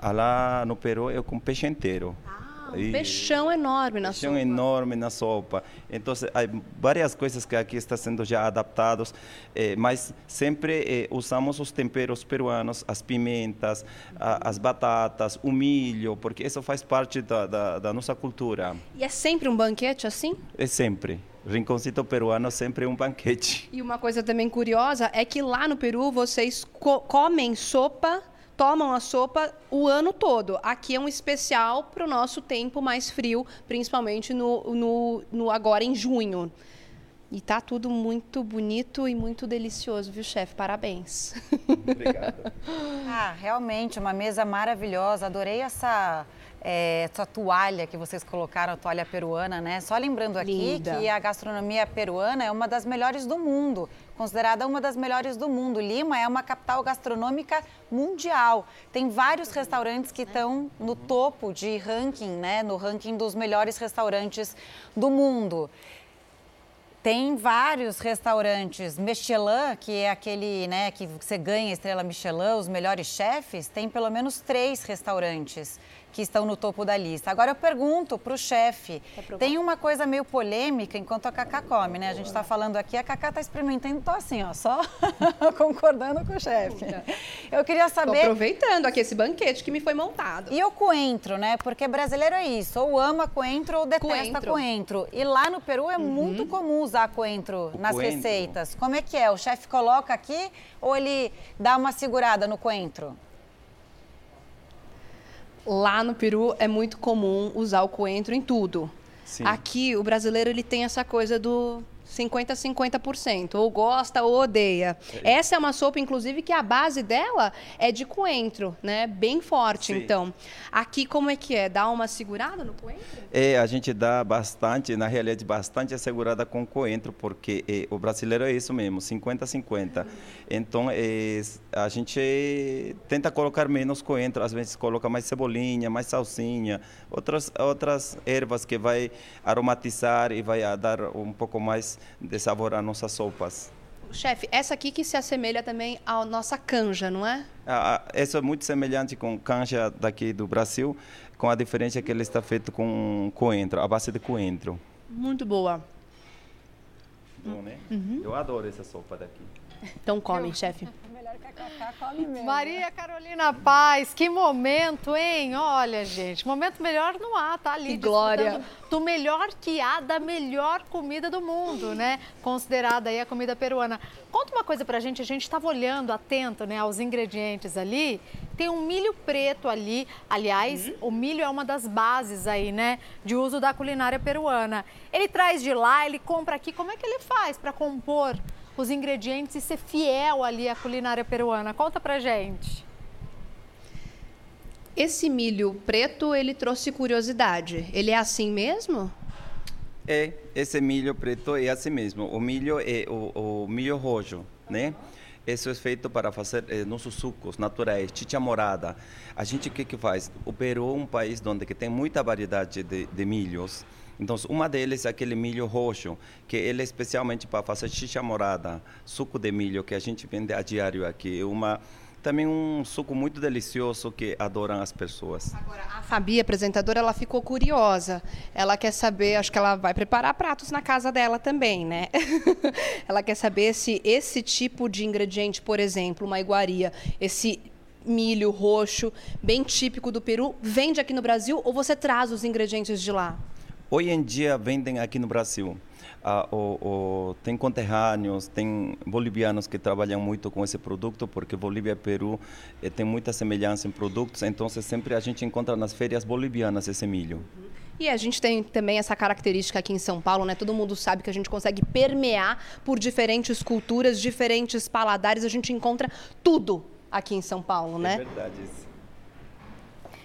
Lá no Peru é com peixe inteiro. Ah. Um peixão enorme na peixão sopa. Peixão enorme na sopa. Então, há várias coisas que aqui estão sendo já adaptadas, eh, mas sempre eh, usamos os temperos peruanos, as pimentas, a, as batatas, o milho, porque isso faz parte da, da, da nossa cultura. E é sempre um banquete assim? É sempre. Rinconcito peruano sempre um banquete. E uma coisa também curiosa é que lá no Peru vocês co comem sopa, tomam a sopa o ano todo. Aqui é um especial para o nosso tempo mais frio, principalmente no, no, no agora em junho. E tá tudo muito bonito e muito delicioso, viu, chefe? Parabéns. Obrigado. ah, realmente, uma mesa maravilhosa. Adorei essa é, essa toalha que vocês colocaram, a toalha peruana, né? Só lembrando aqui Linda. que a gastronomia peruana é uma das melhores do mundo, considerada uma das melhores do mundo. Lima é uma capital gastronômica mundial. Tem vários restaurantes que estão no topo de ranking, né? No ranking dos melhores restaurantes do mundo. Tem vários restaurantes. Michelin, que é aquele, né, que você ganha estrela Michelin, os melhores chefes, tem pelo menos três restaurantes que estão no topo da lista. Agora eu pergunto para o chefe, tem uma coisa meio polêmica enquanto a Cacá come, né? A gente está falando aqui, a Cacá está experimentando, estou assim, ó, só concordando com o chefe. Eu queria saber... Tô aproveitando aqui esse banquete que me foi montado. E o coentro, né? Porque brasileiro é isso, ou ama coentro ou detesta coentro. coentro. E lá no Peru é uhum. muito comum usar coentro o nas coentro. receitas. Como é que é? O chefe coloca aqui ou ele dá uma segurada no coentro? Lá no Peru é muito comum usar o coentro em tudo. Sim. Aqui o brasileiro ele tem essa coisa do 50 a 50%, ou gosta ou odeia. É. Essa é uma sopa, inclusive, que a base dela é de coentro, né? Bem forte, Sim. então. Aqui, como é que é? Dá uma segurada no coentro? É, a gente dá bastante, na realidade, bastante segurada com coentro, porque é, o brasileiro é isso mesmo, 50 a 50. Então, é, a gente tenta colocar menos coentro, às vezes coloca mais cebolinha, mais salsinha, outras, outras ervas que vai aromatizar e vai dar um pouco mais de sabor às nossas sopas. Chefe, essa aqui que se assemelha também à nossa canja, não é? Ah, essa é muito semelhante com canja daqui do Brasil, com a diferença que ele está feito com coentro, a base de coentro. Muito boa. Bom, né? Uhum. Eu adoro essa sopa daqui. Então come, chefe. Maria Carolina Paz, que momento, hein? Olha, gente, momento melhor não há, tá ali. Que glória. Do melhor que há, da melhor comida do mundo, né? Considerada aí a comida peruana. Conta uma coisa pra gente, a gente estava olhando atento, né, aos ingredientes ali. Tem um milho preto ali, aliás, o milho é uma das bases aí, né, de uso da culinária peruana. Ele traz de lá, ele compra aqui, como é que ele faz para compor os ingredientes e ser fiel ali à culinária peruana? Conta pra gente. Esse milho preto, ele trouxe curiosidade. Ele é assim mesmo? É, esse milho preto é assim mesmo. O milho é o, o milho roxo, né? Isso é feito para fazer eh, nossos sucos naturais, chicha morada. A gente o que que faz? O Peru é um país onde que tem muita variedade de, de milhos. Então, uma deles é aquele milho roxo, que ele é especialmente para fazer chicha morada, suco de milho que a gente vende a diário aqui. Uma também um suco muito delicioso que adoram as pessoas. A Fabi, apresentadora, ela ficou curiosa. Ela quer saber, acho que ela vai preparar pratos na casa dela também, né? ela quer saber se esse tipo de ingrediente, por exemplo, uma iguaria, esse milho roxo, bem típico do Peru, vende aqui no Brasil ou você traz os ingredientes de lá? Hoje em dia vendem aqui no Brasil. Ah, o, o, tem conterrâneos, tem bolivianos que trabalham muito com esse produto, porque Bolívia e Peru eh, tem muita semelhança em produtos, então sempre a gente encontra nas feiras bolivianas esse milho. E a gente tem também essa característica aqui em São Paulo, né? Todo mundo sabe que a gente consegue permear por diferentes culturas, diferentes paladares, a gente encontra tudo aqui em São Paulo, né? É verdade isso.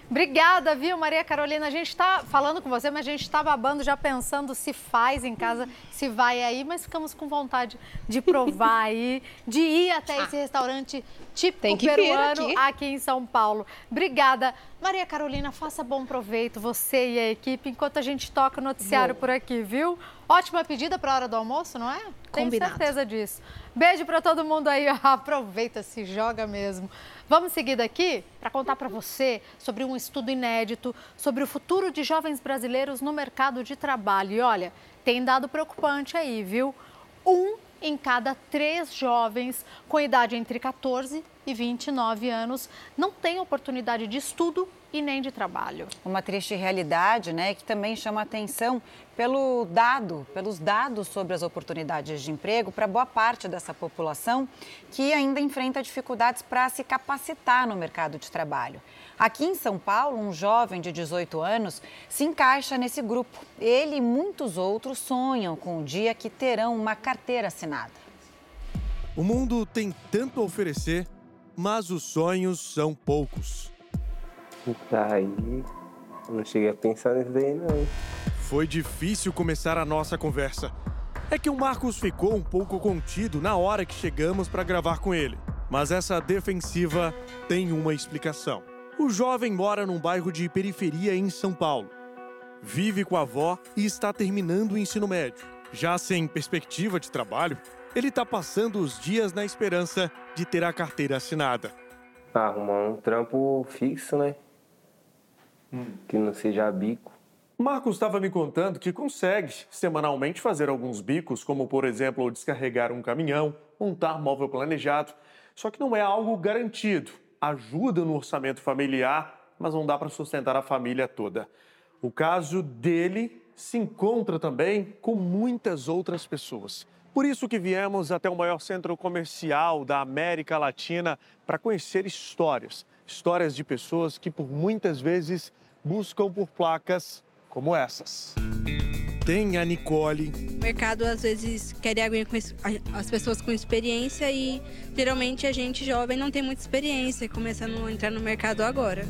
Obrigada, viu, Maria Carolina? A gente está falando com você, mas a gente está babando já pensando se faz em casa, se vai aí, mas ficamos com vontade de provar aí, de ir até esse restaurante típico Tem que vir peruano aqui. aqui em São Paulo. Obrigada. Maria Carolina, faça bom proveito, você e a equipe, enquanto a gente toca o noticiário Vou. por aqui, viu? Ótima pedida para a hora do almoço, não é? Tenho Combinado. certeza disso. Beijo para todo mundo aí, aproveita, se joga mesmo. Vamos seguir daqui para contar para você sobre um estudo inédito sobre o futuro de jovens brasileiros no mercado de trabalho. E olha, tem dado preocupante aí, viu? Um em cada três jovens com idade entre 14 e 29 anos não tem oportunidade de estudo e nem de trabalho. Uma triste realidade, né, que também chama atenção pelo dado, pelos dados sobre as oportunidades de emprego para boa parte dessa população que ainda enfrenta dificuldades para se capacitar no mercado de trabalho. Aqui em São Paulo, um jovem de 18 anos se encaixa nesse grupo. Ele e muitos outros sonham com o dia que terão uma carteira assinada. O mundo tem tanto a oferecer, mas os sonhos são poucos. Tá aí, não cheguei a pensar nisso daí não. Foi difícil começar a nossa conversa. É que o Marcos ficou um pouco contido na hora que chegamos para gravar com ele. Mas essa defensiva tem uma explicação. O jovem mora num bairro de periferia em São Paulo. Vive com a avó e está terminando o ensino médio. Já sem perspectiva de trabalho, ele está passando os dias na esperança de ter a carteira assinada. Arrumar um trampo fixo, né? Que não seja bico. Marcos estava me contando que consegue semanalmente fazer alguns bicos, como por exemplo descarregar um caminhão, montar móvel planejado. Só que não é algo garantido. Ajuda no orçamento familiar, mas não dá para sustentar a família toda. O caso dele se encontra também com muitas outras pessoas. Por isso que viemos até o maior centro comercial da América Latina para conhecer histórias. Histórias de pessoas que por muitas vezes buscam por placas como essas. Tem a Nicole, O mercado às vezes quer alguém com as pessoas com experiência e geralmente a gente jovem não tem muita experiência, começando a entrar no mercado agora.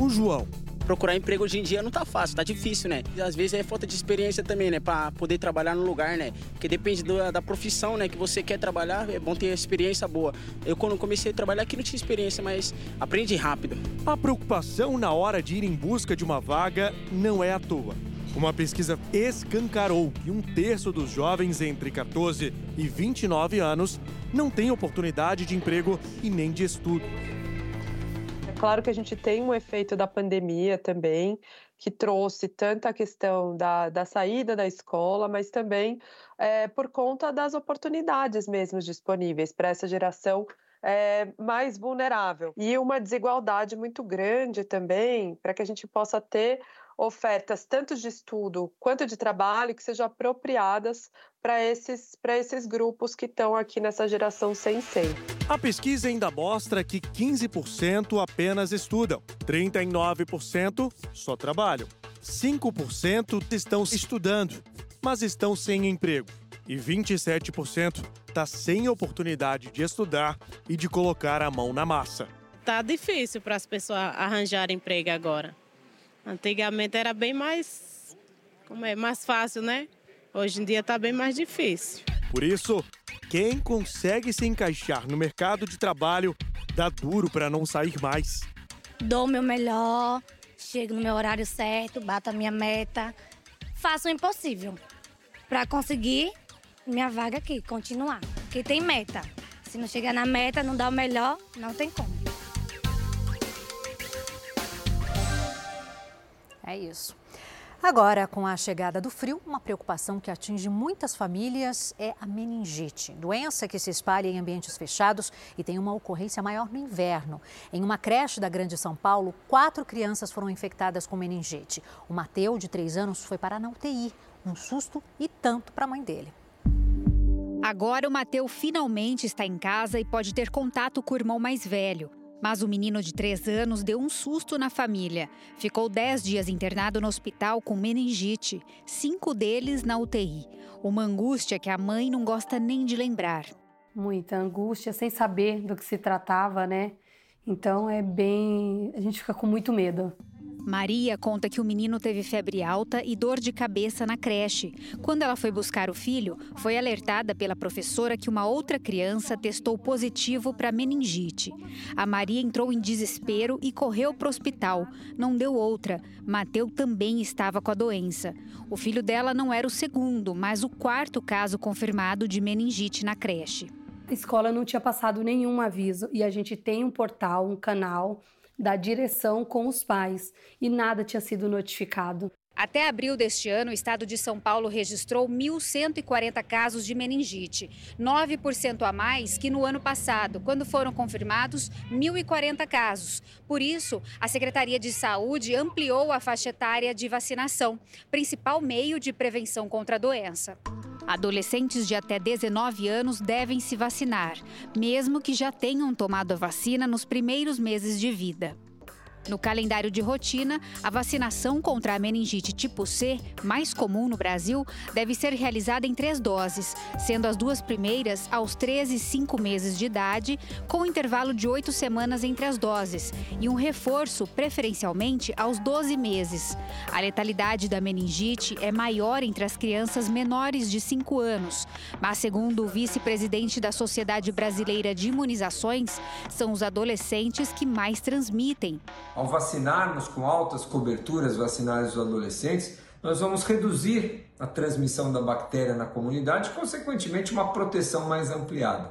o João. Procurar emprego hoje em dia não tá fácil, tá difícil, né? E às vezes é falta de experiência também, né? Pra poder trabalhar no lugar, né? Porque depende do- da profissão, né? Que você quer trabalhar, é bom ter experiência boa. Eu, quando comecei a trabalhar aqui, não tinha experiência, mas aprendi rápido. A preocupação na hora de ir em busca de uma vaga não é à toa. Uma pesquisa escancarou que um terço dos jovens entre 14 e 29 anos não tem oportunidade de emprego e nem de estudo. Claro que a gente tem um efeito da pandemia também, que trouxe tanta questão da, da saída da escola, mas também é, por conta das oportunidades mesmo disponíveis para essa geração é, mais vulnerável. E uma desigualdade muito grande também, para que a gente possa ter ofertas tanto de estudo quanto de trabalho que sejam apropriadas para esses, esses grupos que estão aqui nessa geração sem SEM. A pesquisa ainda mostra que 15% apenas estudam, 39% só trabalham, 5% estão estudando, mas estão sem emprego e 27% está sem oportunidade de estudar e de colocar a mão na massa. Tá difícil para as pessoas arranjarem emprego agora. Antigamente era bem mais, como é, mais fácil, né? Hoje em dia está bem mais difícil. Por isso, quem consegue se encaixar no mercado de trabalho dá duro para não sair mais. Dou o meu melhor, chego no meu horário certo, bato a minha meta, faço o impossível para conseguir minha vaga aqui, continuar. Porque tem meta. Se não chegar na meta, não dá o melhor, não tem como. É isso. Agora, com a chegada do frio, uma preocupação que atinge muitas famílias é a meningite, doença que se espalha em ambientes fechados e tem uma ocorrência maior no inverno. Em uma creche da Grande São Paulo, quatro crianças foram infectadas com meningite. O Mateu, de três anos, foi parar na UTI. Um susto e tanto para a mãe dele. Agora o Mateu finalmente está em casa e pode ter contato com o irmão mais velho. Mas o menino de três anos deu um susto na família. Ficou dez dias internado no hospital com meningite, cinco deles na UTI. Uma angústia que a mãe não gosta nem de lembrar. Muita angústia, sem saber do que se tratava, né? Então é bem. A gente fica com muito medo. Maria conta que o menino teve febre alta e dor de cabeça na creche. Quando ela foi buscar o filho, foi alertada pela professora que uma outra criança testou positivo para meningite. A Maria entrou em desespero e correu para o hospital. Não deu outra. Mateu também estava com a doença. O filho dela não era o segundo, mas o quarto caso confirmado de meningite na creche. A escola não tinha passado nenhum aviso e a gente tem um portal, um canal da direção com os pais e nada tinha sido notificado. Até abril deste ano, o estado de São Paulo registrou 1.140 casos de meningite, 9% a mais que no ano passado, quando foram confirmados 1.040 casos. Por isso, a Secretaria de Saúde ampliou a faixa etária de vacinação, principal meio de prevenção contra a doença. Adolescentes de até 19 anos devem se vacinar, mesmo que já tenham tomado a vacina nos primeiros meses de vida. No calendário de rotina, a vacinação contra a meningite tipo C, mais comum no Brasil, deve ser realizada em três doses, sendo as duas primeiras aos 13 e 5 meses de idade, com intervalo de oito semanas entre as doses, e um reforço, preferencialmente, aos 12 meses. A letalidade da meningite é maior entre as crianças menores de 5 anos, mas, segundo o vice-presidente da Sociedade Brasileira de Imunizações, são os adolescentes que mais transmitem. Ao vacinarmos com altas coberturas vacinais dos adolescentes, nós vamos reduzir a transmissão da bactéria na comunidade, consequentemente, uma proteção mais ampliada.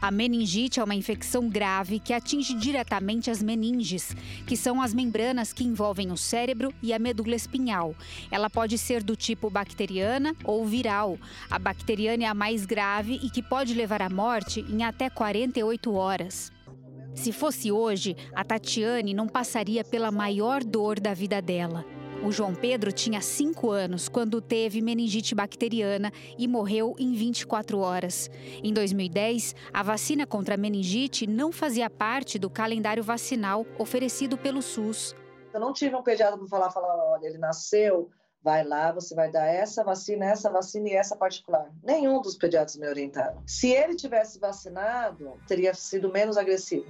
A meningite é uma infecção grave que atinge diretamente as meninges, que são as membranas que envolvem o cérebro e a medula espinhal. Ela pode ser do tipo bacteriana ou viral. A bacteriana é a mais grave e que pode levar à morte em até 48 horas. Se fosse hoje, a Tatiane não passaria pela maior dor da vida dela. O João Pedro tinha 5 anos quando teve meningite bacteriana e morreu em 24 horas. Em 2010, a vacina contra a meningite não fazia parte do calendário vacinal oferecido pelo SUS. Eu não tive um pediatra para falar, falar, olha, ele nasceu, vai lá, você vai dar essa vacina, essa vacina e essa particular. Nenhum dos pediatras me orientaram. Se ele tivesse vacinado, teria sido menos agressivo.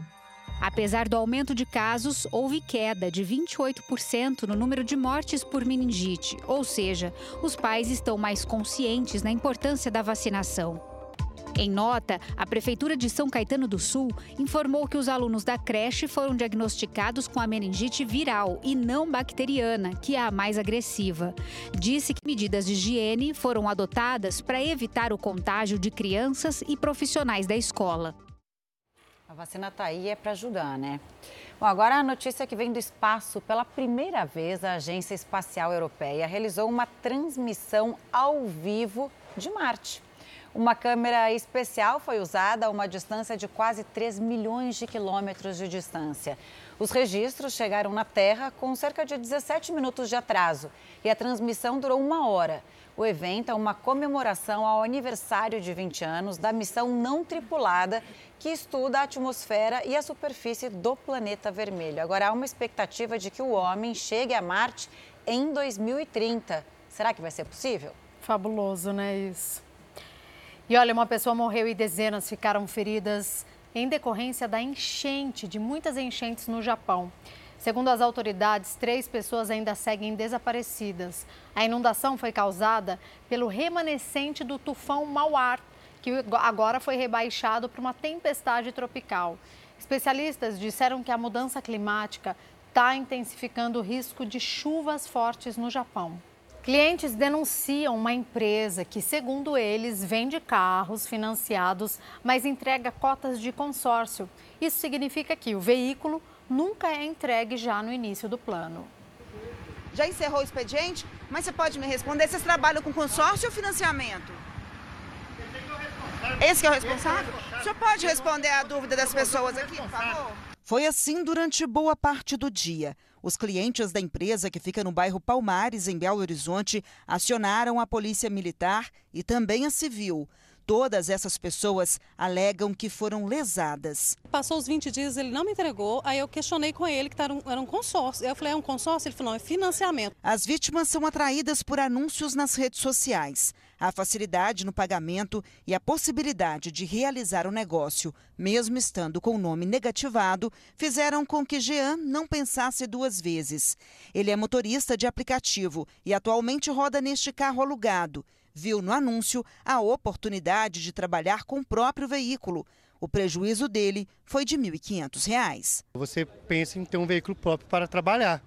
Apesar do aumento de casos, houve queda de 28% no número de mortes por meningite, ou seja, os pais estão mais conscientes na importância da vacinação. Em nota, a Prefeitura de São Caetano do Sul informou que os alunos da creche foram diagnosticados com a meningite viral e não bacteriana, que é a mais agressiva. Disse que medidas de higiene foram adotadas para evitar o contágio de crianças e profissionais da escola. A vacina está aí é para ajudar, né? Bom, agora a notícia que vem do espaço. Pela primeira vez, a Agência Espacial Europeia realizou uma transmissão ao vivo de Marte. Uma câmera especial foi usada a uma distância de quase 3 milhões de quilômetros de distância. Os registros chegaram na Terra com cerca de 17 minutos de atraso e a transmissão durou uma hora. O evento é uma comemoração ao aniversário de 20 anos da missão não tripulada que estuda a atmosfera e a superfície do planeta vermelho. Agora há uma expectativa de que o homem chegue a Marte em 2030. Será que vai ser possível? Fabuloso, né, isso? E olha, uma pessoa morreu e dezenas ficaram feridas em decorrência da enchente, de muitas enchentes no Japão. Segundo as autoridades, três pessoas ainda seguem desaparecidas. A inundação foi causada pelo remanescente do tufão Mauar, que agora foi rebaixado para uma tempestade tropical. Especialistas disseram que a mudança climática está intensificando o risco de chuvas fortes no Japão. Clientes denunciam uma empresa que, segundo eles, vende carros financiados, mas entrega cotas de consórcio. Isso significa que o veículo nunca é entregue já no início do plano. Já encerrou o expediente? Mas você pode me responder, vocês trabalham com consórcio ou financiamento? Esse que é o responsável? O senhor pode responder a dúvida das pessoas aqui, por favor? Foi assim durante boa parte do dia. Os clientes da empresa, que fica no bairro Palmares, em Belo Horizonte, acionaram a polícia militar e também a civil. Todas essas pessoas alegam que foram lesadas. Passou os 20 dias, ele não me entregou. Aí eu questionei com ele que era um, era um consórcio. Eu falei, é um consórcio? Ele falou, não, é financiamento. As vítimas são atraídas por anúncios nas redes sociais. A facilidade no pagamento e a possibilidade de realizar o negócio, mesmo estando com o nome negativado, fizeram com que Jean não pensasse duas vezes. Ele é motorista de aplicativo e atualmente roda neste carro alugado. Viu no anúncio a oportunidade de trabalhar com o próprio veículo. O prejuízo dele foi de R$ 1.500. Você pensa em ter um veículo próprio para trabalhar.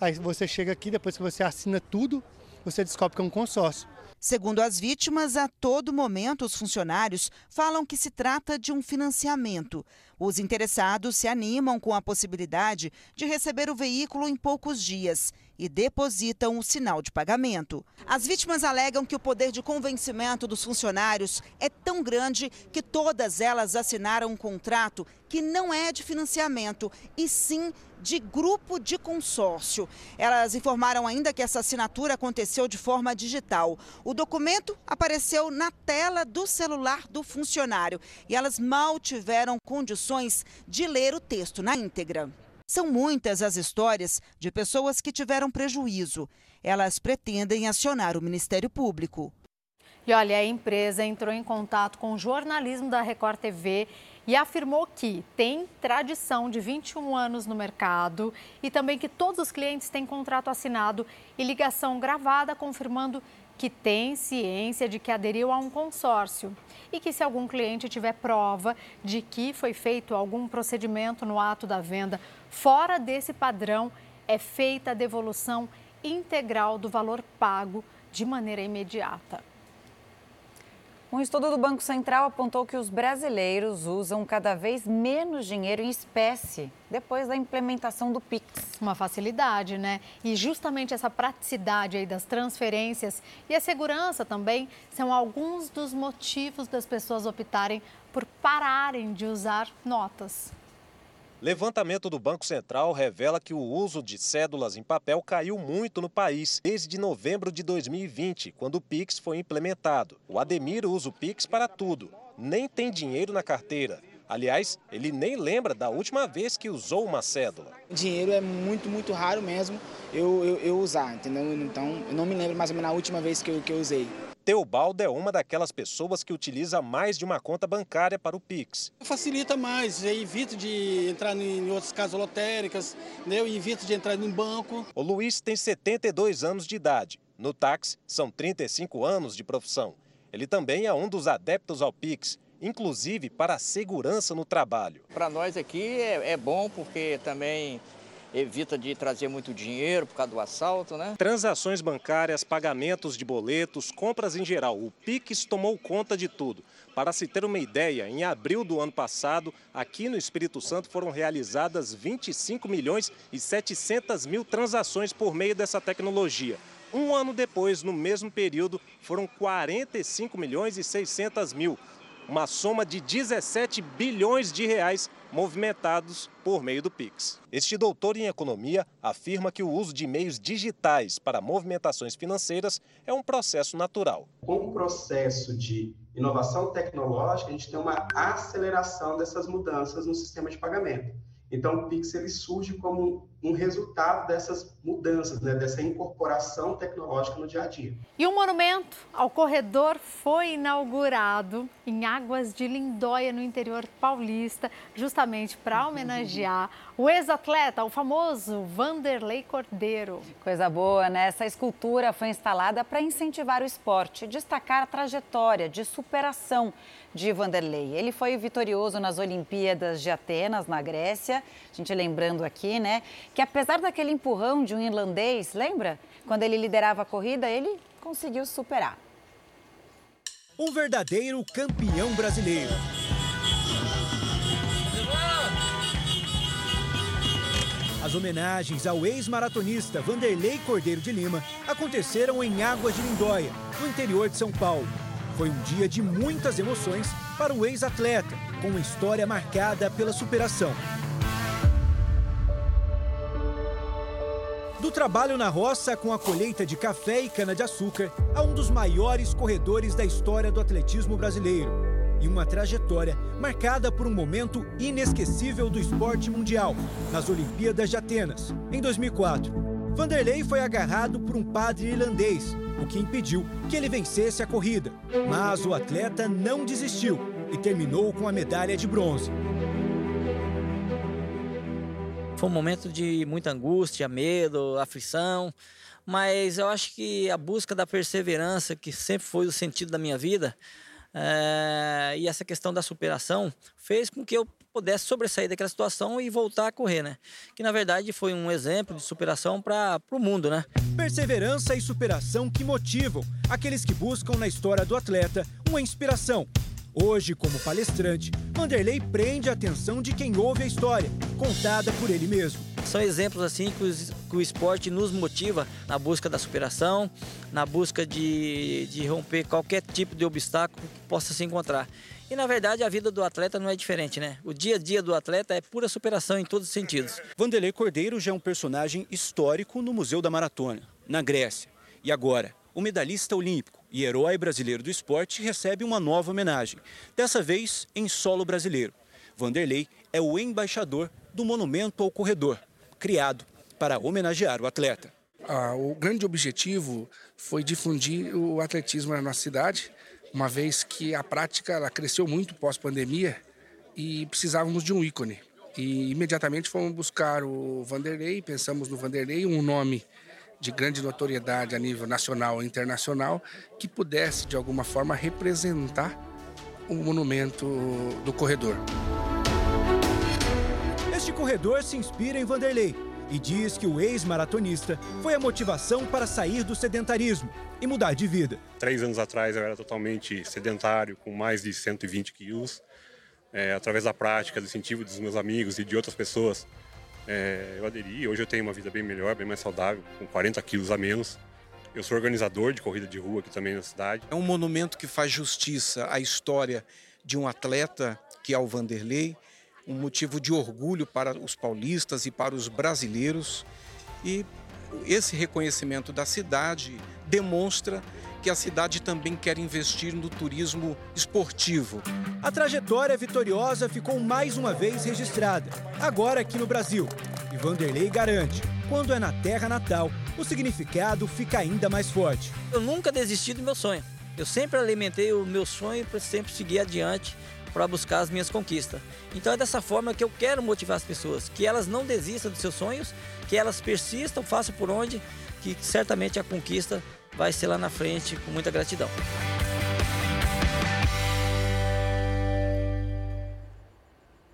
Aí você chega aqui, depois que você assina tudo, você descobre que é um consórcio. Segundo as vítimas, a todo momento os funcionários falam que se trata de um financiamento. Os interessados se animam com a possibilidade de receber o veículo em poucos dias e depositam o sinal de pagamento. As vítimas alegam que o poder de convencimento dos funcionários é tão grande que todas elas assinaram um contrato que não é de financiamento, e sim de grupo de consórcio. Elas informaram ainda que essa assinatura aconteceu de forma digital. O documento apareceu na tela do celular do funcionário e elas mal tiveram condições de ler o texto na íntegra. São muitas as histórias de pessoas que tiveram prejuízo. Elas pretendem acionar o Ministério Público. E olha, a empresa entrou em contato com o jornalismo da Record TV e afirmou que tem tradição de 21 anos no mercado e também que todos os clientes têm contrato assinado e ligação gravada confirmando que tem ciência de que aderiu a um consórcio e que se algum cliente tiver prova de que foi feito algum procedimento no ato da venda fora desse padrão, é feita a devolução integral do valor pago de maneira imediata. Um estudo do Banco Central apontou que os brasileiros usam cada vez menos dinheiro em espécie depois da implementação do Pix. Uma facilidade, né? E justamente essa praticidade aí das transferências e a segurança também são alguns dos motivos das pessoas optarem por pararem de usar notas. Levantamento do Banco Central revela que o uso de cédulas em papel caiu muito no país desde novembro de 2020, quando o Pix foi implementado. O Ademir usa o Pix para tudo, nem tem dinheiro na carteira. Aliás, ele nem lembra da última vez que usou uma cédula. Dinheiro é muito, muito raro mesmo eu, eu, eu usar, entendeu? Então, eu não me lembro mais ou menos a última vez que eu, que eu usei. Teobaldo é uma daquelas pessoas que utiliza mais de uma conta bancária para o Pix. Facilita mais, eu evito de entrar em outras casas lotéricas, né? eu evito de entrar em banco. O Luiz tem 72 anos de idade. No táxi, são 35 anos de profissão. Ele também é um dos adeptos ao Pix inclusive para a segurança no trabalho. Para nós aqui é, é bom porque também evita de trazer muito dinheiro por causa do assalto, né? Transações bancárias, pagamentos de boletos, compras em geral. O Pix tomou conta de tudo. Para se ter uma ideia, em abril do ano passado, aqui no Espírito Santo foram realizadas 25 milhões e 700 mil transações por meio dessa tecnologia. Um ano depois, no mesmo período, foram 45 milhões e 600 mil uma soma de 17 bilhões de reais movimentados por meio do Pix. Este doutor em economia afirma que o uso de meios digitais para movimentações financeiras é um processo natural. Com o processo de inovação tecnológica, a gente tem uma aceleração dessas mudanças no sistema de pagamento. Então, o Pix ele surge como um resultado dessas mudanças, né, dessa incorporação tecnológica no dia a dia. E o monumento ao corredor foi inaugurado em Águas de Lindóia, no interior paulista, justamente para homenagear o ex-atleta, o famoso Vanderlei Cordeiro. Coisa boa, né? Essa escultura foi instalada para incentivar o esporte, destacar a trajetória de superação de Vanderlei. Ele foi vitorioso nas Olimpíadas de Atenas, na Grécia. A gente lembrando aqui, né? Que apesar daquele empurrão de um irlandês, lembra? Quando ele liderava a corrida, ele conseguiu superar. Um verdadeiro campeão brasileiro. As homenagens ao ex-maratonista Vanderlei Cordeiro de Lima aconteceram em Águas de Lindóia, no interior de São Paulo. Foi um dia de muitas emoções para o ex-atleta, com uma história marcada pela superação. Do trabalho na roça com a colheita de café e cana-de-açúcar a um dos maiores corredores da história do atletismo brasileiro. E uma trajetória marcada por um momento inesquecível do esporte mundial, nas Olimpíadas de Atenas, em 2004. Vanderlei foi agarrado por um padre irlandês o que impediu que ele vencesse a corrida. Mas o atleta não desistiu e terminou com a medalha de bronze. Foi um momento de muita angústia, medo, aflição, mas eu acho que a busca da perseverança, que sempre foi o sentido da minha vida, é, e essa questão da superação fez com que eu pudesse sobressair daquela situação e voltar a correr, né? Que na verdade foi um exemplo de superação para o mundo, né? Perseverança e superação que motivam aqueles que buscam na história do atleta uma inspiração. Hoje, como palestrante, Vanderlei prende a atenção de quem ouve a história, contada por ele mesmo. São exemplos assim que, os, que o esporte nos motiva na busca da superação, na busca de, de romper qualquer tipo de obstáculo que possa se encontrar. E na verdade a vida do atleta não é diferente, né? O dia a dia do atleta é pura superação em todos os sentidos. Vanderlei Cordeiro já é um personagem histórico no Museu da Maratona, na Grécia. E agora, o medalhista olímpico e herói brasileiro do esporte recebe uma nova homenagem, dessa vez em solo brasileiro. Vanderlei é o embaixador do Monumento ao Corredor, criado para homenagear o atleta. Ah, o grande objetivo foi difundir o atletismo na nossa cidade, uma vez que a prática ela cresceu muito pós-pandemia e precisávamos de um ícone. E imediatamente fomos buscar o Vanderlei, pensamos no Vanderlei, um nome de grande notoriedade a nível nacional e internacional que pudesse de alguma forma representar o monumento do corredor. Este corredor se inspira em Vanderlei e diz que o ex-maratonista foi a motivação para sair do sedentarismo e mudar de vida. Três anos atrás eu era totalmente sedentário, com mais de 120 quilos. É, através da prática, do incentivo dos meus amigos e de outras pessoas, é, eu aderi. Hoje eu tenho uma vida bem melhor, bem mais saudável, com 40 quilos a menos. Eu sou organizador de corrida de rua aqui também na cidade. É um monumento que faz justiça à história de um atleta, que é o Vanderlei, um motivo de orgulho para os paulistas e para os brasileiros. E esse reconhecimento da cidade demonstra que a cidade também quer investir no turismo esportivo. A trajetória vitoriosa ficou mais uma vez registrada, agora aqui no Brasil. E Vanderlei garante, quando é na terra natal, o significado fica ainda mais forte. Eu nunca desisti do meu sonho. Eu sempre alimentei o meu sonho para sempre seguir adiante para buscar as minhas conquistas. Então é dessa forma que eu quero motivar as pessoas, que elas não desistam dos seus sonhos, que elas persistam, façam por onde, que certamente a conquista vai ser lá na frente com muita gratidão.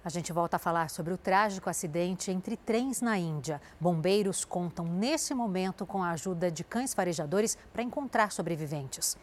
A gente volta a falar sobre o trágico acidente entre trens na Índia. Bombeiros contam nesse momento com a ajuda de cães farejadores para encontrar sobreviventes.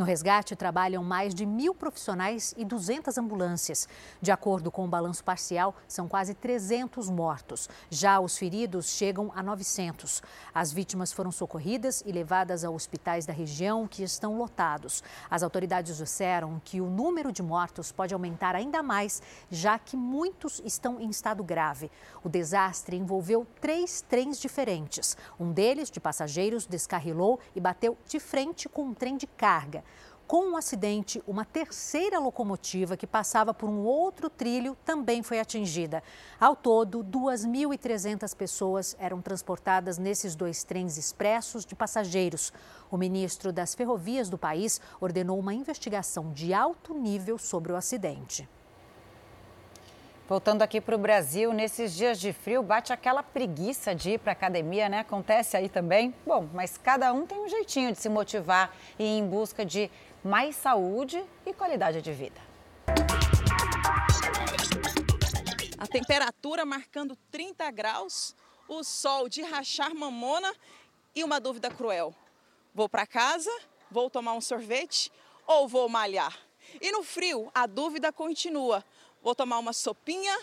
No resgate trabalham mais de mil profissionais e 200 ambulâncias. De acordo com o balanço parcial, são quase 300 mortos. Já os feridos chegam a 900. As vítimas foram socorridas e levadas a hospitais da região que estão lotados. As autoridades disseram que o número de mortos pode aumentar ainda mais, já que muitos estão em estado grave. O desastre envolveu três trens diferentes. Um deles, de passageiros, descarrilou e bateu de frente com um trem de carga. Com um acidente, uma terceira locomotiva que passava por um outro trilho também foi atingida. Ao todo, 2.300 pessoas eram transportadas nesses dois trens expressos de passageiros. O ministro das Ferrovias do país ordenou uma investigação de alto nível sobre o acidente. Voltando aqui para o Brasil, nesses dias de frio, bate aquela preguiça de ir para a academia, né? Acontece aí também? Bom, mas cada um tem um jeitinho de se motivar e ir em busca de mais saúde e qualidade de vida. A temperatura marcando 30 graus, o sol de rachar mamona e uma dúvida cruel. Vou para casa, vou tomar um sorvete ou vou malhar? E no frio, a dúvida continua. Vou tomar uma sopinha,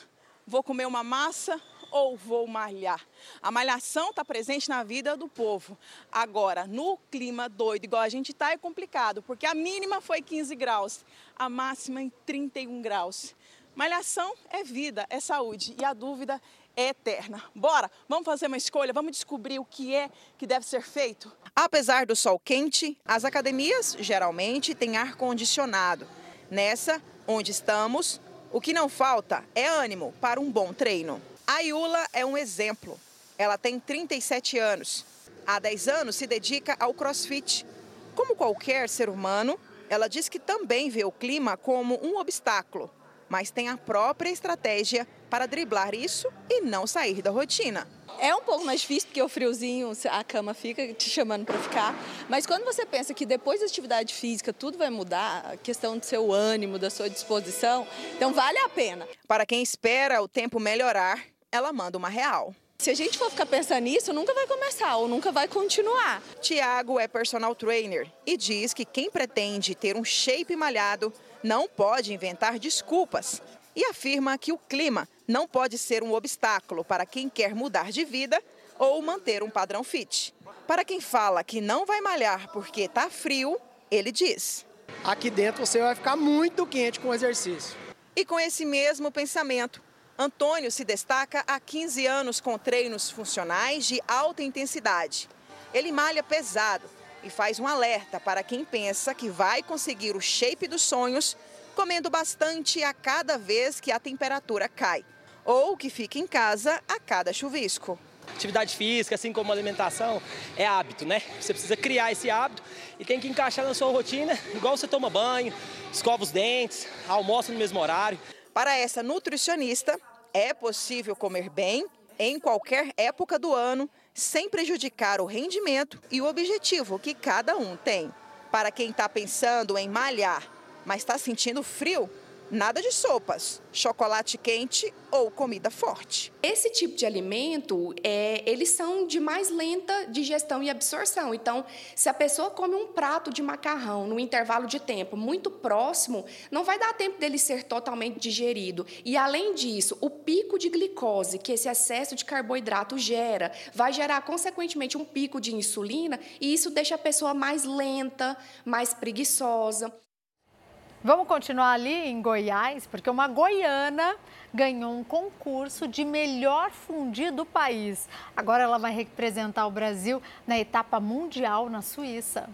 vou comer uma massa ou vou malhar? A malhação está presente na vida do povo. Agora, no clima doido, igual a gente está, é complicado, porque a mínima foi 15 graus, a máxima em 31 graus. Malhação é vida, é saúde e a dúvida é eterna. Bora, vamos fazer uma escolha, vamos descobrir o que é que deve ser feito. Apesar do sol quente, as academias geralmente têm ar condicionado. Nessa, onde estamos, o que não falta é ânimo para um bom treino. A Iula é um exemplo. Ela tem 37 anos. Há 10 anos se dedica ao crossfit. Como qualquer ser humano, ela diz que também vê o clima como um obstáculo, mas tem a própria estratégia para driblar isso e não sair da rotina. É um pouco mais difícil porque o friozinho, a cama fica te chamando para ficar. Mas quando você pensa que depois da atividade física tudo vai mudar, a questão do seu ânimo, da sua disposição, então vale a pena. Para quem espera o tempo melhorar, ela manda uma real. Se a gente for ficar pensando nisso, nunca vai começar ou nunca vai continuar. Tiago é personal trainer e diz que quem pretende ter um shape malhado não pode inventar desculpas e afirma que o clima não pode ser um obstáculo para quem quer mudar de vida ou manter um padrão fit. Para quem fala que não vai malhar porque está frio, ele diz: Aqui dentro você vai ficar muito quente com o exercício. E com esse mesmo pensamento, Antônio se destaca há 15 anos com treinos funcionais de alta intensidade. Ele malha pesado e faz um alerta para quem pensa que vai conseguir o shape dos sonhos comendo bastante a cada vez que a temperatura cai, ou que fica em casa a cada chuvisco. Atividade física, assim como alimentação, é hábito, né? Você precisa criar esse hábito e tem que encaixar na sua rotina, igual você toma banho, escova os dentes, almoça no mesmo horário. Para essa nutricionista, é possível comer bem em qualquer época do ano, sem prejudicar o rendimento e o objetivo que cada um tem. Para quem está pensando em malhar mas está sentindo frio, nada de sopas, chocolate quente ou comida forte. Esse tipo de alimento, é, eles são de mais lenta digestão e absorção. Então, se a pessoa come um prato de macarrão no intervalo de tempo muito próximo, não vai dar tempo dele ser totalmente digerido. E além disso, o pico de glicose que esse excesso de carboidrato gera, vai gerar consequentemente um pico de insulina e isso deixa a pessoa mais lenta, mais preguiçosa. Vamos continuar ali em Goiás, porque uma goiana ganhou um concurso de melhor fundi do país. Agora ela vai representar o Brasil na etapa mundial na Suíça.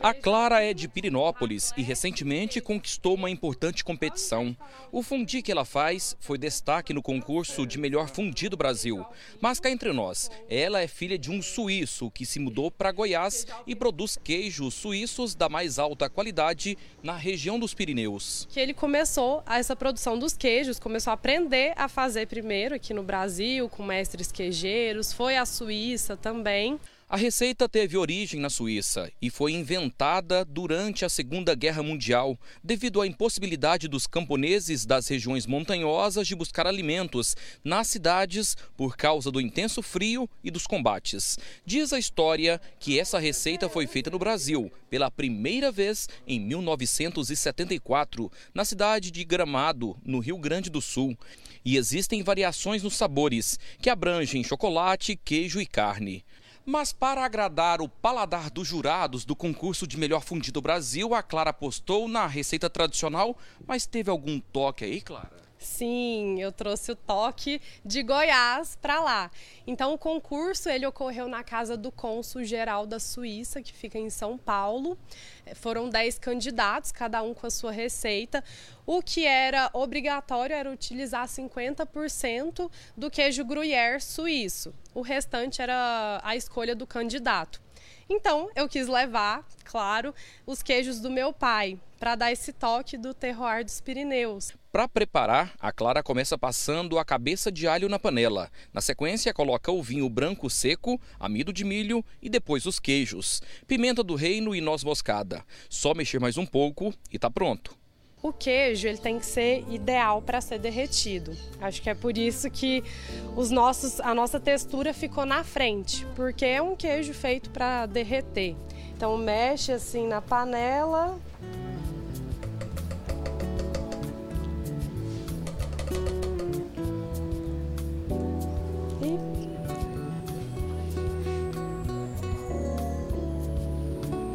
A Clara é de Pirinópolis e recentemente conquistou uma importante competição. O fundi que ela faz foi destaque no concurso de melhor fundi do Brasil. Mas cá entre nós, ela é filha de um suíço que se mudou para Goiás e produz queijos suíços da mais alta qualidade na região dos Pirineus. Que ele começou essa produção dos queijos, começou a aprender a fazer primeiro aqui no Brasil com mestres queijeiros, foi à Suíça também. A receita teve origem na Suíça e foi inventada durante a Segunda Guerra Mundial, devido à impossibilidade dos camponeses das regiões montanhosas de buscar alimentos nas cidades por causa do intenso frio e dos combates. Diz a história que essa receita foi feita no Brasil pela primeira vez em 1974, na cidade de Gramado, no Rio Grande do Sul. E existem variações nos sabores, que abrangem chocolate, queijo e carne. Mas para agradar o paladar dos jurados do concurso de melhor fundido Brasil, a Clara apostou na receita tradicional, mas teve algum toque aí, Clara? Sim, eu trouxe o toque de Goiás para lá. Então o concurso ele ocorreu na casa do cônsul geral da Suíça, que fica em São Paulo. É, foram 10 candidatos, cada um com a sua receita. O que era obrigatório era utilizar 50% do queijo gruyère suíço. O restante era a escolha do candidato. Então, eu quis levar, claro, os queijos do meu pai, para dar esse toque do terroir dos Pirineus. Para preparar, a Clara começa passando a cabeça de alho na panela. Na sequência, coloca o vinho branco seco, amido de milho e depois os queijos, pimenta do reino e noz moscada. Só mexer mais um pouco e está pronto. O queijo ele tem que ser ideal para ser derretido. Acho que é por isso que os nossos, a nossa textura ficou na frente, porque é um queijo feito para derreter. Então mexe assim na panela,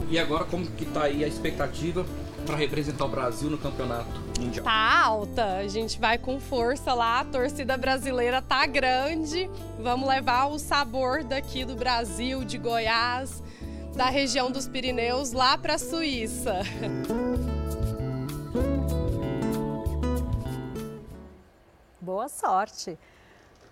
E agora como que tá aí a expectativa para representar o Brasil no campeonato mundial? Tá alta. A gente vai com força lá. A torcida brasileira tá grande. Vamos levar o sabor daqui do Brasil, de Goiás, da região dos Pirineus lá para a Suíça. Boa sorte!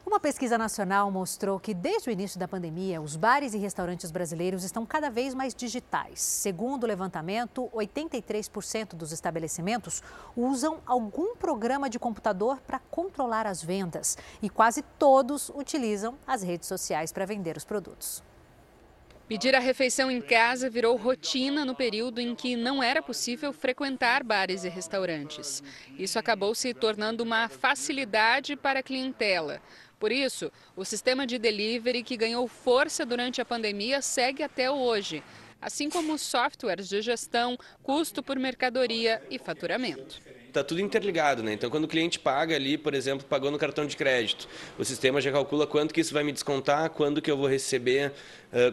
Uma pesquisa nacional mostrou que desde o início da pandemia, os bares e restaurantes brasileiros estão cada vez mais digitais. Segundo o levantamento, 83% dos estabelecimentos usam algum programa de computador para controlar as vendas e quase todos utilizam as redes sociais para vender os produtos. Pedir a refeição em casa virou rotina no período em que não era possível frequentar bares e restaurantes. Isso acabou se tornando uma facilidade para a clientela. Por isso, o sistema de delivery que ganhou força durante a pandemia segue até hoje, assim como softwares de gestão, custo por mercadoria e faturamento está tudo interligado, né? Então, quando o cliente paga ali, por exemplo, pagou no cartão de crédito, o sistema já calcula quanto que isso vai me descontar, quando que eu vou receber,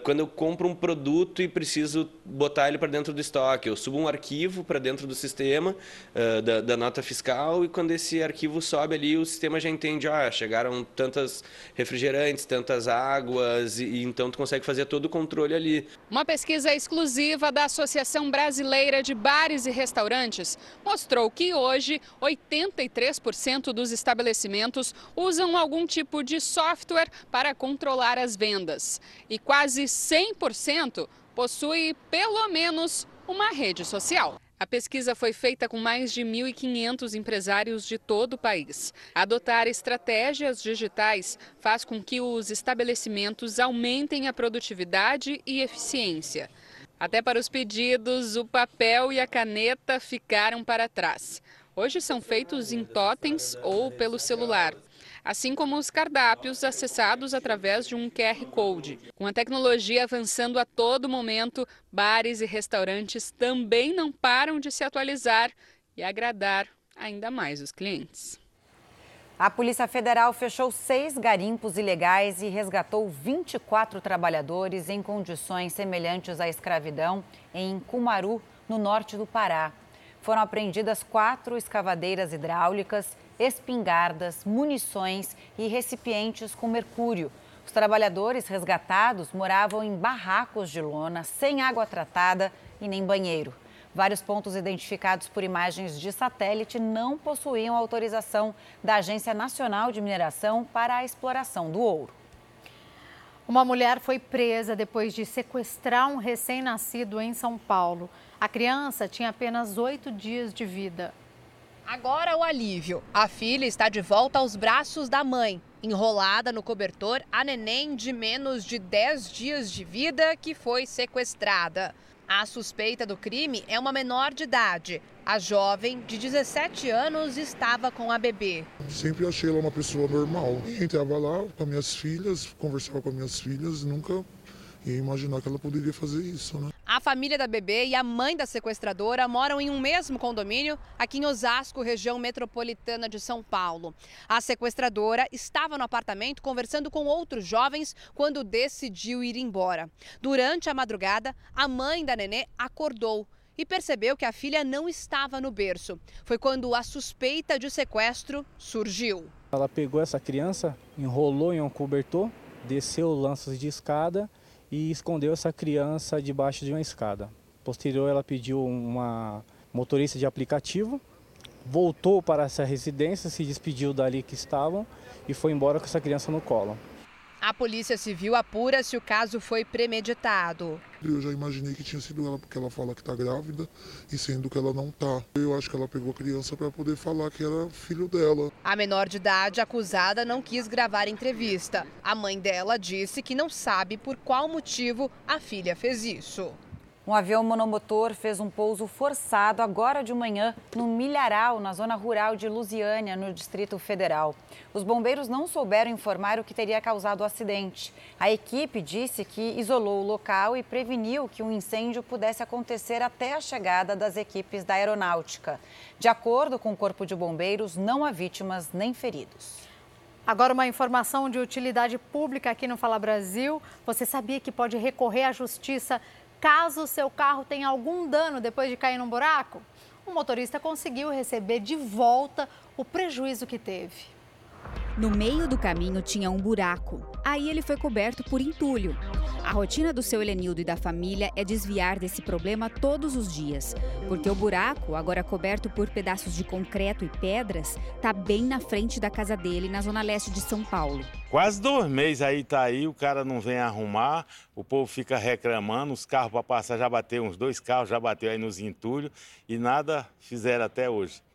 quando eu compro um produto e preciso botar ele para dentro do estoque, eu subo um arquivo para dentro do sistema uh, da, da, nota fiscal e quando esse arquivo sobe ali, o sistema já entende, ah, chegaram tantas refrigerantes, tantas águas e, e então tu consegue fazer todo o controle ali. Uma pesquisa exclusiva da Associação Brasileira de Bares e Restaurantes mostrou que hoje hoje, 83% dos estabelecimentos usam algum tipo de software para controlar as vendas. E quase 100% possui pelo menos uma rede social. A pesquisa foi feita com mais de 1.500 empresários de todo o país. Adotar estratégias digitais faz com que os estabelecimentos aumentem a produtividade e eficiência. Até para os pedidos, o papel e a caneta ficaram para trás. Hoje são feitos em totens ou pelo celular, assim como os cardápios acessados através de um QR Code. Com a tecnologia avançando a todo momento, bares e restaurantes também não param de se atualizar e agradar ainda mais os clientes. A Polícia Federal fechou seis garimpos ilegais e resgatou 24 trabalhadores em condições semelhantes à escravidão em Cumaru, no norte do Pará. Foram apreendidas quatro escavadeiras hidráulicas, espingardas, munições e recipientes com mercúrio. Os trabalhadores resgatados moravam em barracos de lona, sem água tratada e nem banheiro. Vários pontos identificados por imagens de satélite não possuíam autorização da Agência Nacional de Mineração para a exploração do ouro. Uma mulher foi presa depois de sequestrar um recém-nascido em São Paulo. A criança tinha apenas oito dias de vida. Agora o alívio. A filha está de volta aos braços da mãe. Enrolada no cobertor, a neném de menos de 10 dias de vida que foi sequestrada. A suspeita do crime é uma menor de idade. A jovem, de 17 anos, estava com a bebê. Sempre achei ela uma pessoa normal. Entrava lá com minhas filhas, conversava com minhas filhas, nunca ia imaginar que ela poderia fazer isso, né? A família da bebê e a mãe da sequestradora moram em um mesmo condomínio aqui em Osasco, região metropolitana de São Paulo. A sequestradora estava no apartamento conversando com outros jovens quando decidiu ir embora. Durante a madrugada, a mãe da nenê acordou e percebeu que a filha não estava no berço. Foi quando a suspeita de sequestro surgiu. Ela pegou essa criança, enrolou em um cobertor, desceu lanças de escada e escondeu essa criança debaixo de uma escada. Posterior, ela pediu uma motorista de aplicativo, voltou para essa residência, se despediu dali que estavam e foi embora com essa criança no colo. A Polícia Civil apura se o caso foi premeditado. Eu já imaginei que tinha sido ela, porque ela fala que está grávida e sendo que ela não está. Eu acho que ela pegou a criança para poder falar que era filho dela. A menor de idade acusada não quis gravar entrevista. A mãe dela disse que não sabe por qual motivo a filha fez isso. Um avião monomotor fez um pouso forçado agora de manhã no Milharal, na zona rural de Lusiânia, no Distrito Federal. Os bombeiros não souberam informar o que teria causado o acidente. A equipe disse que isolou o local e preveniu que um incêndio pudesse acontecer até a chegada das equipes da aeronáutica. De acordo com o Corpo de Bombeiros, não há vítimas nem feridos. Agora, uma informação de utilidade pública aqui no Fala Brasil. Você sabia que pode recorrer à justiça caso seu carro tenha algum dano depois de cair num buraco? O motorista conseguiu receber de volta o prejuízo que teve. No meio do caminho tinha um buraco. Aí ele foi coberto por entulho. A rotina do seu Helenildo e da família é desviar desse problema todos os dias, porque o buraco, agora coberto por pedaços de concreto e pedras, está bem na frente da casa dele, na zona leste de São Paulo. Quase dois meses aí tá aí, o cara não vem arrumar, o povo fica reclamando, os carros para passar já bateu uns dois carros, já bateu aí nos entulhos e nada fizeram até hoje.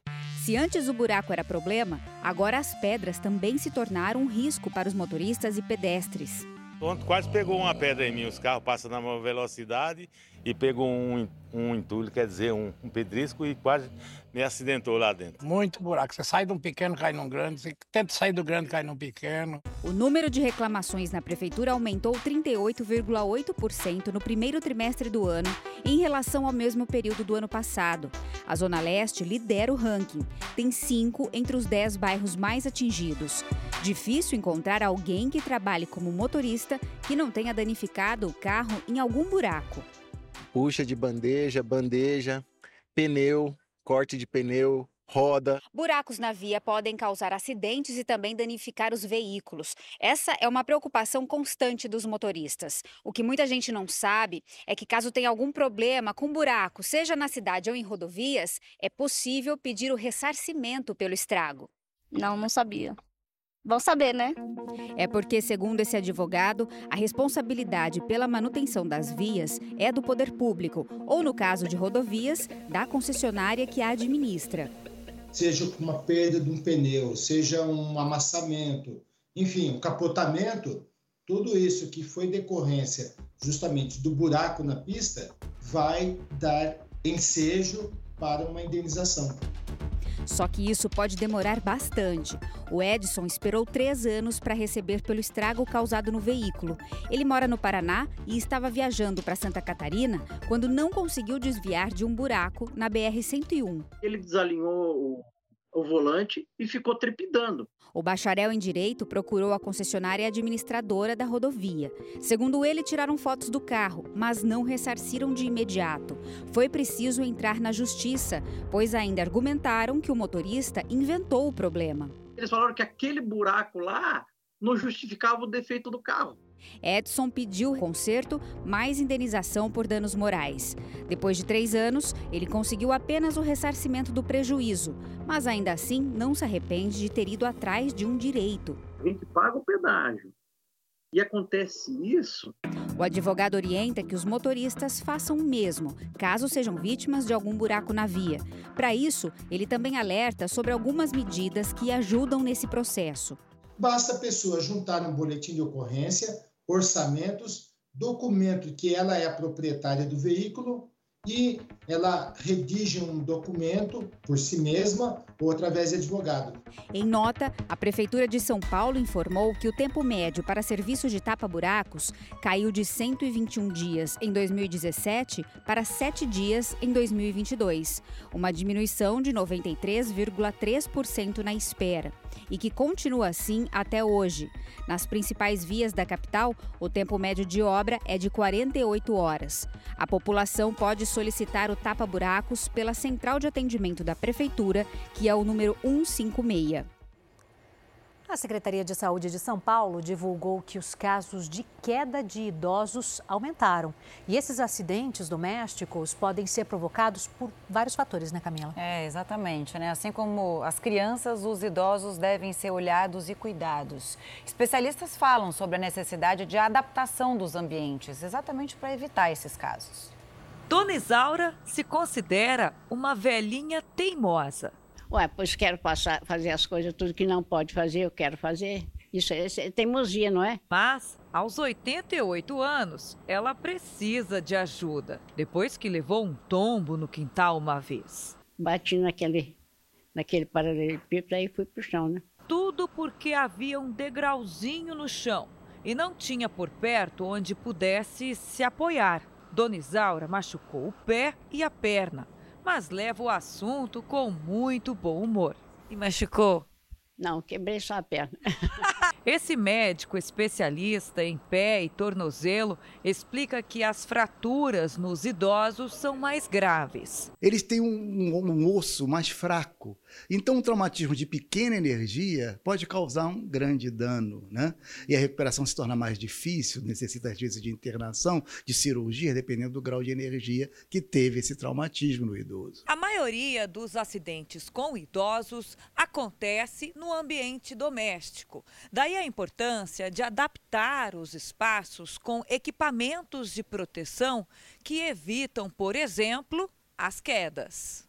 Se antes o buraco era problema, agora as pedras também se tornaram um risco para os motoristas e pedestres. Ontem quase pegou uma pedra em mim, os carros passam na maior velocidade e pegou um, um entulho, quer dizer, um, um pedrisco e quase me acidentou lá dentro. Muito buraco. Você sai de um pequeno, cai num grande. Você tenta sair do grande, cai num pequeno. O número de reclamações na prefeitura aumentou 38,8% no primeiro trimestre do ano em relação ao mesmo período do ano passado. A Zona Leste lidera o ranking. Tem cinco entre os dez bairros mais atingidos. Difícil encontrar alguém que trabalhe como motorista que não tenha danificado o carro em algum buraco. Puxa de bandeja, bandeja, pneu, corte de pneu, roda. Buracos na via podem causar acidentes e também danificar os veículos. Essa é uma preocupação constante dos motoristas. O que muita gente não sabe é que, caso tenha algum problema com buraco, seja na cidade ou em rodovias, é possível pedir o ressarcimento pelo estrago. Não, não sabia. Vão saber, né? É porque, segundo esse advogado, a responsabilidade pela manutenção das vias é do poder público, ou no caso de rodovias, da concessionária que a administra. Seja uma perda de um pneu, seja um amassamento, enfim, um capotamento, tudo isso que foi decorrência justamente do buraco na pista vai dar ensejo para uma indenização. Só que isso pode demorar bastante. O Edson esperou três anos para receber pelo estrago causado no veículo. Ele mora no Paraná e estava viajando para Santa Catarina quando não conseguiu desviar de um buraco na BR-101. Ele desalinhou o, volante e ficou trepidando. O bacharel em direito procurou a concessionária administradora da rodovia. Segundo ele, tiraram fotos do carro, mas não ressarciram de imediato. Foi preciso entrar na justiça, pois ainda argumentaram que o motorista inventou o problema. Eles falaram que aquele buraco lá não justificava o defeito do carro. Edson pediu conserto mais indenização por danos morais. Depois de três anos, ele conseguiu apenas o ressarcimento do prejuízo, mas ainda assim não se arrepende de ter ido atrás de um direito. A gente paga o pedágio. E acontece isso. O advogado orienta que os motoristas façam o mesmo, caso sejam vítimas de algum buraco na via. Para isso, ele também alerta sobre algumas medidas que ajudam nesse processo basta a pessoa juntar um boletim de ocorrência, orçamentos, documento que ela é a proprietária do veículo e ela redige um documento por si mesma ou através de advogado. Em nota, a Prefeitura de São Paulo informou que o tempo médio para serviço de tapa-buracos caiu de 121 dias em 2017 para 7 dias em 2022, uma diminuição de 93,3% na espera, e que continua assim até hoje. Nas principais vias da capital, o tempo médio de obra é de 48 horas. A população pode solicitar o tapa-buracos pela central de atendimento da Prefeitura, que é o número 156. A Secretaria de Saúde de São Paulo divulgou que os casos de queda de idosos aumentaram. E esses acidentes domésticos podem ser provocados por vários fatores, né, Camila? É, exatamente. Né? Assim como as crianças, os idosos devem ser olhados e cuidados. Especialistas falam sobre a necessidade de adaptação dos ambientes, exatamente para evitar esses casos. Dona Isaura se considera uma velhinha teimosa. Ué, pois quero passar, fazer as coisas, tudo que não pode fazer, eu quero fazer. Isso é, é teimosia, não é? Mas, aos 88 anos, ela precisa de ajuda, depois que levou um tombo no quintal uma vez. Bati naquele, naquele paralelepípedo, aí fui pro chão, né? Tudo porque havia um degrauzinho no chão e não tinha por perto onde pudesse se apoiar. Dona Isaura machucou o pé e a perna, mas leva o assunto com muito bom humor. E machucou? Não, quebrei só a perna. Esse médico especialista em pé e tornozelo explica que as fraturas nos idosos são mais graves. Eles têm um, um, um osso mais fraco. Então, um traumatismo de pequena energia pode causar um grande dano, né? E a recuperação se torna mais difícil, necessita às vezes de internação, de cirurgia, dependendo do grau de energia que teve esse traumatismo no idoso. A maioria dos acidentes com idosos acontece no ambiente doméstico. Daí a importância de adaptar os espaços com equipamentos de proteção que evitam, por exemplo, as quedas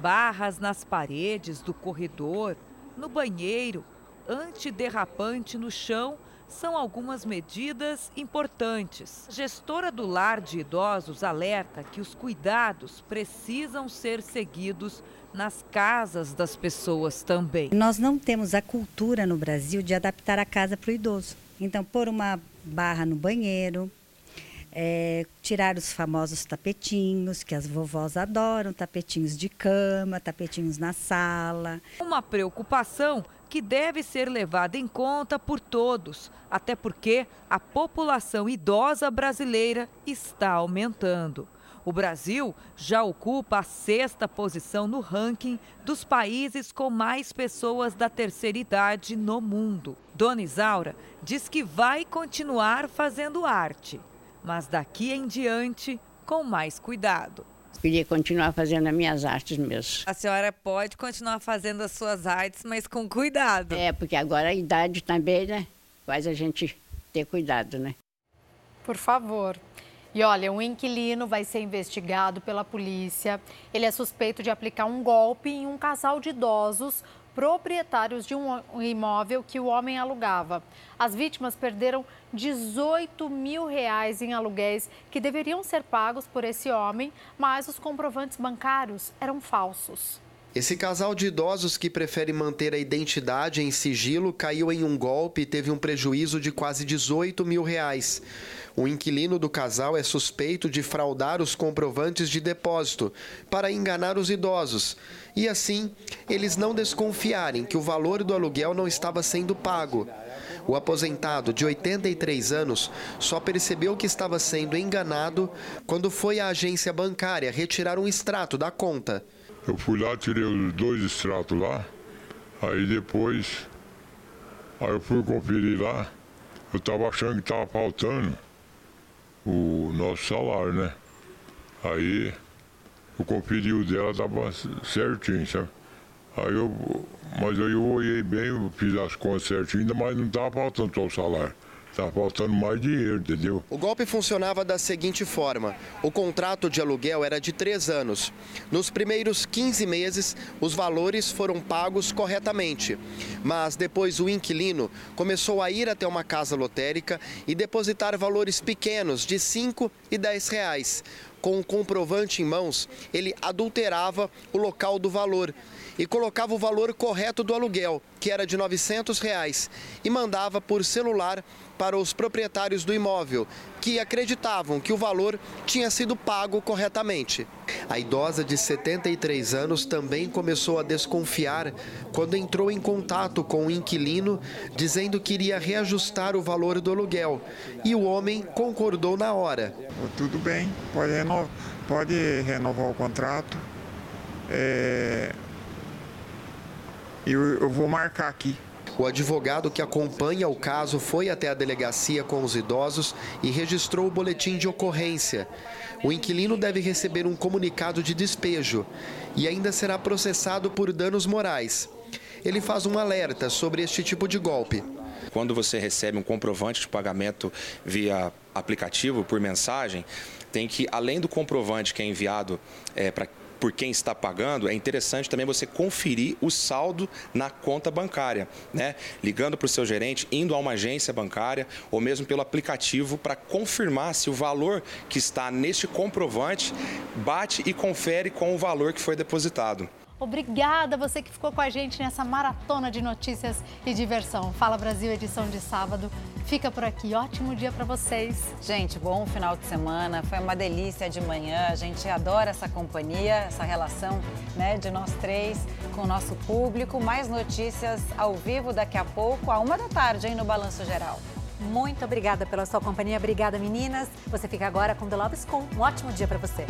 barras nas paredes do corredor, no banheiro, antiderrapante no chão são algumas medidas importantes. A gestora do lar de idosos alerta que os cuidados precisam ser seguidos nas casas das pessoas também. Nós não temos a cultura no Brasil de adaptar a casa para o idoso. Então, pôr uma barra no banheiro, é, tirar os famosos tapetinhos, que as vovós adoram, tapetinhos de cama, tapetinhos na sala. Uma preocupação que deve ser levada em conta por todos, até porque a população idosa brasileira está aumentando. O Brasil já ocupa a sexta posição no ranking dos países com mais pessoas da terceira idade no mundo. Dona Isaura diz que vai continuar fazendo arte mas daqui em diante com mais cuidado. Queria continuar fazendo as minhas artes mesmo. A senhora pode continuar fazendo as suas artes, mas com cuidado. É, porque agora a idade também, né? Faz a gente ter cuidado, né? Por favor. E olha, um inquilino vai ser investigado pela polícia. Ele é suspeito de aplicar um golpe em um casal de idosos proprietários de um imóvel que o homem alugava. As vítimas perderam 18 mil reais em aluguéis que deveriam ser pagos por esse homem, mas os comprovantes bancários eram falsos. Esse casal de idosos que prefere manter a identidade em sigilo caiu em um golpe e teve um prejuízo de quase 18 mil reais. O inquilino do casal é suspeito de fraudar os comprovantes de depósito para enganar os idosos e, assim, eles não desconfiarem que o valor do aluguel não estava sendo pago. O aposentado, de 83 anos, só percebeu que estava sendo enganado quando foi à agência bancária retirar um extrato da conta. Eu fui lá, tirei os dois extratos lá, aí depois, aí eu fui conferir lá, eu estava achando que estava faltando o nosso salário, né? Aí eu conferi o dela, estava certinho, sabe? Aí eu, mas aí eu olhei bem, eu fiz as contas certinho, mas não estava faltando o salário. Tá faltando mais dinheiro, entendeu? O golpe funcionava da seguinte forma: o contrato de aluguel era de três anos. Nos primeiros 15 meses, os valores foram pagos corretamente. Mas depois o inquilino começou a ir até uma casa lotérica e depositar valores pequenos de 5 e 10 reais. Com o comprovante em mãos, ele adulterava o local do valor e colocava o valor correto do aluguel, que era de 900 reais, e mandava por celular para os proprietários do imóvel, que acreditavam que o valor tinha sido pago corretamente. A idosa de 73 anos também começou a desconfiar quando entrou em contato com o inquilino, dizendo que iria reajustar o valor do aluguel. E o homem concordou na hora. Tudo bem, pode, renovar, pode renovar o contrato. É... Eu, eu vou marcar aqui. O advogado que acompanha o caso foi até a delegacia com os idosos e registrou o boletim de ocorrência. O inquilino deve receber um comunicado de despejo e ainda será processado por danos morais. Ele faz um alerta sobre este tipo de golpe. Quando você recebe um comprovante de pagamento via aplicativo, por mensagem, tem que, além do comprovante que é enviado é, para por quem está pagando, é interessante também você conferir o saldo na conta bancária, né? Ligando para o seu gerente, indo a uma agência bancária ou mesmo pelo aplicativo para confirmar se o valor que está neste comprovante bate e confere com o valor que foi depositado. Obrigada você que ficou com a gente nessa maratona de notícias e diversão. Fala Brasil, edição de sábado. Fica por aqui. Ótimo dia para vocês. Gente, bom final de semana. Foi uma delícia de manhã. A gente adora essa companhia, essa relação né, de nós três com o nosso público. Mais notícias ao vivo daqui a pouco, a uma da tarde, hein, no Balanço Geral. Muito obrigada pela sua companhia. Obrigada, meninas. Você fica agora com The Love School. Um ótimo dia para você.